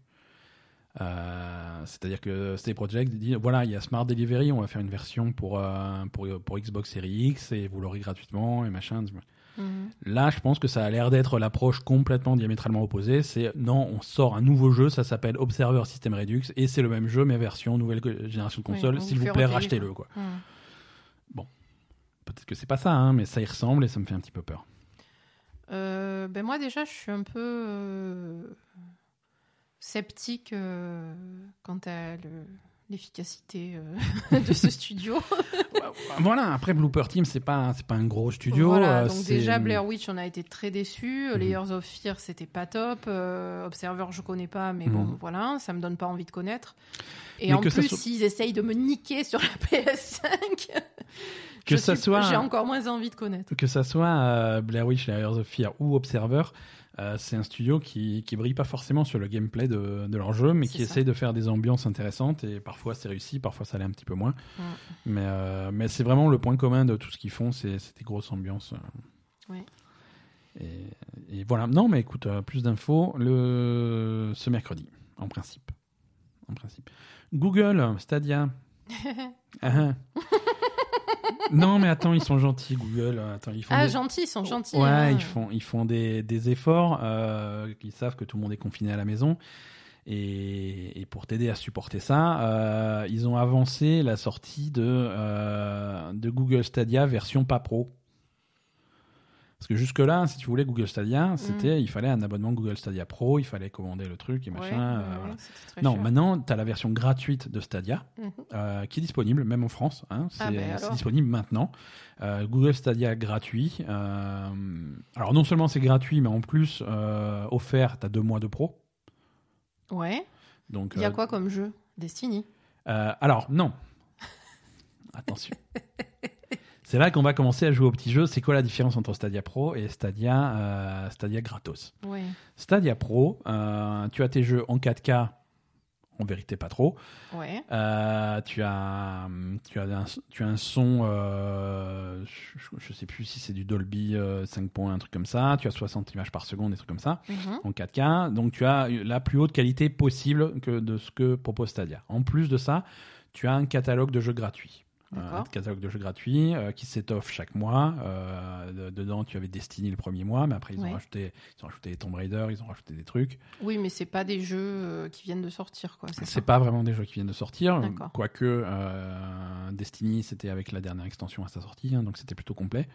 Euh, C'est-à-dire que CD Projekt dit voilà, il y a Smart Delivery, on va faire une version pour, euh, pour, pour Xbox Series X et vous l'aurez gratuitement et machin. Mhm. Là, je pense que ça a l'air d'être l'approche complètement diamétralement opposée. C'est non, on sort un nouveau jeu, ça s'appelle Observer System Redux, et c'est le même jeu, mais version nouvelle génération de console. on S'il vous plaît, rachetez-le. Quoi. Mhm. Peut-être que c'est pas ça, hein, mais ça y ressemble et ça me fait un petit peu peur. Euh, ben moi déjà, je suis un peu euh, sceptique euh, quant à le- l'efficacité euh, de ce studio. voilà. Après, Blooper Team, c'est pas, c'est pas un gros studio. Voilà, donc c'est- déjà Blair Witch, on a été très déçus. Mhm. Layers of Fear, c'était pas top. Euh, Observer, je connais pas, mais Mhm. bon, voilà, ça me donne pas envie de connaître. Et Mais en plus, soit- s'ils essayent de me niquer sur la PS5, Que je ça suis- soit- j'ai encore moins envie de connaître. Que ça soit euh, Blair Witch, of Fear ou Observer, euh, c'est un studio qui, qui brille pas forcément sur le gameplay de, de leur jeu, mais qui ça. essaye de faire des ambiances intéressantes et parfois c'est réussi, parfois ça l'est un petit peu moins. Mais, euh, mais c'est vraiment le point commun de tout ce qu'ils font, c'est c'est des grosses ambiances. Ouais. Et, et voilà. Non, mais écoute, plus d'infos le ce mercredi, en principe. En principe. Google, Stadia. Ah, ah. non, mais attends, ils sont gentils, Google. Attends, ils font Ah, des- gentils, ils sont gentils. Ouais, hein. ils font, ils font des, des efforts. Euh, ils savent que tout le monde est confiné à la maison. Et, et pour t'aider à supporter ça, euh, ils ont avancé la sortie de, euh, de Google Stadia version pas pro. Parce que jusque-là, si tu voulais Google Stadia, c'était, il fallait un abonnement Google Stadia Pro, il fallait commander le truc et machin. ouais, euh, voilà. Non, cher. maintenant, tu as la version gratuite de Stadia Mhm. euh, qui est disponible, même en France. hein. c'est Ah ben c'est alors. disponible maintenant. Euh, Google Stadia gratuit. Alors non seulement c'est gratuit, mais en plus offert, tu as deux mois de pro. Ouais. Donc, Il y a quoi comme jeu? Destiny? alors non. Attention. C'est là qu'on va commencer à jouer au petit jeu. C'est quoi la différence entre Stadia Pro et Stadia, euh, Stadia gratos. Stadia Pro, euh, tu as tes jeux en 4K, en vérité pas trop. Ouais. Euh, tu as, tu as un, tu as un son, euh, je, je sais plus si c'est du Dolby euh, 5 points, un truc comme ça. Tu as 60 images par seconde, des trucs comme ça, Mhm. en 4K. Donc tu as la plus haute qualité possible que de ce que propose Stadia. En plus de ça, tu as un catalogue de jeux gratuits. Un catalogue de jeux gratuits euh, qui s'étoffe chaque mois. Euh, de- dedans, tu avais Destiny le premier mois, mais après ils ont rajouté, ils ont rajouté Tomb Raider, ils ont rajouté des trucs. Oui, mais c'est pas des jeux euh, qui viennent de sortir, quoi. C'est pas vraiment des jeux qui viennent de sortir, quoique euh, Destiny c'était avec la dernière extension à sa sortie, hein, donc c'était plutôt complet.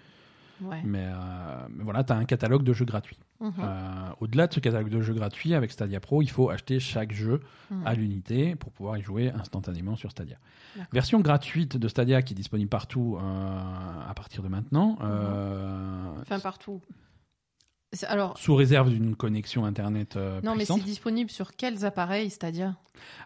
Ouais. Mais, euh, mais voilà, tu as un catalogue de jeux gratuits. Mhm. Euh, Au-delà de ce catalogue de jeux gratuits, avec Stadia Pro, il faut acheter chaque jeu Mhm. à l'unité pour pouvoir y jouer instantanément sur Stadia. Version gratuite de Stadia qui est disponible partout euh, à partir de maintenant, Enfin, partout. Alors, sous réserve d'une connexion internet euh, non, mais c'est disponible sur quels appareils, c'est-à-dire?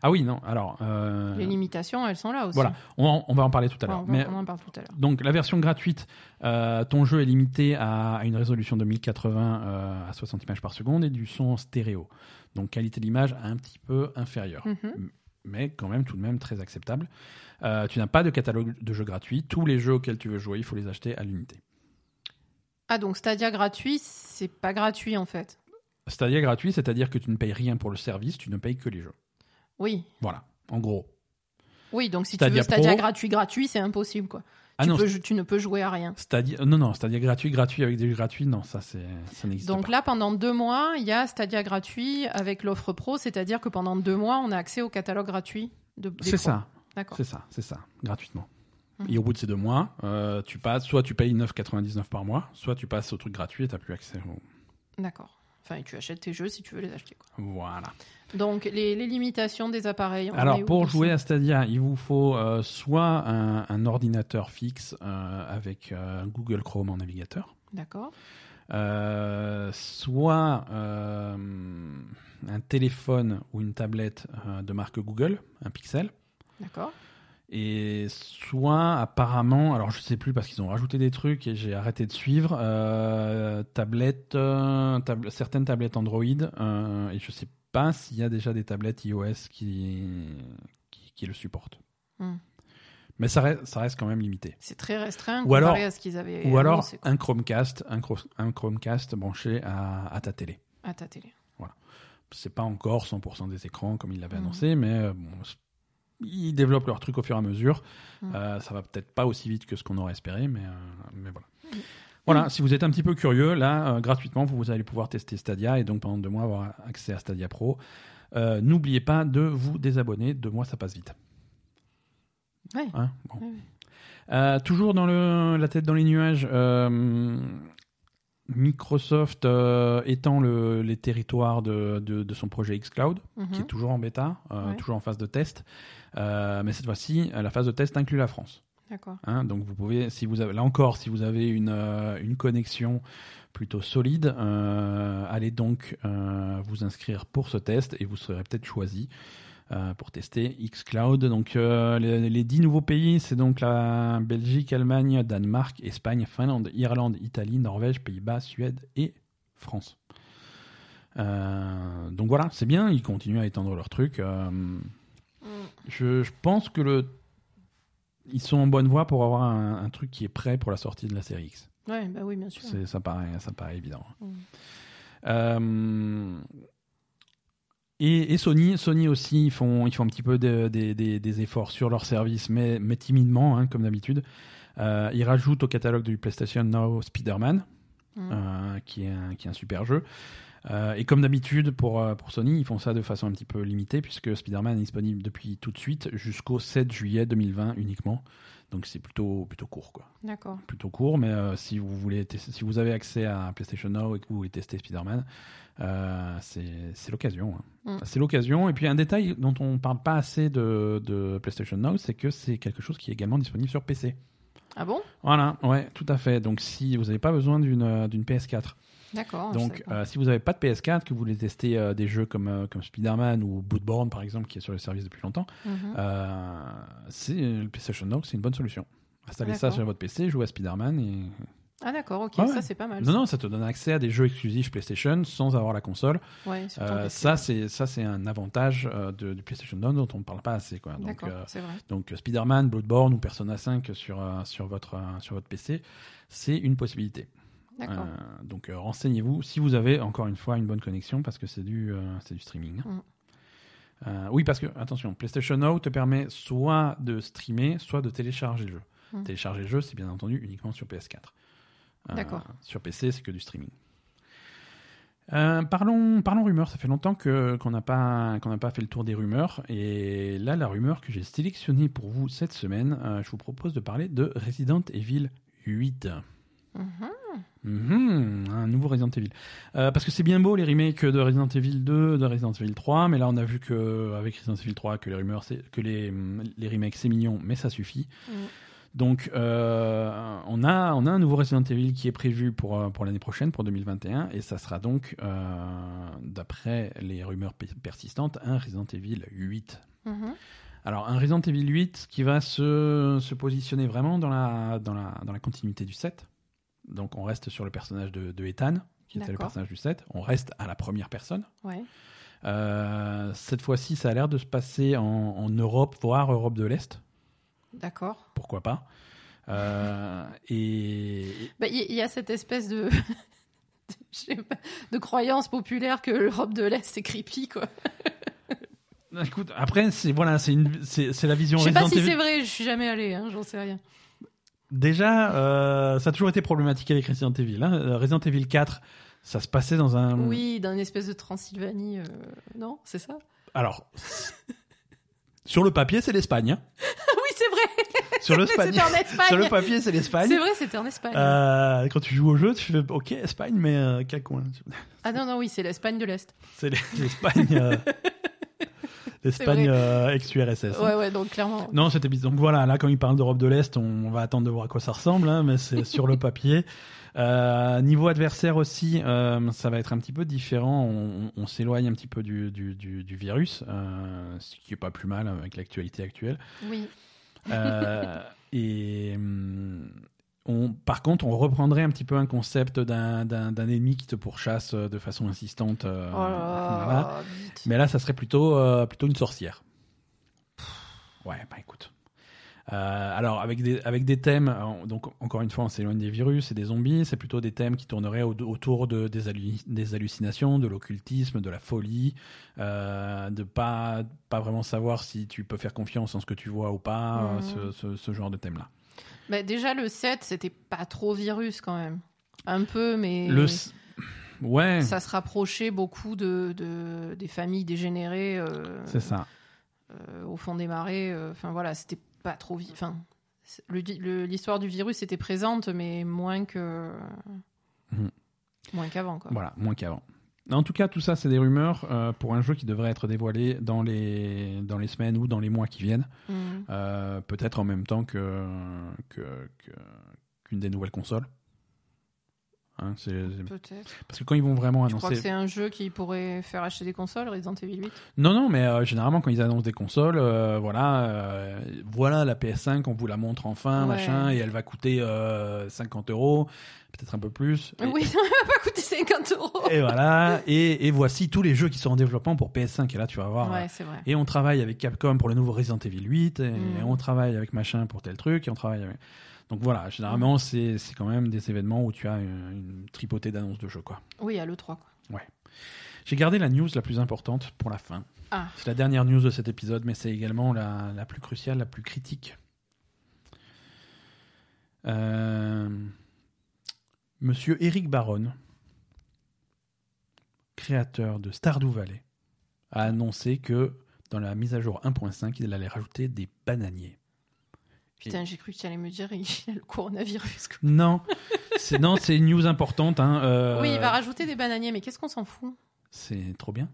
Ah oui, non, alors. euh, Les limitations, elles sont là aussi. Voilà, on, va en parler tout à Ouais, l'heure. on, en parle tout à l'heure. Donc la version gratuite, euh, ton jeu est limité à, à une résolution de 1080 euh, à 60 images par seconde et du son stéréo. Donc qualité d'image un petit peu inférieure, Mhm. mais quand même tout de même très acceptable. Euh, tu n'as pas de catalogue de jeux gratuits. Tous les jeux auxquels tu veux jouer, il faut les acheter à l'unité. Ah, donc Stadia gratuit, c'est pas gratuit en fait. Stadia gratuit, c'est-à-dire que tu ne payes rien pour le service, tu ne payes que les jeux. Oui. Voilà, en gros. Oui, donc si tu veux Stadia Pro- gratuit, gratuit, c'est impossible quoi. Ah tu, non, peux- tu ne peux jouer à rien. Stadia, non, non, Stadia gratuit, gratuit avec des jeux gratuits, non, ça, c'est, ça n'existe Donc pas. là, pendant deux mois, il y a Stadia gratuit avec l'offre pro, c'est-à-dire que pendant deux mois, on a accès au catalogue gratuit de, C'est ça. D'accord. C'est ça, c'est ça, gratuitement. Mhm. Et au bout de ces deux mois, euh, tu passes, soit tu payes 9,99 par mois, soit tu passes au truc gratuit et t'as plus accès. au- D'accord. Enfin, tu achètes tes jeux si tu veux les acheter. Quoi. Voilà. Donc, les, les limitations des appareils. on Alors pour jouer à Stadia, il vous faut euh, soit un, un ordinateur fixe euh, avec Google Chrome en navigateur, D'accord. soit un téléphone ou une tablette de marque Google, un Pixel. D'accord. Et soit apparemment, alors je sais plus parce qu'ils ont rajouté des trucs et j'ai arrêté de suivre, euh, tablette, euh, tab- certaines tablettes Android euh, et je sais pas s'il y a déjà des tablettes iOS qui, qui, qui le supportent. Hmm. Mais ça reste, ça reste quand même limité. C'est très restreint Ou comparé alors- à ce qu'ils avaient Ou alors annoncé, un Chromecast, un, un Chromecast branché à, à ta télé. à ta télé. C'est pas encore 100% des écrans comme ils l'avaient Mhm. annoncé, mais euh, bon, ils développent leur truc au fur et à mesure. Mhm. Euh, ça va peut-être pas aussi vite que ce qu'on aurait espéré, mais, euh, mais voilà. Mhm. Voilà, si vous êtes un petit peu curieux, là, euh, gratuitement, vous allez pouvoir tester Stadia et donc pendant deux mois avoir accès à Stadia Pro. Euh, N'oubliez pas de vous désabonner, deux mois ça passe vite. Ouais. Hein Bon. Ouais, ouais. Toujours dans le, la tête dans les nuages, Microsoft euh, étend le- les territoires de, de- de son projet xCloud, qui est toujours en bêta, euh, Ouais. toujours en phase de test. Euh, mais cette fois-ci, la phase de test inclut la France. D'accord. Hein, donc vous pouvez, si vous avez, là encore, si vous avez une, une connexion plutôt solide, allez donc vous inscrire pour ce test et vous serez peut-être choisi euh, pour tester xCloud. Donc euh, les, les 10 nouveaux pays, c'est donc la Belgique, Allemagne, Danemark, Espagne, Finlande, Irlande, Italie, Norvège, Pays-Bas, Suède et France. Euh, donc voilà, c'est bien, ils continuent à étendre leur truc. je, je pense que le ils sont en bonne voie pour avoir un, un truc qui est prêt pour la sortie de la série X. Ouais, bah oui, bien sûr. Ça, paraît, ça paraît évident. Mm. Euh, et, et Sony, Sony aussi, ils font, ils font un petit peu de- des- des- des efforts sur leur service, mais, mais timidement, hein, comme d'habitude. Euh, ils rajoutent au catalogue du PlayStation Now Spider-Man, Mm. euh, qui, est un, qui est un super jeu. Euh, et comme d'habitude pour, pour Sony, ils font ça de façon un petit peu limitée, puisque Spider-Man est disponible depuis tout de suite jusqu'au 7 juillet 2020 uniquement. Donc c'est plutôt, plutôt court, quoi. D'accord. Plutôt court, mais euh, si, vous voulez si vous avez accès à PlayStation Now et que vous voulez tester Spider-Man, euh, c'est l'occasion. hein. Mm. C'est l'occasion. Et puis un détail dont on parle pas assez de, de PlayStation Now, c'est que c'est quelque chose qui est également disponible sur PC. Ah bon? Voilà, ouais, tout à fait. Donc si vous n'avez pas besoin d'une euh, d'une PS4, D'accord. donc euh, si vous n'avez pas de PS4, que vous voulez tester euh, des jeux comme, euh, comme Spider-Man ou Bloodborne par exemple, qui est sur le service depuis longtemps, Mhm. c'est le PlayStation Now, c'est une bonne solution. Installez ça sur votre PC, jouez à Spider-Man et Ah d'accord, ok, Ah ouais. ça c'est pas mal. non non, ça te donne accès à des jeux exclusifs PlayStation sans avoir la console. Ouais, Euh, ça c'est ça c'est un avantage euh, de, du PlayStation Now dont on ne parle pas assez quoi. Donc euh, vrai. donc Spider-Man, Bloodborne ou Persona 5 sur sur votre sur votre PC, c'est une possibilité. Euh, donc euh, renseignez-vous si vous avez encore une fois une bonne connexion parce que c'est du, euh, c'est du streaming. Mm. Euh, oui, parce que attention, PlayStation Now te permet soit de streamer, soit de télécharger le jeu. Mm. Télécharger le jeu, c'est bien entendu uniquement sur PS4. Euh, D'accord. Sur PC, c'est que du streaming. Euh, parlons, parlons rumeurs. Ça fait longtemps que qu'on n'a pas qu'on pas fait le tour des rumeurs. Et là, la rumeur que j'ai sélectionnée pour vous cette semaine, je vous propose de parler de Resident Evil 8. Mhm. Mhm, un nouveau Resident Evil. Euh, parce que c'est bien beau les remakes de Resident Evil 2, de Resident Evil 3, mais là on a vu que avec Resident Evil 3 que les rumeurs, que les, les remakes c'est mignon, mais ça suffit. Mhm. Donc euh, on a on a un nouveau Resident Evil qui est prévu pour euh, pour l'année prochaine, pour 2021, et ça sera donc euh, d'après les rumeurs pe- persistantes un Resident Evil 8. Mhm. Alors un Resident Evil 8 qui va se, se positionner vraiment dans la, dans, la, dans la continuité du 7. Donc on reste sur le personnage de, de Ethan, qui était le personnage du 7. On reste à la première personne. Ouais. Euh, cette fois-ci, ça a l'air de se passer en, en Europe, voire Europe de l'Est. D'accord. Pourquoi pas Euh, Et Bah, Il y, a cette espèce de... de- pas, croyance populaire que l'Europe de l'Est c'est creepy quoi. écoute, après, c'est voilà, c'est la vision Je sais pas si c'est vrai, je suis jamais allé, hein, j'en sais rien. Déjà, euh, ça a toujours été problématique avec Resident Evil. hein. Euh, Resident Evil 4, ça se passait dans un. Oui, d'un espèce de Transylvanie, euh, non, c'est ça? Alors, Sur le papier, c'est l'Espagne. hein. oui, c'est vrai. Sur le, C'était en Espagne. sur le papier, c'est l'Espagne. C'est vrai, c'était en Espagne. Euh, quand tu joues au jeu, tu fais OK, Espagne, mais quel coin Ah non, non, oui, c'est l'Espagne de l'Est. C'est l'Espagne. euh, L'Espagne euh, ex-URSS. hein. Ouais, ouais, donc clairement. Non, c'était bizarre. Donc voilà, là, quand il parle d'Europe de l'Est, on va attendre de voir à quoi ça ressemble, hein, mais c'est sur le papier. Euh, niveau adversaire aussi, euh, ça va être un petit peu différent. On, on s'éloigne un petit peu du, du, du, du virus, euh, ce qui est pas plus mal avec l'actualité actuelle. Oui. Euh, et hum, on, par contre, on reprendrait un petit peu un concept d'un ennemi qui te pourchasse euh, de façon insistante. euh, Oh là voilà. Mais là, ça serait plutôt, euh, plutôt une sorcière. Ouais, bah écoute. Euh, alors, avec des, avec des thèmes, donc encore une fois, on s'éloigne des virus et des zombies, c'est plutôt des thèmes qui tourneraient au- autour de, des, hallu- des hallucinations, de l'occultisme, de la folie, de pas, pas vraiment savoir si tu peux faire confiance en ce que tu vois ou pas, Mhm. ce, ce- ce genre de thème-là. Bah, déjà, le 7, c'était pas trop virus quand même. Un peu, mais Le. s- Ouais, ça se rapprochait beaucoup de, de- des familles dégénérées euh, c'est ça. euh, au fond des marais. euh, Enfin voilà, c'était pas trop. Enfin, l'histoire du virus était présente, mais moins que. Mhm. Moins qu'avant, quoi. Voilà, moins qu'avant. En tout cas, tout ça, c'est des rumeurs euh, pour un jeu qui devrait être dévoilé dans les, dans les semaines ou dans les mois qui viennent. Mhm. Euh, Peut-être en même temps que que- que- qu'une des nouvelles consoles. Hein, Peut-être. parce que quand ils vont vraiment Tu crois que annoncer. c'est un jeu qui pourrait faire acheter des consoles, Resident Evil 8 Non, non, mais euh, généralement quand ils annoncent des consoles, euh, voilà, euh, voilà la PS5, on vous la montre enfin, Ouais. machin, et elle va coûter euh, 50 euros, peut-être un peu plus. Oui, ça va pas coûter 50 euros. Et voilà, et, et voici tous les jeux qui sont en développement pour PS5. Et là, tu vas voir. Ouais, c'est vrai. Et on travaille avec Capcom pour le nouveau Resident Evil 8, et, Mm. on travaille avec machin pour tel truc, et on travaille avec... Donc voilà, généralement, c'est c'est quand même des événements où tu as une, une tripotée d'annonces de jeux, quoi. Oui, à l'E3, quoi. J'ai gardé la news la plus importante pour la fin. Ah. C'est la dernière news de cet épisode, mais c'est également la, la plus cruciale, la plus critique. Euh, Monsieur Eric Baron, créateur de Stardew Valley, a annoncé que dans la mise à jour 1.5, il allait rajouter des bananiers. Putain, j'ai cru que tu allais me dire il y a le coronavirus. quoi. Non, c'est non, c'est une news importante. Hein, euh, Oui, il va rajouter des bananiers, mais qu'est-ce qu'on s'en fout? C'est trop bien.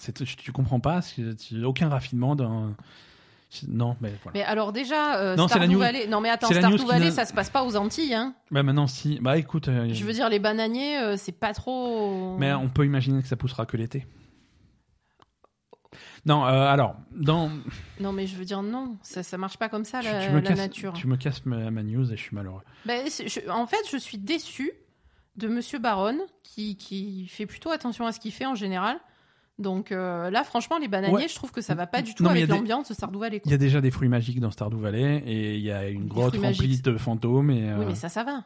C'est, tu, comprends pas, tu- aucun raffinement dans. Non, mais voilà. Mais alors déjà, euh, Non, c'est la Stardew news- Valley... Non mais attends, Stardew Valley, ça se passe pas aux Antilles, hein. Bah maintenant, si. Bah écoute. euh, Je veux dire, les bananiers, euh, c'est pas trop... Mais on peut imaginer que ça poussera que l'été. Non, euh, alors, dans. Non mais je veux dire, non, ça, ça marche pas comme ça, tu, la, tu me la casses, nature. tu me casses ma, ma news et je suis malheureux. Je- en fait, je suis déçue de Monsieur Baron, qui, qui fait plutôt attention à ce qu'il fait en général. Donc euh, là, franchement, les bananiers, Ouais. je trouve que ça va pas du tout Non, avec l'ambiance de Stardew Valley. Il y a déjà des fruits magiques dans Stardew Valley et il y a une grotte remplie magiques. de fantômes. Et, Oui, euh, mais ça, ça va.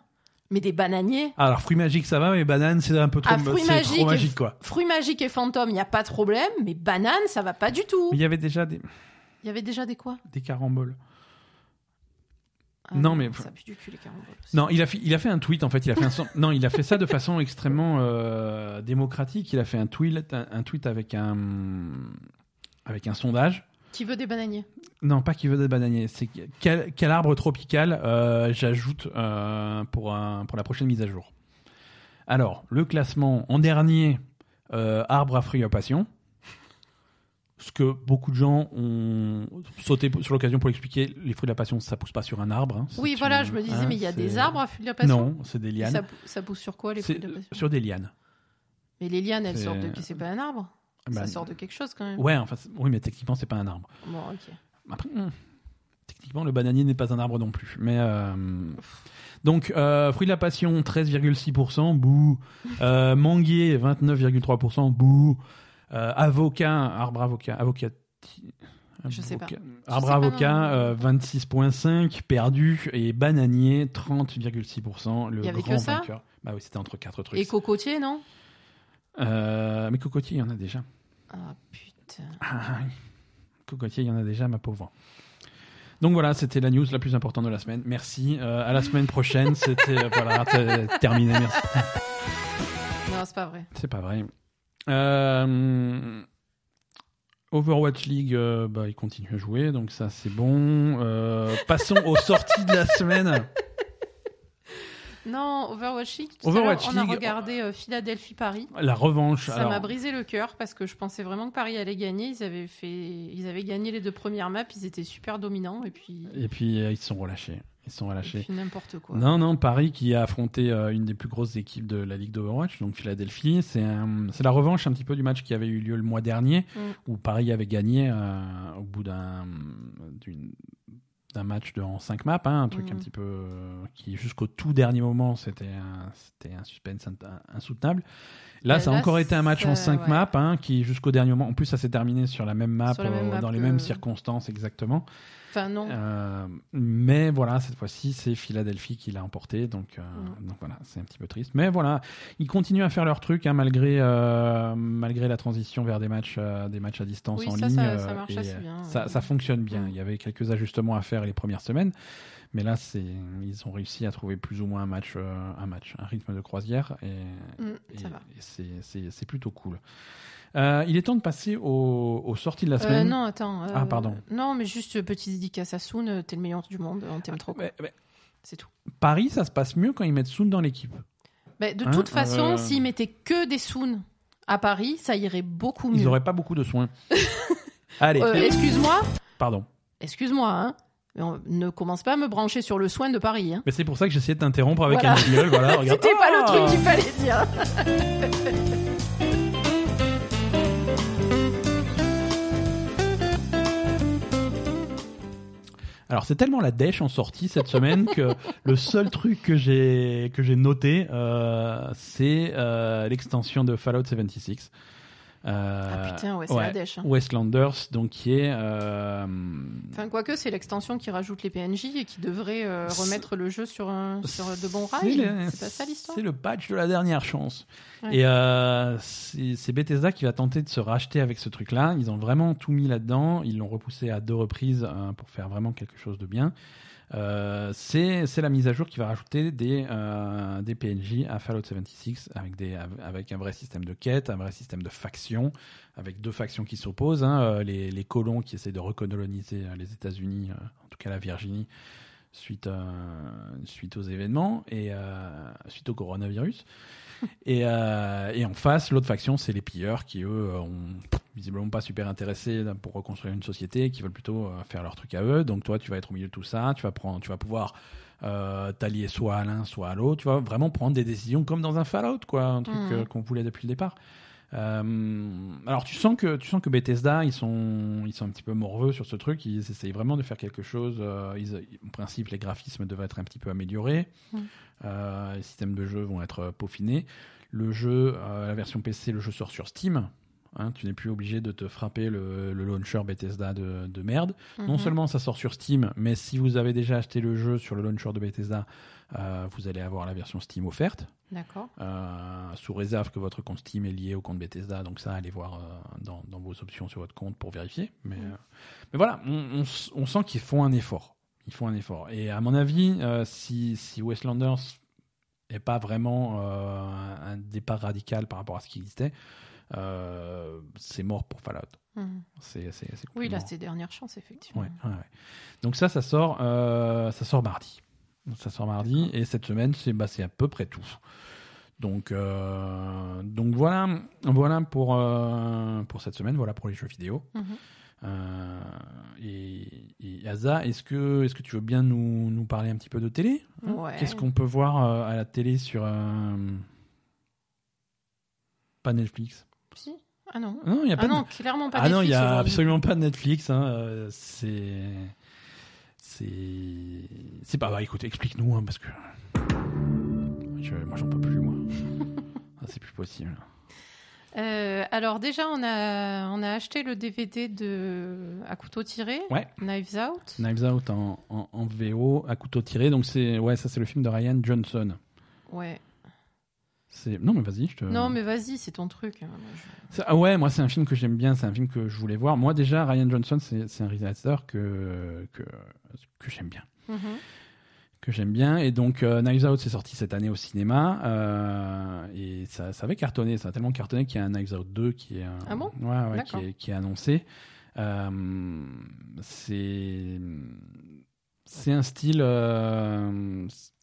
Mais des bananiers, Alors, fruits magiques, ça va, mais bananes, c'est un peu trop, Ah, fruits magiques trop magique, quoi. fruits magiques et fantômes, il n'y a pas de problème, mais bananes, ça va pas du tout. Il y avait déjà des, Il y avait déjà des quoi? Des caramboles. Ah Non, mais- Ça pue du cul, les caramboles. aussi. Non, il a, fait, il a fait un tweet en fait. Il a fait un non, il a fait ça de façon extrêmement euh, démocratique. Il a fait un tweet, un, un tweet avec un avec un sondage. Qui veut des bananiers Non, pas qui veut des bananiers. C'est que- quel, quel arbre tropical euh, j'ajoute euh, pour un, pour la prochaine mise à jour. Alors, le classement en dernier, euh, arbre à fruits à passion. Ce que beaucoup de gens ont sauté sur l'occasion pour expliquer, les fruits de la passion, ça pousse pas sur un arbre. hein. Oui, voilà, une- je me disais, hein, mais il y a des arbres à fruits de la passion Non, c'est des lianes. ça, pou- ça pousse sur quoi, les fruits de la passion? sur des lianes. Mais les lianes, elles sortent de... C'est pas un arbre? Ça sort de quelque chose, quand même. Ouais, enfin, oui, mais techniquement, c'est pas un arbre. Bon, ok. Après, hmm, techniquement, le bananier n'est pas un arbre non plus. Mais euh, donc, euh, fruit de la passion, 13,6%, bouh. Euh, manguier, 29,3%, bouh. Euh, avocat, arbre avocat, avocat. Je sais pas. Arbre sais avocat, non. euh, 26,5%, perdu. Et bananier, 30,6%. Le Il y avait grand que ça vainqueur. Bah oui, c'était entre quatre trucs. Et cocotier, non? Euh, mais cocotier, il y en a déjà. Ah, putain. Ah, oui. Cocotier, il y en a déjà, ma pauvre. Donc voilà, c'était la news la plus importante de la semaine. Merci. Euh, à la semaine prochaine. C'était euh, voilà, terminé. Merci. Non, c'est pas vrai. C'est pas vrai. Euh, Overwatch League, euh, bah, il continue à jouer, donc ça c'est bon. Euh, passons aux sorties de la semaine. Non, Overwatch League, tout Overwatch à on a League, regardé euh, Philadelphie-Paris. La revanche. Ça alors, m'a brisé le cœur parce que je pensais vraiment que Paris allait gagner. Ils avaient, fait... ils avaient gagné les deux premières maps, ils étaient super dominants et puis, Et puis euh, ils se sont relâchés. Ils se sont relâchés. n'importe quoi. Non, non, Paris qui a affronté euh, une des plus grosses équipes de la Ligue d'Overwatch, donc Philadelphie. C'est la revanche un petit peu du match qui avait eu lieu le mois dernier, Mm. où Paris avait gagné euh, au bout d'un d'une- d'un match de, en 5 maps, hein, un truc un petit peu euh, qui jusqu'au tout dernier moment c'était un, c'était un suspense in- insoutenable. Là, Mais ça a là, encore été un match en ça- 5 ouais. maps, hein, qui jusqu'au dernier moment, en plus ça s'est terminé sur la même map, Sur la même euh, map dans les mêmes circonstances exactement. Enfin, non. Euh, mais voilà, cette fois-ci, c'est Philadelphie qui l'a emporté, donc, euh, donc voilà, c'est un petit peu triste. Mais voilà, ils continuent à faire leur truc hein, malgré, euh, malgré la transition vers des matchs, des matchs à distance Oui, en ça, ligne. ça- ça marche assez bien, Ça, fonctionne bien. Il y avait quelques ajustements à faire les premières semaines, mais là, c'est, ils ont réussi à trouver plus ou moins un match, un match, un rythme de croisière, et, Mm, et- ça va. et c'est, c'est, c'est plutôt cool. Euh, il est temps de passer aux, aux sorties de la Euh, semaine. non, attends. euh, Ah, pardon. Non, mais juste petite dédicace à Soon, t'es le meilleur du monde, on t'aime trop. quoi. Mais- mais C'est tout. Paris, ça se passe mieux quand ils mettent Soon dans l'équipe. Bah, de Hein, toute façon, s'ils mettaient que des Soon à Paris, ça irait beaucoup mieux. Ils n'auraient pas beaucoup de soins. Allez, excuse-moi, pardon. excuse-moi, hein. mais on- ne commence pas à me brancher sur le soin de Paris. Hein. Mais c'est pour ça que j'essayais de t'interrompre avec Voilà. un jingle. Voilà. C'était pas le Ah truc qu'il fallait dire. Alors c'est tellement la dèche en sortie cette semaine que le seul truc que j'ai que j'ai noté, euh, c'est euh, l'extension de Fallout 76. Euh, Ah putain, ouais, c'est la dèche. hein. Westlanders, donc qui est euh, Enfin, quoique, c'est l'extension qui rajoute les PNJ et qui devrait euh, remettre le jeu sur, un, sur de bons rails. C'est pas ça l'histoire C'est le patch de la dernière chance. Ouais. Et euh, c'est Bethesda qui va tenter de se racheter avec ce truc-là. Ils ont vraiment tout mis là-dedans. Ils l'ont repoussé à deux reprises euh, pour faire vraiment quelque chose de bien. Euh, c'est la mise à jour qui va rajouter des, euh, des PNJ à Fallout 76 avec, des, avec un vrai système de quête, un vrai système de factions, avec deux factions qui s'opposent. hein, euh, les, les colons qui essaient de recoloniser les États-Unis, en tout cas la Virginie, suite, euh, suite aux événements et euh, suite au coronavirus. et, euh, et en face, l'autre faction, c'est les pilleurs qui, eux, euh, ont visiblement pas super intéressés pour reconstruire une société, qui veulent plutôt euh, faire leur truc à eux. Donc toi, tu vas être au milieu de tout ça, tu vas, prendre, tu vas pouvoir euh, t'allier soit à l'un, soit à l'autre. Tu vas vraiment prendre des décisions comme dans un Fallout, quoi, un truc euh, qu'on voulait depuis le départ. Euh, alors tu sens que tu sens que Bethesda ils sont ils sont un petit peu morveux sur ce truc. Ils essayent vraiment de faire quelque chose euh, ils- en principe les graphismes devraient être un petit peu améliorés. Euh, les systèmes de jeu vont être peaufinés. Le jeu la version PC le jeu sort sur Steam Hein, tu n'es plus obligé de te frapper le, le launcher Bethesda de, de merde. Non Mhm. seulement ça sort sur Steam, mais si vous avez déjà acheté le jeu sur le launcher de Bethesda, euh, vous allez avoir la version Steam offerte, D'accord. euh, sous réserve que votre compte Steam est lié au compte Bethesda. Donc ça, allez voir euh, dans, dans vos options sur votre compte pour vérifier. Mais, Mm. mais voilà, on, on s- on sent qu'ils font un effort. Ils font un effort. Et à mon avis, si, si Westlanders n'est pas vraiment un départ radical par rapport à ce qui existait, euh, c'est mort pour Fallout. Mhm. C'est Oui, là, c'est dernière chance, effectivement. Ouais, ouais, ouais. Donc ça, ça sort, euh, ça sort mardi. Ça sort mardi et cette semaine, c'est bah, à peu près tout. Donc, euh, donc voilà, voilà pour euh, pour cette semaine, voilà pour les jeux vidéo. Mhm. Euh, et, et Asa, est-ce que est-ce que tu veux bien nous, nous parler un petit peu de télé hein? Ouais. Qu'est-ce qu'on peut voir à la télé sur pas Netflix? Si Ah non. Non, il y a pas Ah de- non, clairement pas ah non, il Netflix y a absolument pas de Netflix. hein, c'est, c'est, c'est pas. Bah, écoute, explique-nous hein, parce que Je- moi, j'en peux plus moi. Ah, c'est plus possible. Euh, alors déjà, on a, on a acheté le DVD de À couteau tiré, Ouais. Knives Out. Knives Out en, en, en VO à couteau tiré. Donc c'est, ouais, ça c'est le film de Ryan Johnson. Ouais. Non mais vas-y, je te. Non, mais vas-y, c'est ton truc. hein. Je- Ah ouais, moi c'est un film que j'aime bien, c'est un film que je voulais voir. Moi déjà, Ryan Johnson, c'est un réalisateur que, que, que j'aime bien. Mhm. que j'aime bien. Et donc, euh, Knives Out, c'est sorti cette année au cinéma. euh, et ça, ça avait cartonné. Ça a tellement cartonné qu'il y a un Knives Out 2 qui est, euh, Ah bon? ouais, ouais, D'accord. qui, est, qui est annoncé. Euh, c'est. C'est un style.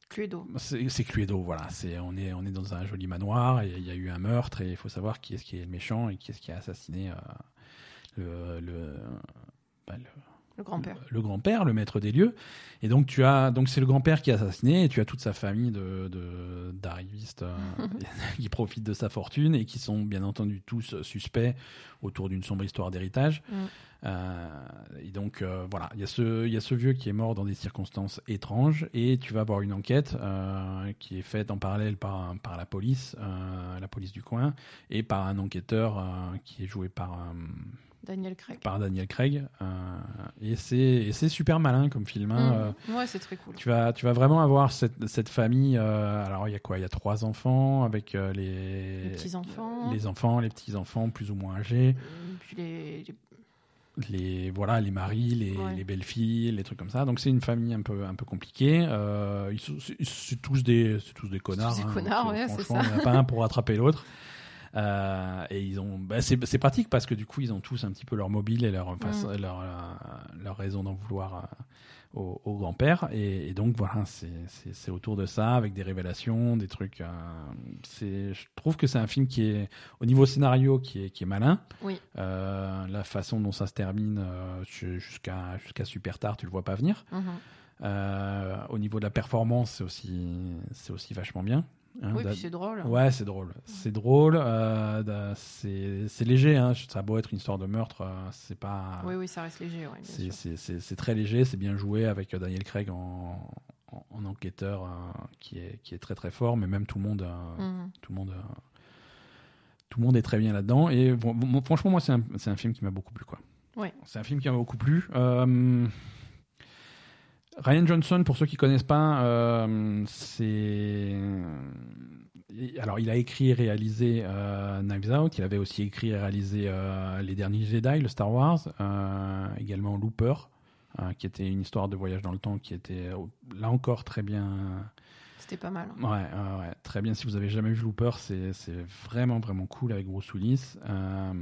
Cluedo. c'est Cluedo, voilà. C'est on est on est dans un joli manoir et il y a eu un meurtre et il faut savoir qui est-ce qui est le méchant et qui est-ce qui a assassiné euh, le le, bah, le Le grand-père. le grand-père, le maître des lieux. Et donc tu as donc c'est le grand-père qui est assassiné et tu as toute sa famille de de- d'arrivistes euh, qui profitent de sa fortune et qui sont bien entendu tous suspects autour d'une sombre histoire d'héritage. Mm. Euh, et donc euh, voilà, il y a ce il y a ce vieux qui est mort dans des circonstances étranges et tu vas avoir une enquête euh, qui est faite en parallèle par par la police, la police du coin et par un enquêteur qui est joué par Daniel Craig. par Daniel Craig. euh, et c'est super malin comme film. hein, Mhm. Ouais, c'est très cool. tu vas, tu vas vraiment avoir cette, cette famille. euh, alors, il y a quoi? Il y a trois enfants avec euh, les, Les petits-enfants. les enfants, les petits enfants plus ou moins âgés, Puis les, les- les voilà, les maris, les, Ouais. les belles filles, les trucs comme ça. Donc, c'est une famille un peu, un peu compliquée. Euh, ils sont, c'est, c'est tous des, tous des connards. des hein, connards, donc, ouais, c'est franchement, Il n'y en a pas un pour rattraper l'autre. Euh, et ils ont, bah, c'est, c'est pratique parce que du coup, ils ont tous un petit peu leur mobile et leur, façon- leur, euh, leur raison d'en vouloir euh, au, au grand-père. Et, et donc, voilà, c'est, autour de ça, avec des révélations, des trucs. euh, c'est, je trouve que c'est un film qui est, au niveau scénario, qui est, qui est malin. Oui. Euh, la façon dont ça se termine euh, jusqu'à, jusqu'à super tard, tu le vois pas venir. Mhm. Au niveau de la performance, c'est aussi, c'est aussi vachement bien. Hein. Oui, puis c'est drôle. Ouais, c'est drôle. C'est drôle. euh, c'est léger. Hein. Ça a beau être une histoire de meurtre, euh, c'est pas. Oui, oui, ça reste léger. Ouais, c'est- très léger. C'est bien joué avec euh, Daniel Craig en, en, en enquêteur euh, qui est qui est très très fort. Mais même tout le monde, euh, Mhm. tout le monde, tout le monde est très bien là-dedans. Et bon, bon, franchement, moi, c'est un, un film qui m'a beaucoup plu, quoi. Ouais. C'est un film qui m'a beaucoup plu. Ryan Johnson, pour ceux qui connaissent pas, euh, c'est alors il a écrit et réalisé euh, Knives Out. Il avait aussi écrit et réalisé euh, Les Derniers Jedi, le Star Wars, également Looper, qui était une histoire de voyage dans le temps, qui était euh, là encore très bien. C'était pas mal. Ouais, ouais, ouais, très bien. Si vous avez jamais vu Looper, c'est c'est vraiment vraiment cool avec Bruce Willis. Euh,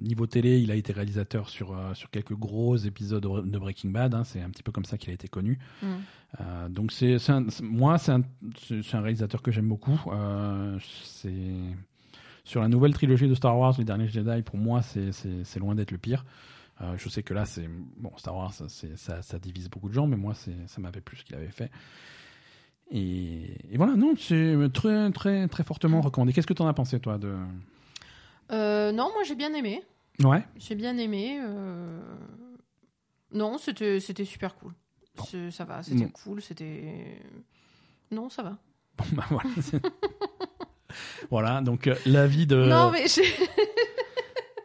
niveau télé, il a été réalisateur sur euh, sur quelques gros épisodes de Breaking Bad. hein. c'est un petit peu comme ça qu'il a été connu. Mhm. Euh, donc c'est c'est un- c'est- moi c'est un réalisateur que j'aime beaucoup. C'est sur la nouvelle trilogie de Star Wars, les derniers Jedi. Pour moi, c'est c'est c'est loin d'être le pire. Euh, je sais que là, c'est bon, Star Wars, ça, c'est- ça, ça divise beaucoup de gens, mais moi, c'est ça m'avait plu ce qu'il avait fait. Et, et voilà, non, c'est très très très fortement recommandé. Qu'est-ce que tu en as pensé toi de? Euh, non, moi j'ai bien aimé. Ouais. J'ai bien aimé. euh, Non, c'était c'était super cool. C'est- Ça va, c'était Bon. cool, c'était. Non, ça va. Bon, bah, voilà. voilà, donc euh, l'avis de. Non, mais j'ai-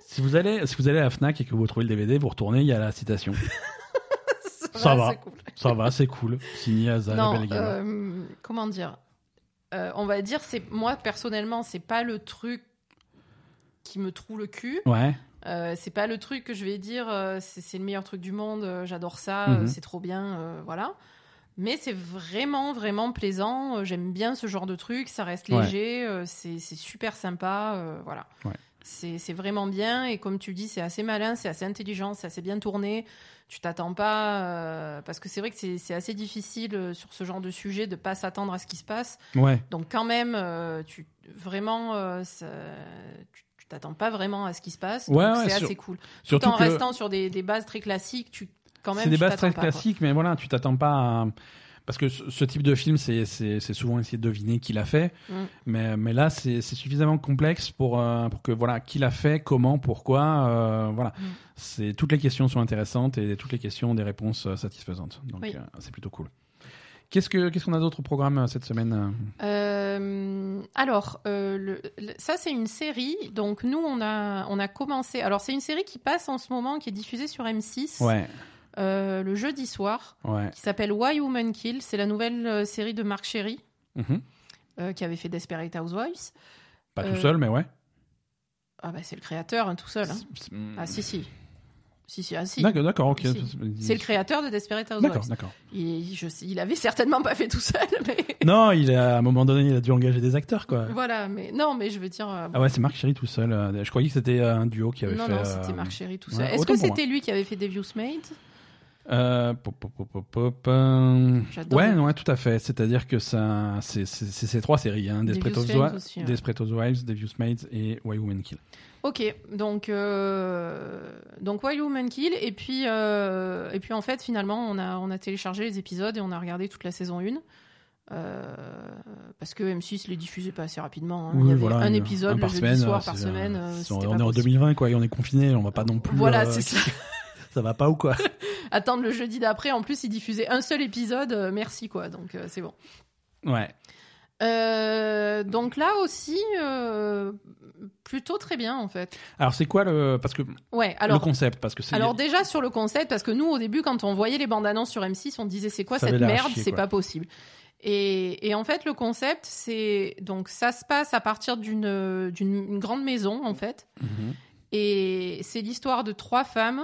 Si vous allez si vous allez à la Fnac et que vous trouvez le DVD, vous retournez, il y a la citation. ça, Ça va. c'est cool. Ça va, c'est cool. Signé Aza, la non, euh, comment dire Euh, On va dire, c'est moi personnellement, c'est pas le truc qui me troue le cul. Ouais. Euh, c'est pas le truc que je vais dire, euh, c'est le meilleur truc du monde, j'adore ça, Mhm. c'est trop bien, voilà. Mais c'est vraiment, vraiment plaisant. J'aime bien ce genre de truc, ça reste Ouais. léger, euh, c'est c'est super sympa, euh, voilà. Ouais. C'est vraiment bien et comme tu dis, c'est assez malin, c'est assez intelligent, c'est assez bien tourné. Tu t'attends pas euh, parce que c'est vrai que c'est assez difficile euh, sur ce genre de sujet de pas s'attendre à ce qui se passe. Ouais. Donc quand même, euh, tu vraiment, ça- tu t'attends pas vraiment à ce qui se passe. Ouais, donc ouais, c'est assez cool. Tout Surtout en que restant sur des, des bases très classiques, tu quand même. c'est des bases très quoi. classiques, mais voilà, tu t'attends pas à... Parce que ce, ce type de film, c'est souvent essayer de deviner qui l'a fait. Mm. Mais, mais là, c'est suffisamment complexe pour, euh, pour que, voilà, qui l'a fait, comment, pourquoi. euh, voilà. Mm. C'est Toutes les questions sont intéressantes et toutes les questions ont des réponses euh, satisfaisantes. Donc, Oui. euh, c'est plutôt cool. Qu'est-ce que qu'est-ce qu'on a d'autre au programme cette semaine Euh, alors, euh, le- le- ça c'est une série. Donc nous on a on a commencé. Alors c'est une série qui passe en ce moment, qui est diffusée sur M6 Ouais, euh, le jeudi soir, ouais. qui s'appelle Why Women Kill. C'est la nouvelle euh, série de Marc Cherry Mhm. euh, qui avait fait Desperate Housewives. Pas tout seul, mais ouais. Ah bah c'est le créateur hein, tout seul. hein. Ah si si. Si, si, ah, si. D'accord, ok. Si. C'est le créateur de Desperate Housewives. D'accord, d'accord. Il, je sais- il avait certainement pas fait tout seul, mais Non, il a, à un moment donné, il a dû engager des acteurs, quoi. voilà. Mais non, mais je veux dire. euh, Ah ouais, c'est Marc Chéry tout seul. Je croyais que c'était un duo qui avait non, fait. non, c'était euh, Marc Chéry tout ouais, seul. Est-ce que moi. c'était lui qui avait fait Devious Made Euh, pop, euh, Ouais, ouais, tout à fait. C'est-à-dire que ça, c'est ces trois séries, hein, Desperate Housewives, ouais. Desperate Housewives, Devious Maids et Why Women Kill. Ok, donc euh, donc Wild Woman Kill et puis euh, et puis en fait finalement on a on a téléchargé les épisodes et on a regardé toute la saison 1 euh, parce que M6 les diffusait pas assez rapidement. hein. Il y Oui, avait voilà, un épisode un le par jeudi semaine, soir par semaine. euh, on est en possible. 2020, quoi, et on est confiné, on va pas non plus. Voilà, euh, c'est ça. ça va pas ou quoi? Attendre le jeudi d'après. En plus, ils diffusaient un seul épisode. euh, merci quoi. Donc euh, c'est bon. Ouais. Euh, donc là aussi, euh, plutôt très bien en fait. Alors c'est quoi le, parce que Ouais. le Alors concept, parce que c'est. Alors déjà sur le concept, parce que nous au début quand on voyait les bandes annonces sur M6, on disait c'est quoi Ça cette avait l'air à merde, chier, c'est quoi. pas possible. Et, et en fait le concept c'est donc ça se passe à partir d'une d'une une grande maison en fait, Mhm. et c'est l'histoire de trois femmes.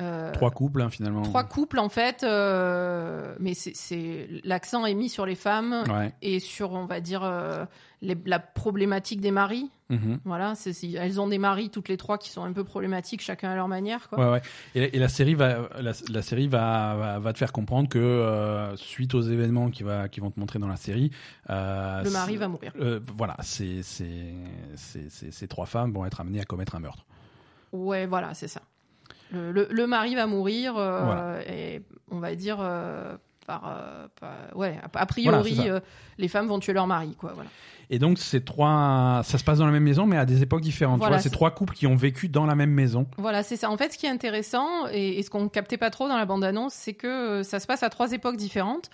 Euh, trois couples hein, finalement. trois couples en fait, euh, mais c'est- l'accent est mis sur les femmes Ouais. et sur on va dire euh, les- la problématique des maris. Mhm. Voilà, elles ont des maris toutes les trois qui sont un peu problématiques chacun à leur manière quoi. Ouais, ouais. Et, et la série va, la, la série va, va, va te faire comprendre que euh, suite aux événements qui va, qui vont te montrer dans la série, euh, Le mari va mourir. euh, voilà, c'est- ces trois femmes vont être amenées à commettre un meurtre. Ouais, voilà, c'est ça. Le, le- le mari va mourir euh, Voilà. et on va dire euh, par, euh, par- ouais, a, Voilà, priori, euh, les femmes vont tuer leur mari, quoi. Voilà. Et donc ces trois, ça se passe dans la même maison, mais à des époques différentes. Voilà, c'est- trois couples qui ont vécu dans la même maison. Voilà, c'est ça. En fait, ce qui est intéressant et, et ce qu'on captait pas trop dans la bande-annonce, c'est que ça se passe à trois époques différentes.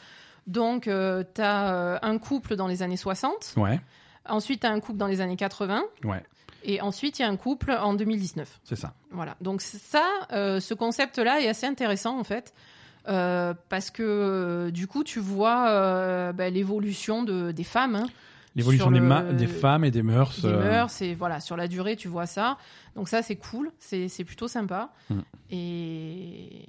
Donc, tu as un couple dans les années 60, Ouais, ensuite tu as un couple dans les années 80, ouais, et ensuite il y a un couple en 2019. c'est ça. Voilà. Donc ça, euh, ce concept-là est assez intéressant en fait. euh, parce que euh, du coup, tu vois bah, l'évolution de, des femmes, hein, L'évolution des, le- ma- des femmes et des mœurs. des mœurs, et voilà, sur la durée, tu vois ça. Donc ça, c'est cool, c'est plutôt sympa. Mm. Et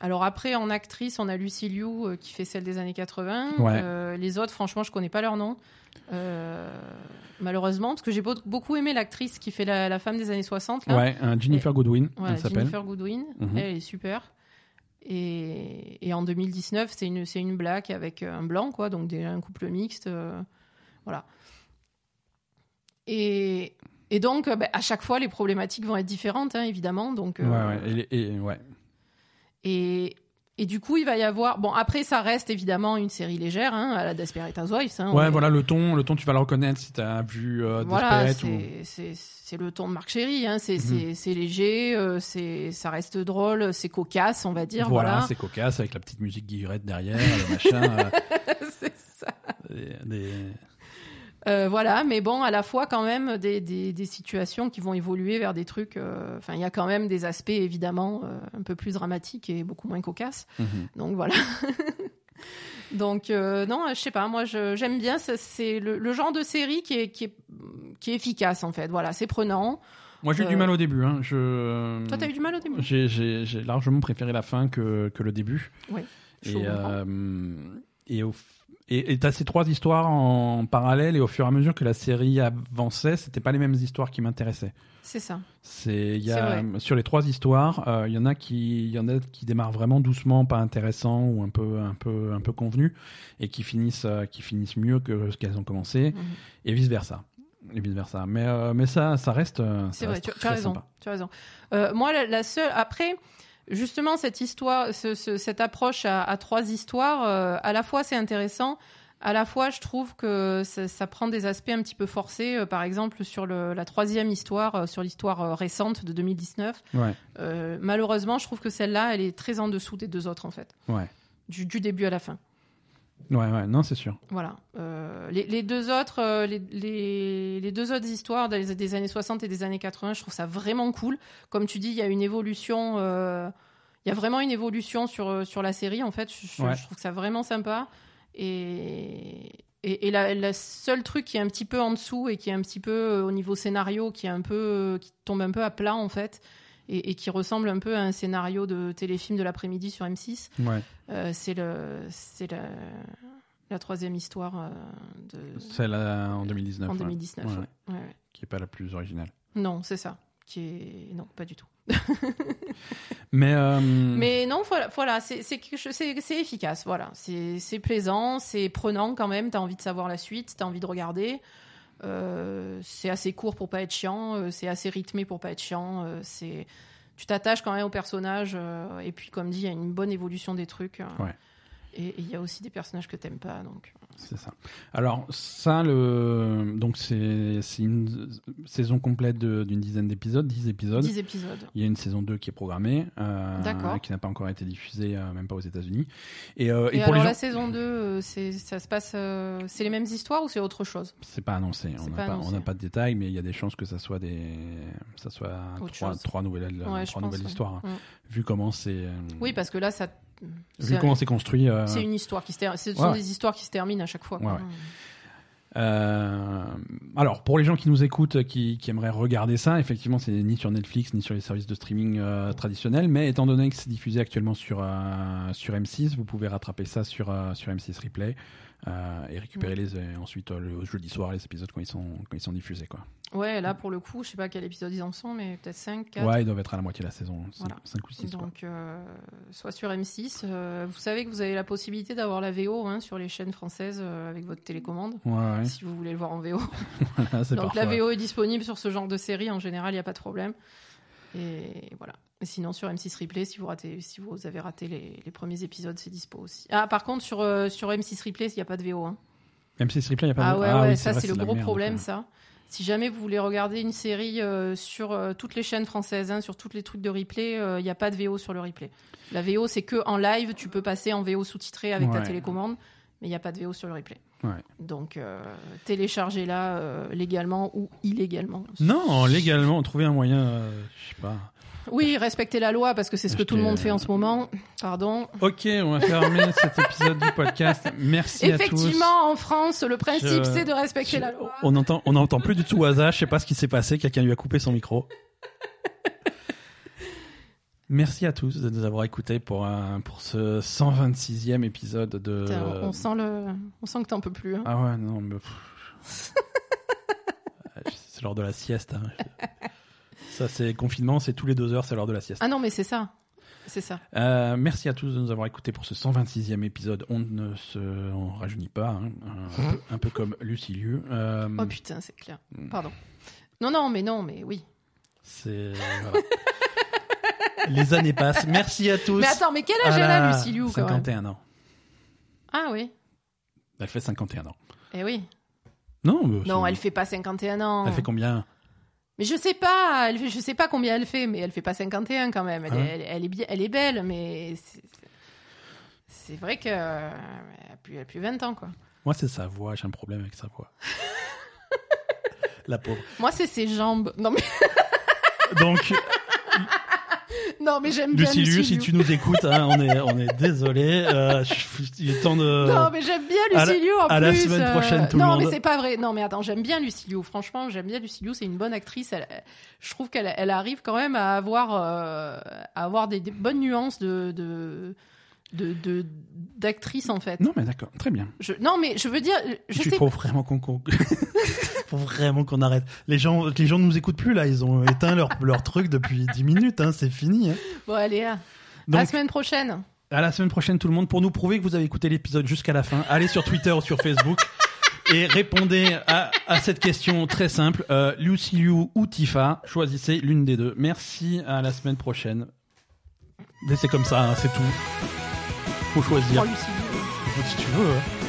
alors après, en actrice, on a Lucy Liu euh, qui fait celle des années 80. Ouais. Euh, les autres, franchement, je connais pas leur nom. Euh, malheureusement, parce que j'ai beau- beaucoup aimé l'actrice qui fait la, la femme des années 60. Là. Ouais, Jennifer Goodwin, Voilà, elle s'appelle. Jennifer Goodwin, Mhm. elle est super. Et, et en 2019, c'est une, c'est une black avec un blanc, quoi, donc déjà un couple mixte. euh, voilà. Et, et donc, euh, bah, à chaque fois, les problématiques vont être différentes, hein, évidemment. Donc, Ouais, ouais, et- ouais. et, et du coup, il va y avoir. Bon, après, ça reste évidemment une série légère, hein, à la Desperate Housewives. hein, Ouais, est- voilà, le ton, le ton, tu vas le reconnaître si t'as vu euh, Voilà, Desperate ou... c'est- c'est c'est le ton de Marc Chéry, hein, c'est c'est- c'est léger, euh, c'est ça reste drôle, c'est cocasse, on va dire. Voilà, Voilà, c'est cocasse avec la petite musique guillerette derrière, le machin. euh, c'est ça. des- des- Euh, voilà, mais bon, à la fois quand même des, des, des situations qui vont évoluer vers des trucs. euh, Enfin, il y a quand même des aspects évidemment euh, un peu plus dramatiques et beaucoup moins cocasses. Mhm. Donc voilà. Donc non, je sais pas, moi j'aime bien, c'est le, le genre de série qui est, qui, est, qui est efficace en fait. Voilà, c'est prenant. Moi, j'ai eu du mal au début. Hein. Je... Toi, t'as eu du mal au début? J'ai- largement préféré la fin que, que le début. Oui. Et, au et, et t'as ces trois histoires en parallèle, et au fur et à mesure que la série avançait, c'était pas les mêmes histoires qui m'intéressaient. C'est ça. C'est il y a vrai. sur les trois histoires, euh, il y en a qui il y en a qui démarrent vraiment doucement, pas intéressants ou un peu un peu un peu convenus et qui finissent euh, qui finissent mieux que ce qu'elles ont commencé Mhm. et vice versa. Et vice versa. Mais euh, mais ça ça reste euh, C'est vrai, tu, tu très as raison. sympa. Tu as raison. Euh, moi, la, la seule. Après, justement, cette histoire, ce- ce- cette approche à, à trois histoires, euh, à la fois c'est intéressant, à la fois je trouve que ça, ça prend des aspects un petit peu forcés. euh, par exemple, sur le- la troisième histoire, euh, sur l'histoire récente de 2019. Ouais. euh, malheureusement, je trouve que celle-là, elle est très en dessous des deux autres, en fait. Ouais. Du, du début à la fin. Ouais ouais, non, c'est sûr. Voilà. Euh, les, les deux autres, euh, les, les, les deux autres histoires des, des années 60 et des années 80, je trouve ça vraiment cool. Comme tu dis, il y a une évolution. euh, il y a vraiment une évolution sur, sur la série, en fait. Je, je- Ouais. je trouve ça vraiment sympa. Et, et, et la, la seule truc qui est un petit peu en dessous et qui est un petit peu au niveau scénario, qui est un peu, qui tombe un peu à plat, en fait. Et, et qui ressemble un peu à un scénario de téléfilm de l'après-midi sur M6. Ouais. Euh, c'est le, c'est la, la troisième histoire euh, de, Celle euh, en 2019. en ouais. 2019. Ouais. Qui est pas la plus originale. Non, c'est ça. Qui est non, pas du tout. Mais, euh, Mais non, voilà, voilà c'est c'est efficace. Voilà, c'est c'est plaisant, c'est prenant quand même. T'as envie de savoir la suite, t'as envie de regarder. Euh, c'est assez court pour pas être chiant, euh, c'est assez rythmé pour pas être chiant. euh, c'est tu t'attaches quand même au personnage et puis comme dit, il y a une bonne évolution des trucs. Et il y a aussi des personnages que t'aimes pas, donc. C'est ça. Alors ça, le donc c'est une saison complète d'une dizaine d'épisodes, 10 épisodes. 10 épisodes. Il y a une saison 2 qui est programmée, euh, qui n'a pas encore été diffusée, euh, même pas aux États-Unis. Et, euh, Et, et pour alors les la saison 2, euh, c'est ça se passe, c'est les mêmes histoires ou c'est autre chose? C'est pas annoncé. On n'a pas de détails, mais il y a des chances que ça soit des, ça soit trois, nouvelles, Ouais, trois pense, nouvelles ouais. histoires. hein. Mm. Vu comment c'est, Oui, parce que là, ça. Vu comment c'est construit. euh, C'est une histoire qui se termine. Ce sont ouais. des histoires qui se terminent à chaque fois. quoi. Ouais, ouais. Euh, alors, pour les gens qui nous écoutent, qui, qui aimeraient regarder ça, effectivement, c'est ni sur Netflix ni sur les services de streaming euh, traditionnels. Mais étant donné que c'est diffusé actuellement sur sur M6, vous pouvez rattraper ça sur sur M6 Replay euh, et récupérer Mm. les euh, ensuite euh, le jeudi soir les épisodes quand ils sont quand ils sont diffusés quoi. Ouais, là, pour le coup, je sais pas quel épisode ils en sont, mais peut-être 5, 4. Ouais, ils doivent être à la moitié de la saison, 5, Voilà. ou 6 quoi. Donc, soit sur M6. euh, vous savez que vous avez la possibilité d'avoir la VO hein, sur les chaînes françaises avec votre télécommande, Ouais, ouais. si vous voulez le voir en VO. Voilà, Donc, parfois- la VO est disponible sur ce genre de série. En général, il n'y a pas de problème. Et voilà. Sinon, sur M6 Replay, si vous, ratez, si vous avez raté les, les premiers épisodes, c'est dispo aussi. Ah, par contre, sur, euh, sur M6 Replay, il n'y a pas de VO. Hein. M6 Replay, il y a pas Ah de... ouais, oui, ouais, c'est ça c'est le gros merde, problème, ça. Si jamais vous voulez regarder une série euh, sur euh, toutes les chaînes françaises, hein, sur tous les trucs de replay, il n'y a pas de VO sur le replay. La VO, c'est que en live, tu peux passer en VO sous-titré avec ta télécommande, mais il n'y a pas de VO sur le replay. Ouais. Donc, euh, téléchargez-la euh, légalement ou illégalement. Non, légalement, trouver un moyen, euh, je sais pas. Oui, respectez la loi parce que c'est ce que tout le monde fait en ce moment. Pardon. Ok, on va fermer cet épisode du podcast. Merci à tous. Effectivement, en France, le principe, Je- c'est de respecter la loi. On entend, on n'entend plus du tout Waza. Je sais pas ce qui s'est passé. Quelqu'un lui a coupé son micro. Merci à tous de nous avoir écoutés pour, un- pour ce 126e épisode de. Putain, on, sent le... on sent que t'en peux plus. hein. Ah ouais, non, mais. pff. c'est l'heure de la sieste. hein. Ça, c'est confinement, c'est tous les deux heures, c'est l'heure de la sieste. Ah non, mais c'est ça. C'est ça. Euh, merci à tous de nous avoir écoutés pour ce 126e épisode. On ne se on rajeunit pas, hein. un, peu, un peu comme Lucilieu. Euh, Oh putain, c'est clair. Pardon. Non, non, mais non, mais oui. C'est voilà. les années passent. Merci à tous. Mais attends, mais quel âge Ah elle a, Lucie Liu, quand même 51 ans. Ah oui. Elle fait 51 ans. Eh oui. Non, mais Non, elle fait pas 51 ans. elle fait combien? Mais je sais pas, elle je sais pas combien elle fait, mais elle fait pas 51 quand même. Elle, Ah est, elle, elle est bien, elle est belle, mais c'est- c'est vrai que euh, elle a plus, elle a plus 20 ans quoi. Moi, c'est sa voix. J'ai un problème avec sa voix. La pauvre. Moi, c'est ses jambes. Non mais Donc, non, mais j'aime bien Luciliu, Lucie si tu nous écoutes, hein, on est, on est désolé. Euh, il est temps de. Non, mais j'aime bien Liu en à la plus. semaine euh, prochaine, tout le non, monde. mais c'est pas vrai. Non, mais attends, j'aime bien Lucie Liu. Franchement, j'aime bien Lucie Liu. C'est une bonne actrice. Elle, je trouve qu'elle elle arrive quand même à avoir, euh, à avoir des, des bonnes nuances de, de, de, d'actrice en fait. Non, mais d'accord, très bien. Je, non, mais je veux dire, je Il sais. vraiment qu'on- faut vraiment qu'on arrête. Les gens, les gens ne nous écoutent plus là. Ils ont éteint leur, leur truc depuis 10 minutes. Hein, c'est fini. Hein. Bon, allez, à, Donc, la semaine prochaine. À la semaine prochaine, tout le monde. Pour nous prouver que vous avez écouté l'épisode jusqu'à la fin, allez sur Twitter ou sur Facebook et répondez à, à cette question très simple. Euh, Lucy Liu ou Tifa, choisissez l'une des deux. Merci, à la semaine prochaine. C'est comme ça, hein, c'est tout. Faut choisir. Oh, Liu. Si tu veux. hein.